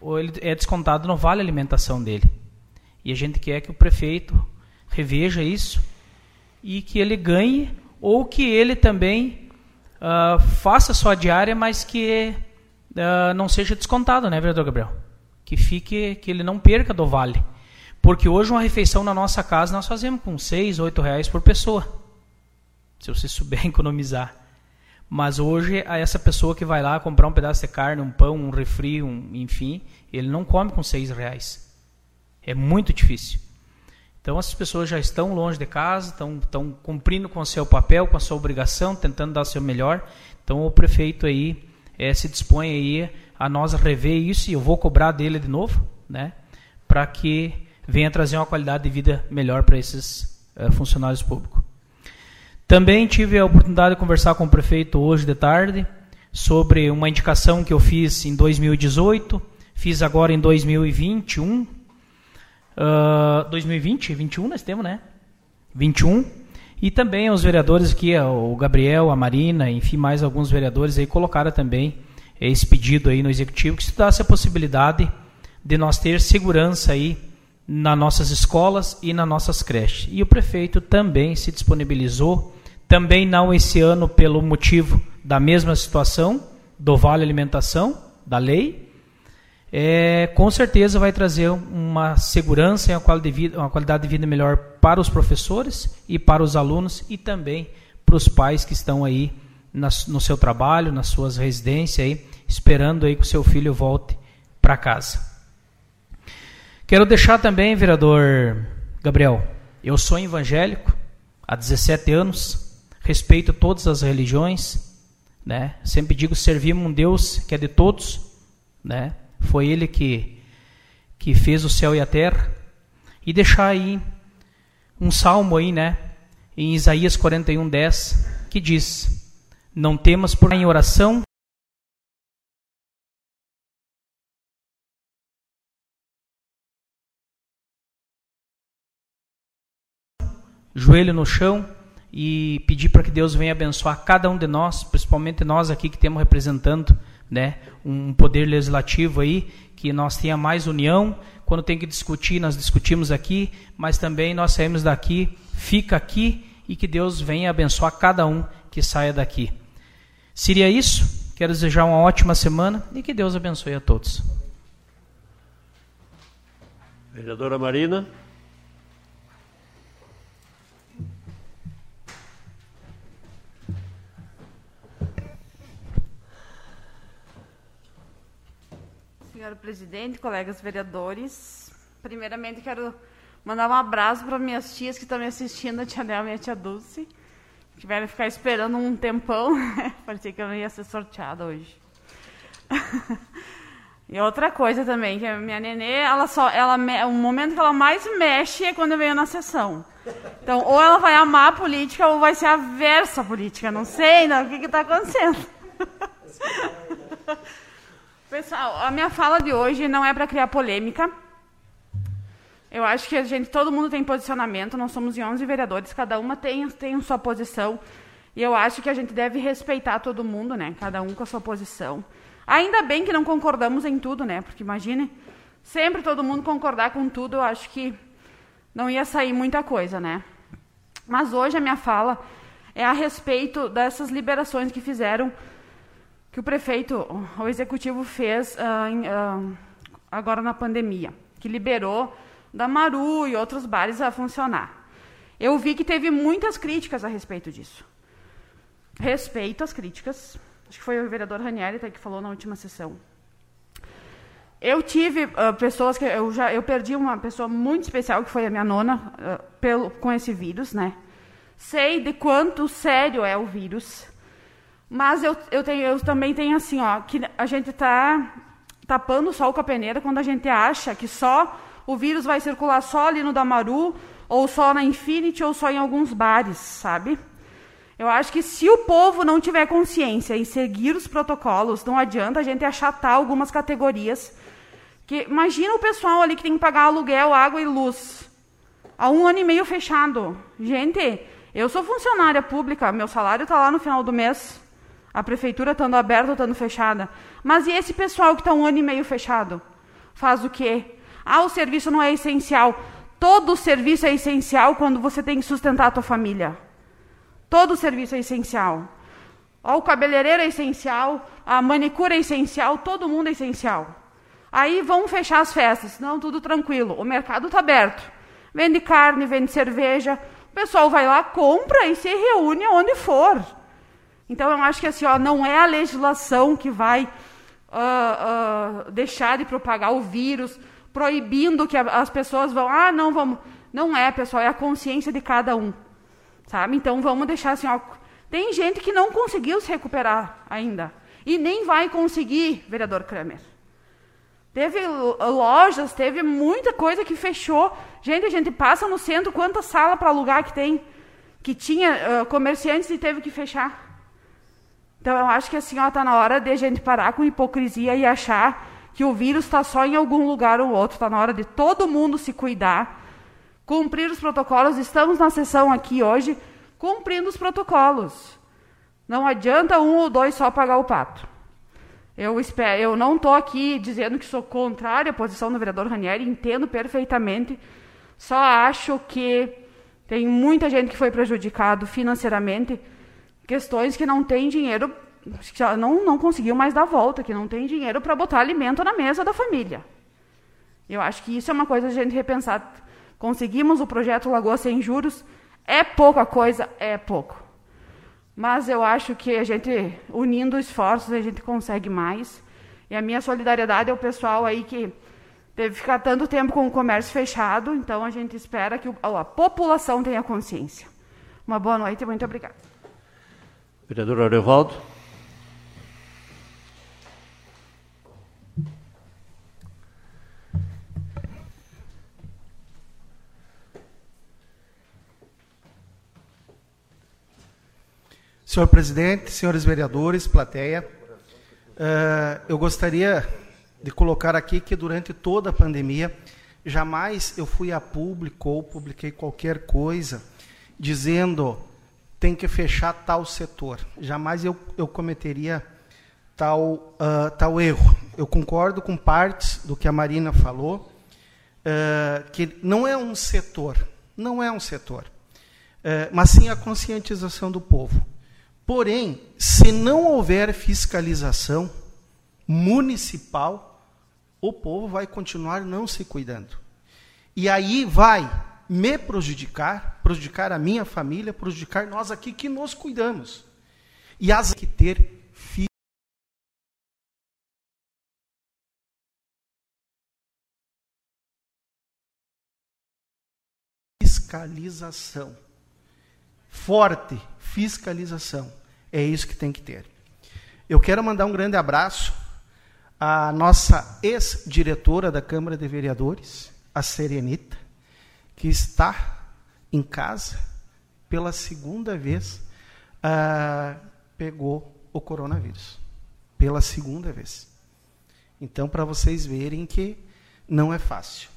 ou ele é descontado no vale alimentação dele. E a gente quer que o prefeito reveja isso e que ele ganhe, ou que ele também uh, faça sua diária, mas que uh, não seja descontado, né, vereador Gabriel? Que fique, que ele não perca do vale. Porque hoje uma refeição na nossa casa nós fazemos com 6, 8 reais por pessoa. Se você souber economizar. Mas hoje, essa pessoa que vai lá comprar um pedaço de carne, um pão, um refri, um, enfim, ele não come com 6 reais. É muito difícil. Então, essas pessoas já estão longe de casa, estão, estão cumprindo com o seu papel, com a sua obrigação, tentando dar o seu melhor. Então, o prefeito aí é, se dispõe aí a nós rever isso e eu vou cobrar dele de novo, né, para que venha trazer uma qualidade de vida melhor para esses uh, funcionários públicos. Também tive a oportunidade de conversar com o prefeito hoje de tarde sobre uma indicação que eu fiz em 2018, fiz agora em 2021, uh, 2020, 21 nós temos, né? 21. E também os vereadores aqui, o Gabriel, a Marina, enfim, mais alguns vereadores aí colocaram também esse pedido aí no executivo que estudasse a possibilidade de nós ter segurança aí nas nossas escolas e nas nossas creches. E o prefeito também se disponibilizou, também não esse ano pelo motivo da mesma situação do Vale Alimentação, da lei, é, com certeza vai trazer uma segurança e uma qualidade, de vida, uma qualidade de vida melhor para os professores e para os alunos e também para os pais que estão aí na, no seu trabalho, nas suas residências, aí, esperando aí que o seu filho volte para casa. Quero deixar também, vereador Gabriel, eu sou evangélico há 17 anos, respeito todas as religiões, né? Sempre digo servimos um Deus que é de todos, né? Foi ele que que fez o céu e a terra. E deixar aí um salmo aí, né? Em Isaías 41:10, que diz: Não temas por em oração joelho no chão e pedir para que Deus venha abençoar cada um de nós, principalmente nós aqui que temos representando né, um poder legislativo aí, que nós tenha mais união. Quando tem que discutir, nós discutimos aqui, mas também nós saímos daqui, fica aqui e que Deus venha abençoar cada um que saia daqui. Seria isso? Quero desejar uma ótima semana e que Deus abençoe a todos.
Vereadora Marina.
Senhor presidente, colegas vereadores, primeiramente quero mandar um abraço para minhas tias que estão me assistindo, a tia Nelma e a tia Dulce. Tiveram que ficar esperando um tempão, né? parecia que eu não ia ser sorteada hoje. e outra coisa também, que a minha nenê, ela só, ela, o momento que ela mais mexe é quando eu venho na sessão. Então, ou ela vai amar a política ou vai ser aversa à política. Não sei não, o que está acontecendo. Pessoal, a minha fala de hoje não é para criar polêmica. Eu acho que a gente, todo mundo tem posicionamento, nós somos 11 vereadores, cada uma tem, tem sua posição. E eu acho que a gente deve respeitar todo mundo, né? Cada um com a sua posição. Ainda bem que não concordamos em tudo, né? Porque imagine, sempre todo mundo concordar com tudo, eu acho que não ia sair muita coisa, né? Mas hoje a minha fala é a respeito dessas liberações que fizeram que o prefeito, o executivo fez uh, em, uh, agora na pandemia, que liberou da Maru e outros bares a funcionar. Eu vi que teve muitas críticas a respeito disso. respeito as críticas. Acho que foi o vereador Ranieri que falou na última sessão. Eu tive uh, pessoas que eu já eu perdi uma pessoa muito especial que foi a minha nona pelo com esse vírus, né? Sei de quanto sério é o vírus, mas eu, eu, tenho, eu também tenho assim, ó, que a gente está tapando o sol com a peneira quando a gente acha que só o vírus vai circular só ali no Damaru, ou só na Infinity, ou só em alguns bares, sabe? Eu acho que se o povo não tiver consciência em seguir os protocolos, não adianta a gente achatar algumas categorias que, imagina o pessoal ali que tem que pagar aluguel, água e luz. Há um ano e meio fechado. Gente, eu sou funcionária pública, meu salário está lá no final do mês. A prefeitura estando aberta ou estando fechada. Mas e esse pessoal que está um ano e meio fechado? Faz o quê? Ah, o serviço não é essencial. Todo serviço é essencial quando você tem que sustentar a tua família. Todo serviço é essencial. o cabeleireiro é essencial, a manicure é essencial, todo mundo é essencial. Aí vão fechar as festas. Não, tudo tranquilo. O mercado está aberto. Vende carne, vende cerveja. O pessoal vai lá, compra e se reúne onde for. Então eu acho que assim, ó, não é a legislação que vai uh, uh, deixar de propagar o vírus, proibindo que as pessoas vão. Ah, não, vamos. Não é, pessoal, é a consciência de cada um. Sabe? Então vamos deixar assim, ó. Tem gente que não conseguiu se recuperar ainda. E nem vai conseguir, vereador Kramer. Teve lojas, teve muita coisa que fechou. Gente, a gente passa no centro, quanta sala para alugar que tem, que tinha uh, comerciantes e teve que fechar. Então eu acho que assim, ó, tá na hora de a gente parar com hipocrisia e achar que o vírus está só em algum lugar ou outro. Está na hora de todo mundo se cuidar, cumprir os protocolos. Estamos na sessão aqui hoje cumprindo os protocolos. Não adianta um ou dois só pagar o pato. Eu, espero, eu não estou aqui dizendo que sou contrária à posição do vereador Ranieri, entendo perfeitamente. Só acho que tem muita gente que foi prejudicado financeiramente, questões que não tem dinheiro, que não, não conseguiu mais dar volta, que não tem dinheiro para botar alimento na mesa da família. Eu acho que isso é uma coisa a gente repensar. Conseguimos o projeto Lagoa Sem Juros, é pouca coisa, é pouco. Mas eu acho que a gente, unindo esforços, a gente consegue mais. E a minha solidariedade é o pessoal aí que teve que ficar tanto tempo com o comércio fechado, então a gente espera que a população tenha consciência. Uma boa noite e muito obrigada.
Vereador Arevaldo.
Senhor presidente, senhores vereadores, plateia, uh, eu gostaria de colocar aqui que durante toda a pandemia, jamais eu fui a público ou publiquei qualquer coisa dizendo tem que fechar tal setor. Jamais eu, eu cometeria tal, uh, tal erro. Eu concordo com partes do que a Marina falou, uh, que não é um setor, não é um setor, mas sim a conscientização do povo. Porém, se não houver fiscalização municipal, o povo vai continuar não se cuidando. E aí vai me prejudicar, prejudicar a minha família, prejudicar nós aqui que nos cuidamos. E as que ter fiscalização. Forte fiscalização. É isso que tem que ter. Eu quero mandar um grande abraço à nossa ex-diretora da Câmara de Vereadores, a Serenita, que está em casa pela segunda vez, uh, pegou o coronavírus. Pela segunda vez. Então, para vocês verem que não é fácil.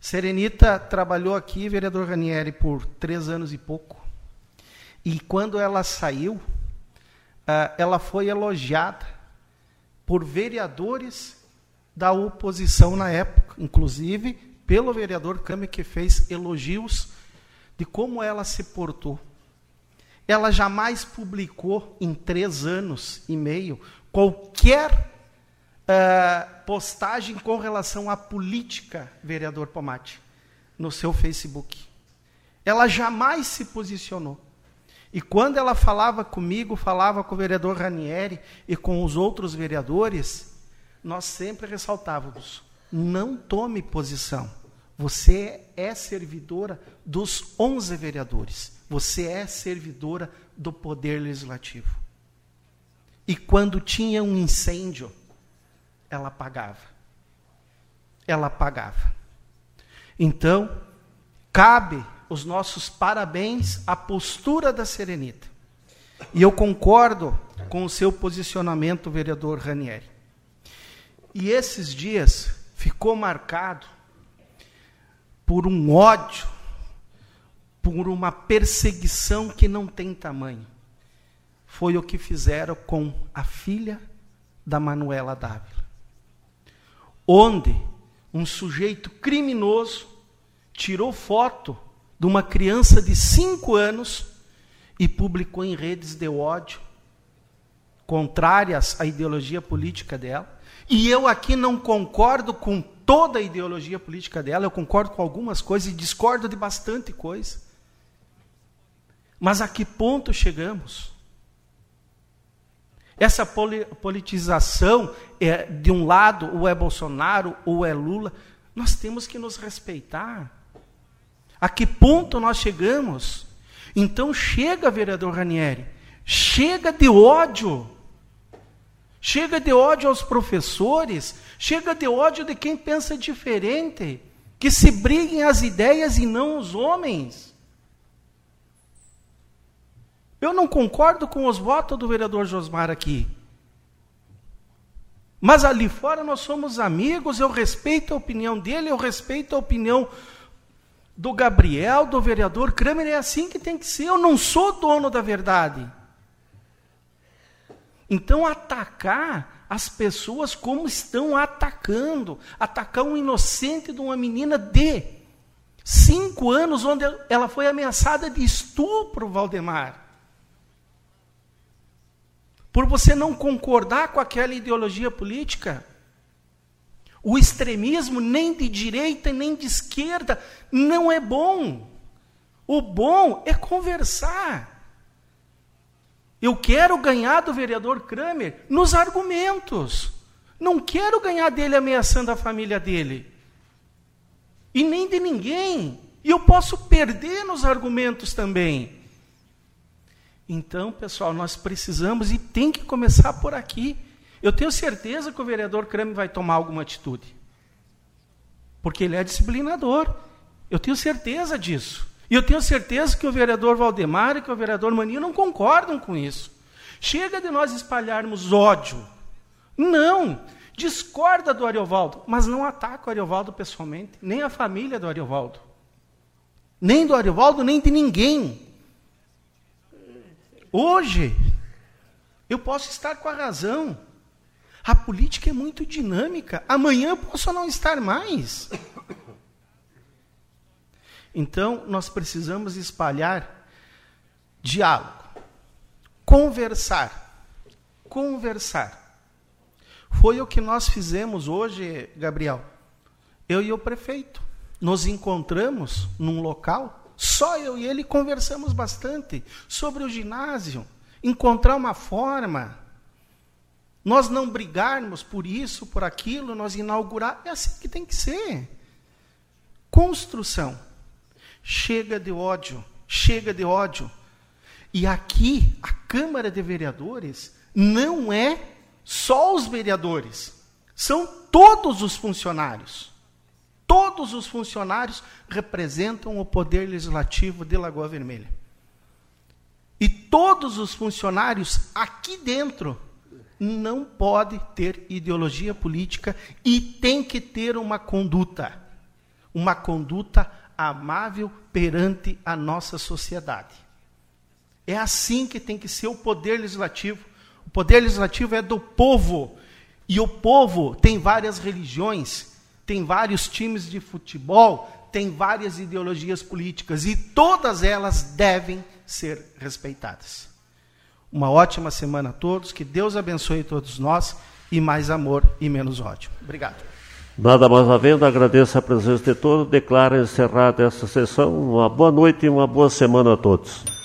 Serenita trabalhou aqui, vereador Ranieri, por três anos e pouco. E quando ela saiu, ah, ela foi elogiada por vereadores da oposição na época, inclusive pelo vereador Câmara, que fez elogios de como ela se portou. Ela jamais publicou em três anos e meio qualquer uh, postagem com relação à política, vereador Pomate, no seu Facebook. Ela jamais se posicionou. E quando ela falava comigo, falava com o vereador Ranieri e com os outros vereadores, nós sempre ressaltávamos: não tome posição. Você é servidora dos 11 vereadores. Você é servidora do Poder Legislativo. E quando tinha um incêndio, ela apagava. Ela apagava. Então, cabe os nossos parabéns à postura da Serenita. E eu concordo com o seu posicionamento, vereador Ranieri. E esses dias ficou marcado por um ódio, por uma perseguição que não tem tamanho. Foi o que fizeram com a filha da Manuela Dávila. Onde um sujeito criminoso tirou foto de uma criança de cinco anos e publicou em redes de ódio, contrárias à ideologia política dela. E eu aqui não concordo com toda a ideologia política dela, eu concordo com algumas coisas e discordo de bastante coisa. Mas a que ponto chegamos? Essa politização é de um lado, ou é Bolsonaro, ou é Lula, nós temos que nos respeitar. A que ponto nós chegamos? Então chega, vereador Ranieri, chega de ódio. Chega de ódio aos professores, chega de ódio de quem pensa diferente, que se briguem as ideias e não os homens. Eu não concordo com os votos do vereador Josmar aqui. Mas ali fora nós somos amigos, eu respeito a opinião dele, eu respeito a opinião do Gabriel, do vereador Kramer, é assim que tem que ser. Eu não sou dono da verdade. Então, atacar as pessoas como estão atacando, atacar um inocente de uma menina de cinco anos, onde ela foi ameaçada de estupro, Valdemar. Por você não concordar com aquela ideologia política. O extremismo, nem de direita nem de esquerda, não é bom. O bom é conversar. Eu quero ganhar do vereador Kramer nos argumentos. Não quero ganhar dele ameaçando a família dele. E nem de ninguém. E eu posso perder nos argumentos também. Então, pessoal, nós precisamos e tem que começar por aqui. Eu tenho certeza que o vereador Kramer vai tomar alguma atitude. Porque ele é disciplinador. Eu tenho certeza disso. E eu tenho certeza que o vereador Valdemar e que o vereador Maninho não concordam com isso. Chega de nós espalharmos ódio. Não! Discorda do Ariovaldo, mas não ataca o Ariovaldo pessoalmente, nem a família do Ariovaldo. Nem do Ariovaldo, nem de ninguém. Hoje, eu posso estar com a razão. A política é muito dinâmica. Amanhã eu posso não estar mais. Então, nós precisamos espalhar diálogo, conversar. Conversar. Foi o que nós fizemos hoje, Gabriel. Eu e o prefeito. Nos encontramos num local, só eu e ele conversamos bastante sobre o ginásio, encontrar uma forma. Nós não brigarmos por isso, por aquilo, nós inaugurar. É assim que tem que ser. Construção. Chega de ódio, chega de ódio. E aqui, a Câmara de Vereadores não é só os vereadores, são todos os funcionários. Todos os funcionários representam o poder legislativo de Lagoa Vermelha. E todos os funcionários aqui dentro não pode ter ideologia política e tem que ter uma conduta, uma conduta amável perante a nossa sociedade. É assim que tem que ser o poder legislativo. O poder legislativo é do povo. E o povo tem várias religiões, tem vários times de futebol, tem várias ideologias políticas e todas elas devem ser respeitadas. Uma ótima semana a todos, que Deus abençoe todos nós e mais amor e menos ódio. Obrigado.
Nada mais havendo, agradeço a presença de todos, declaro encerrada essa sessão. Uma boa noite e uma boa semana a todos.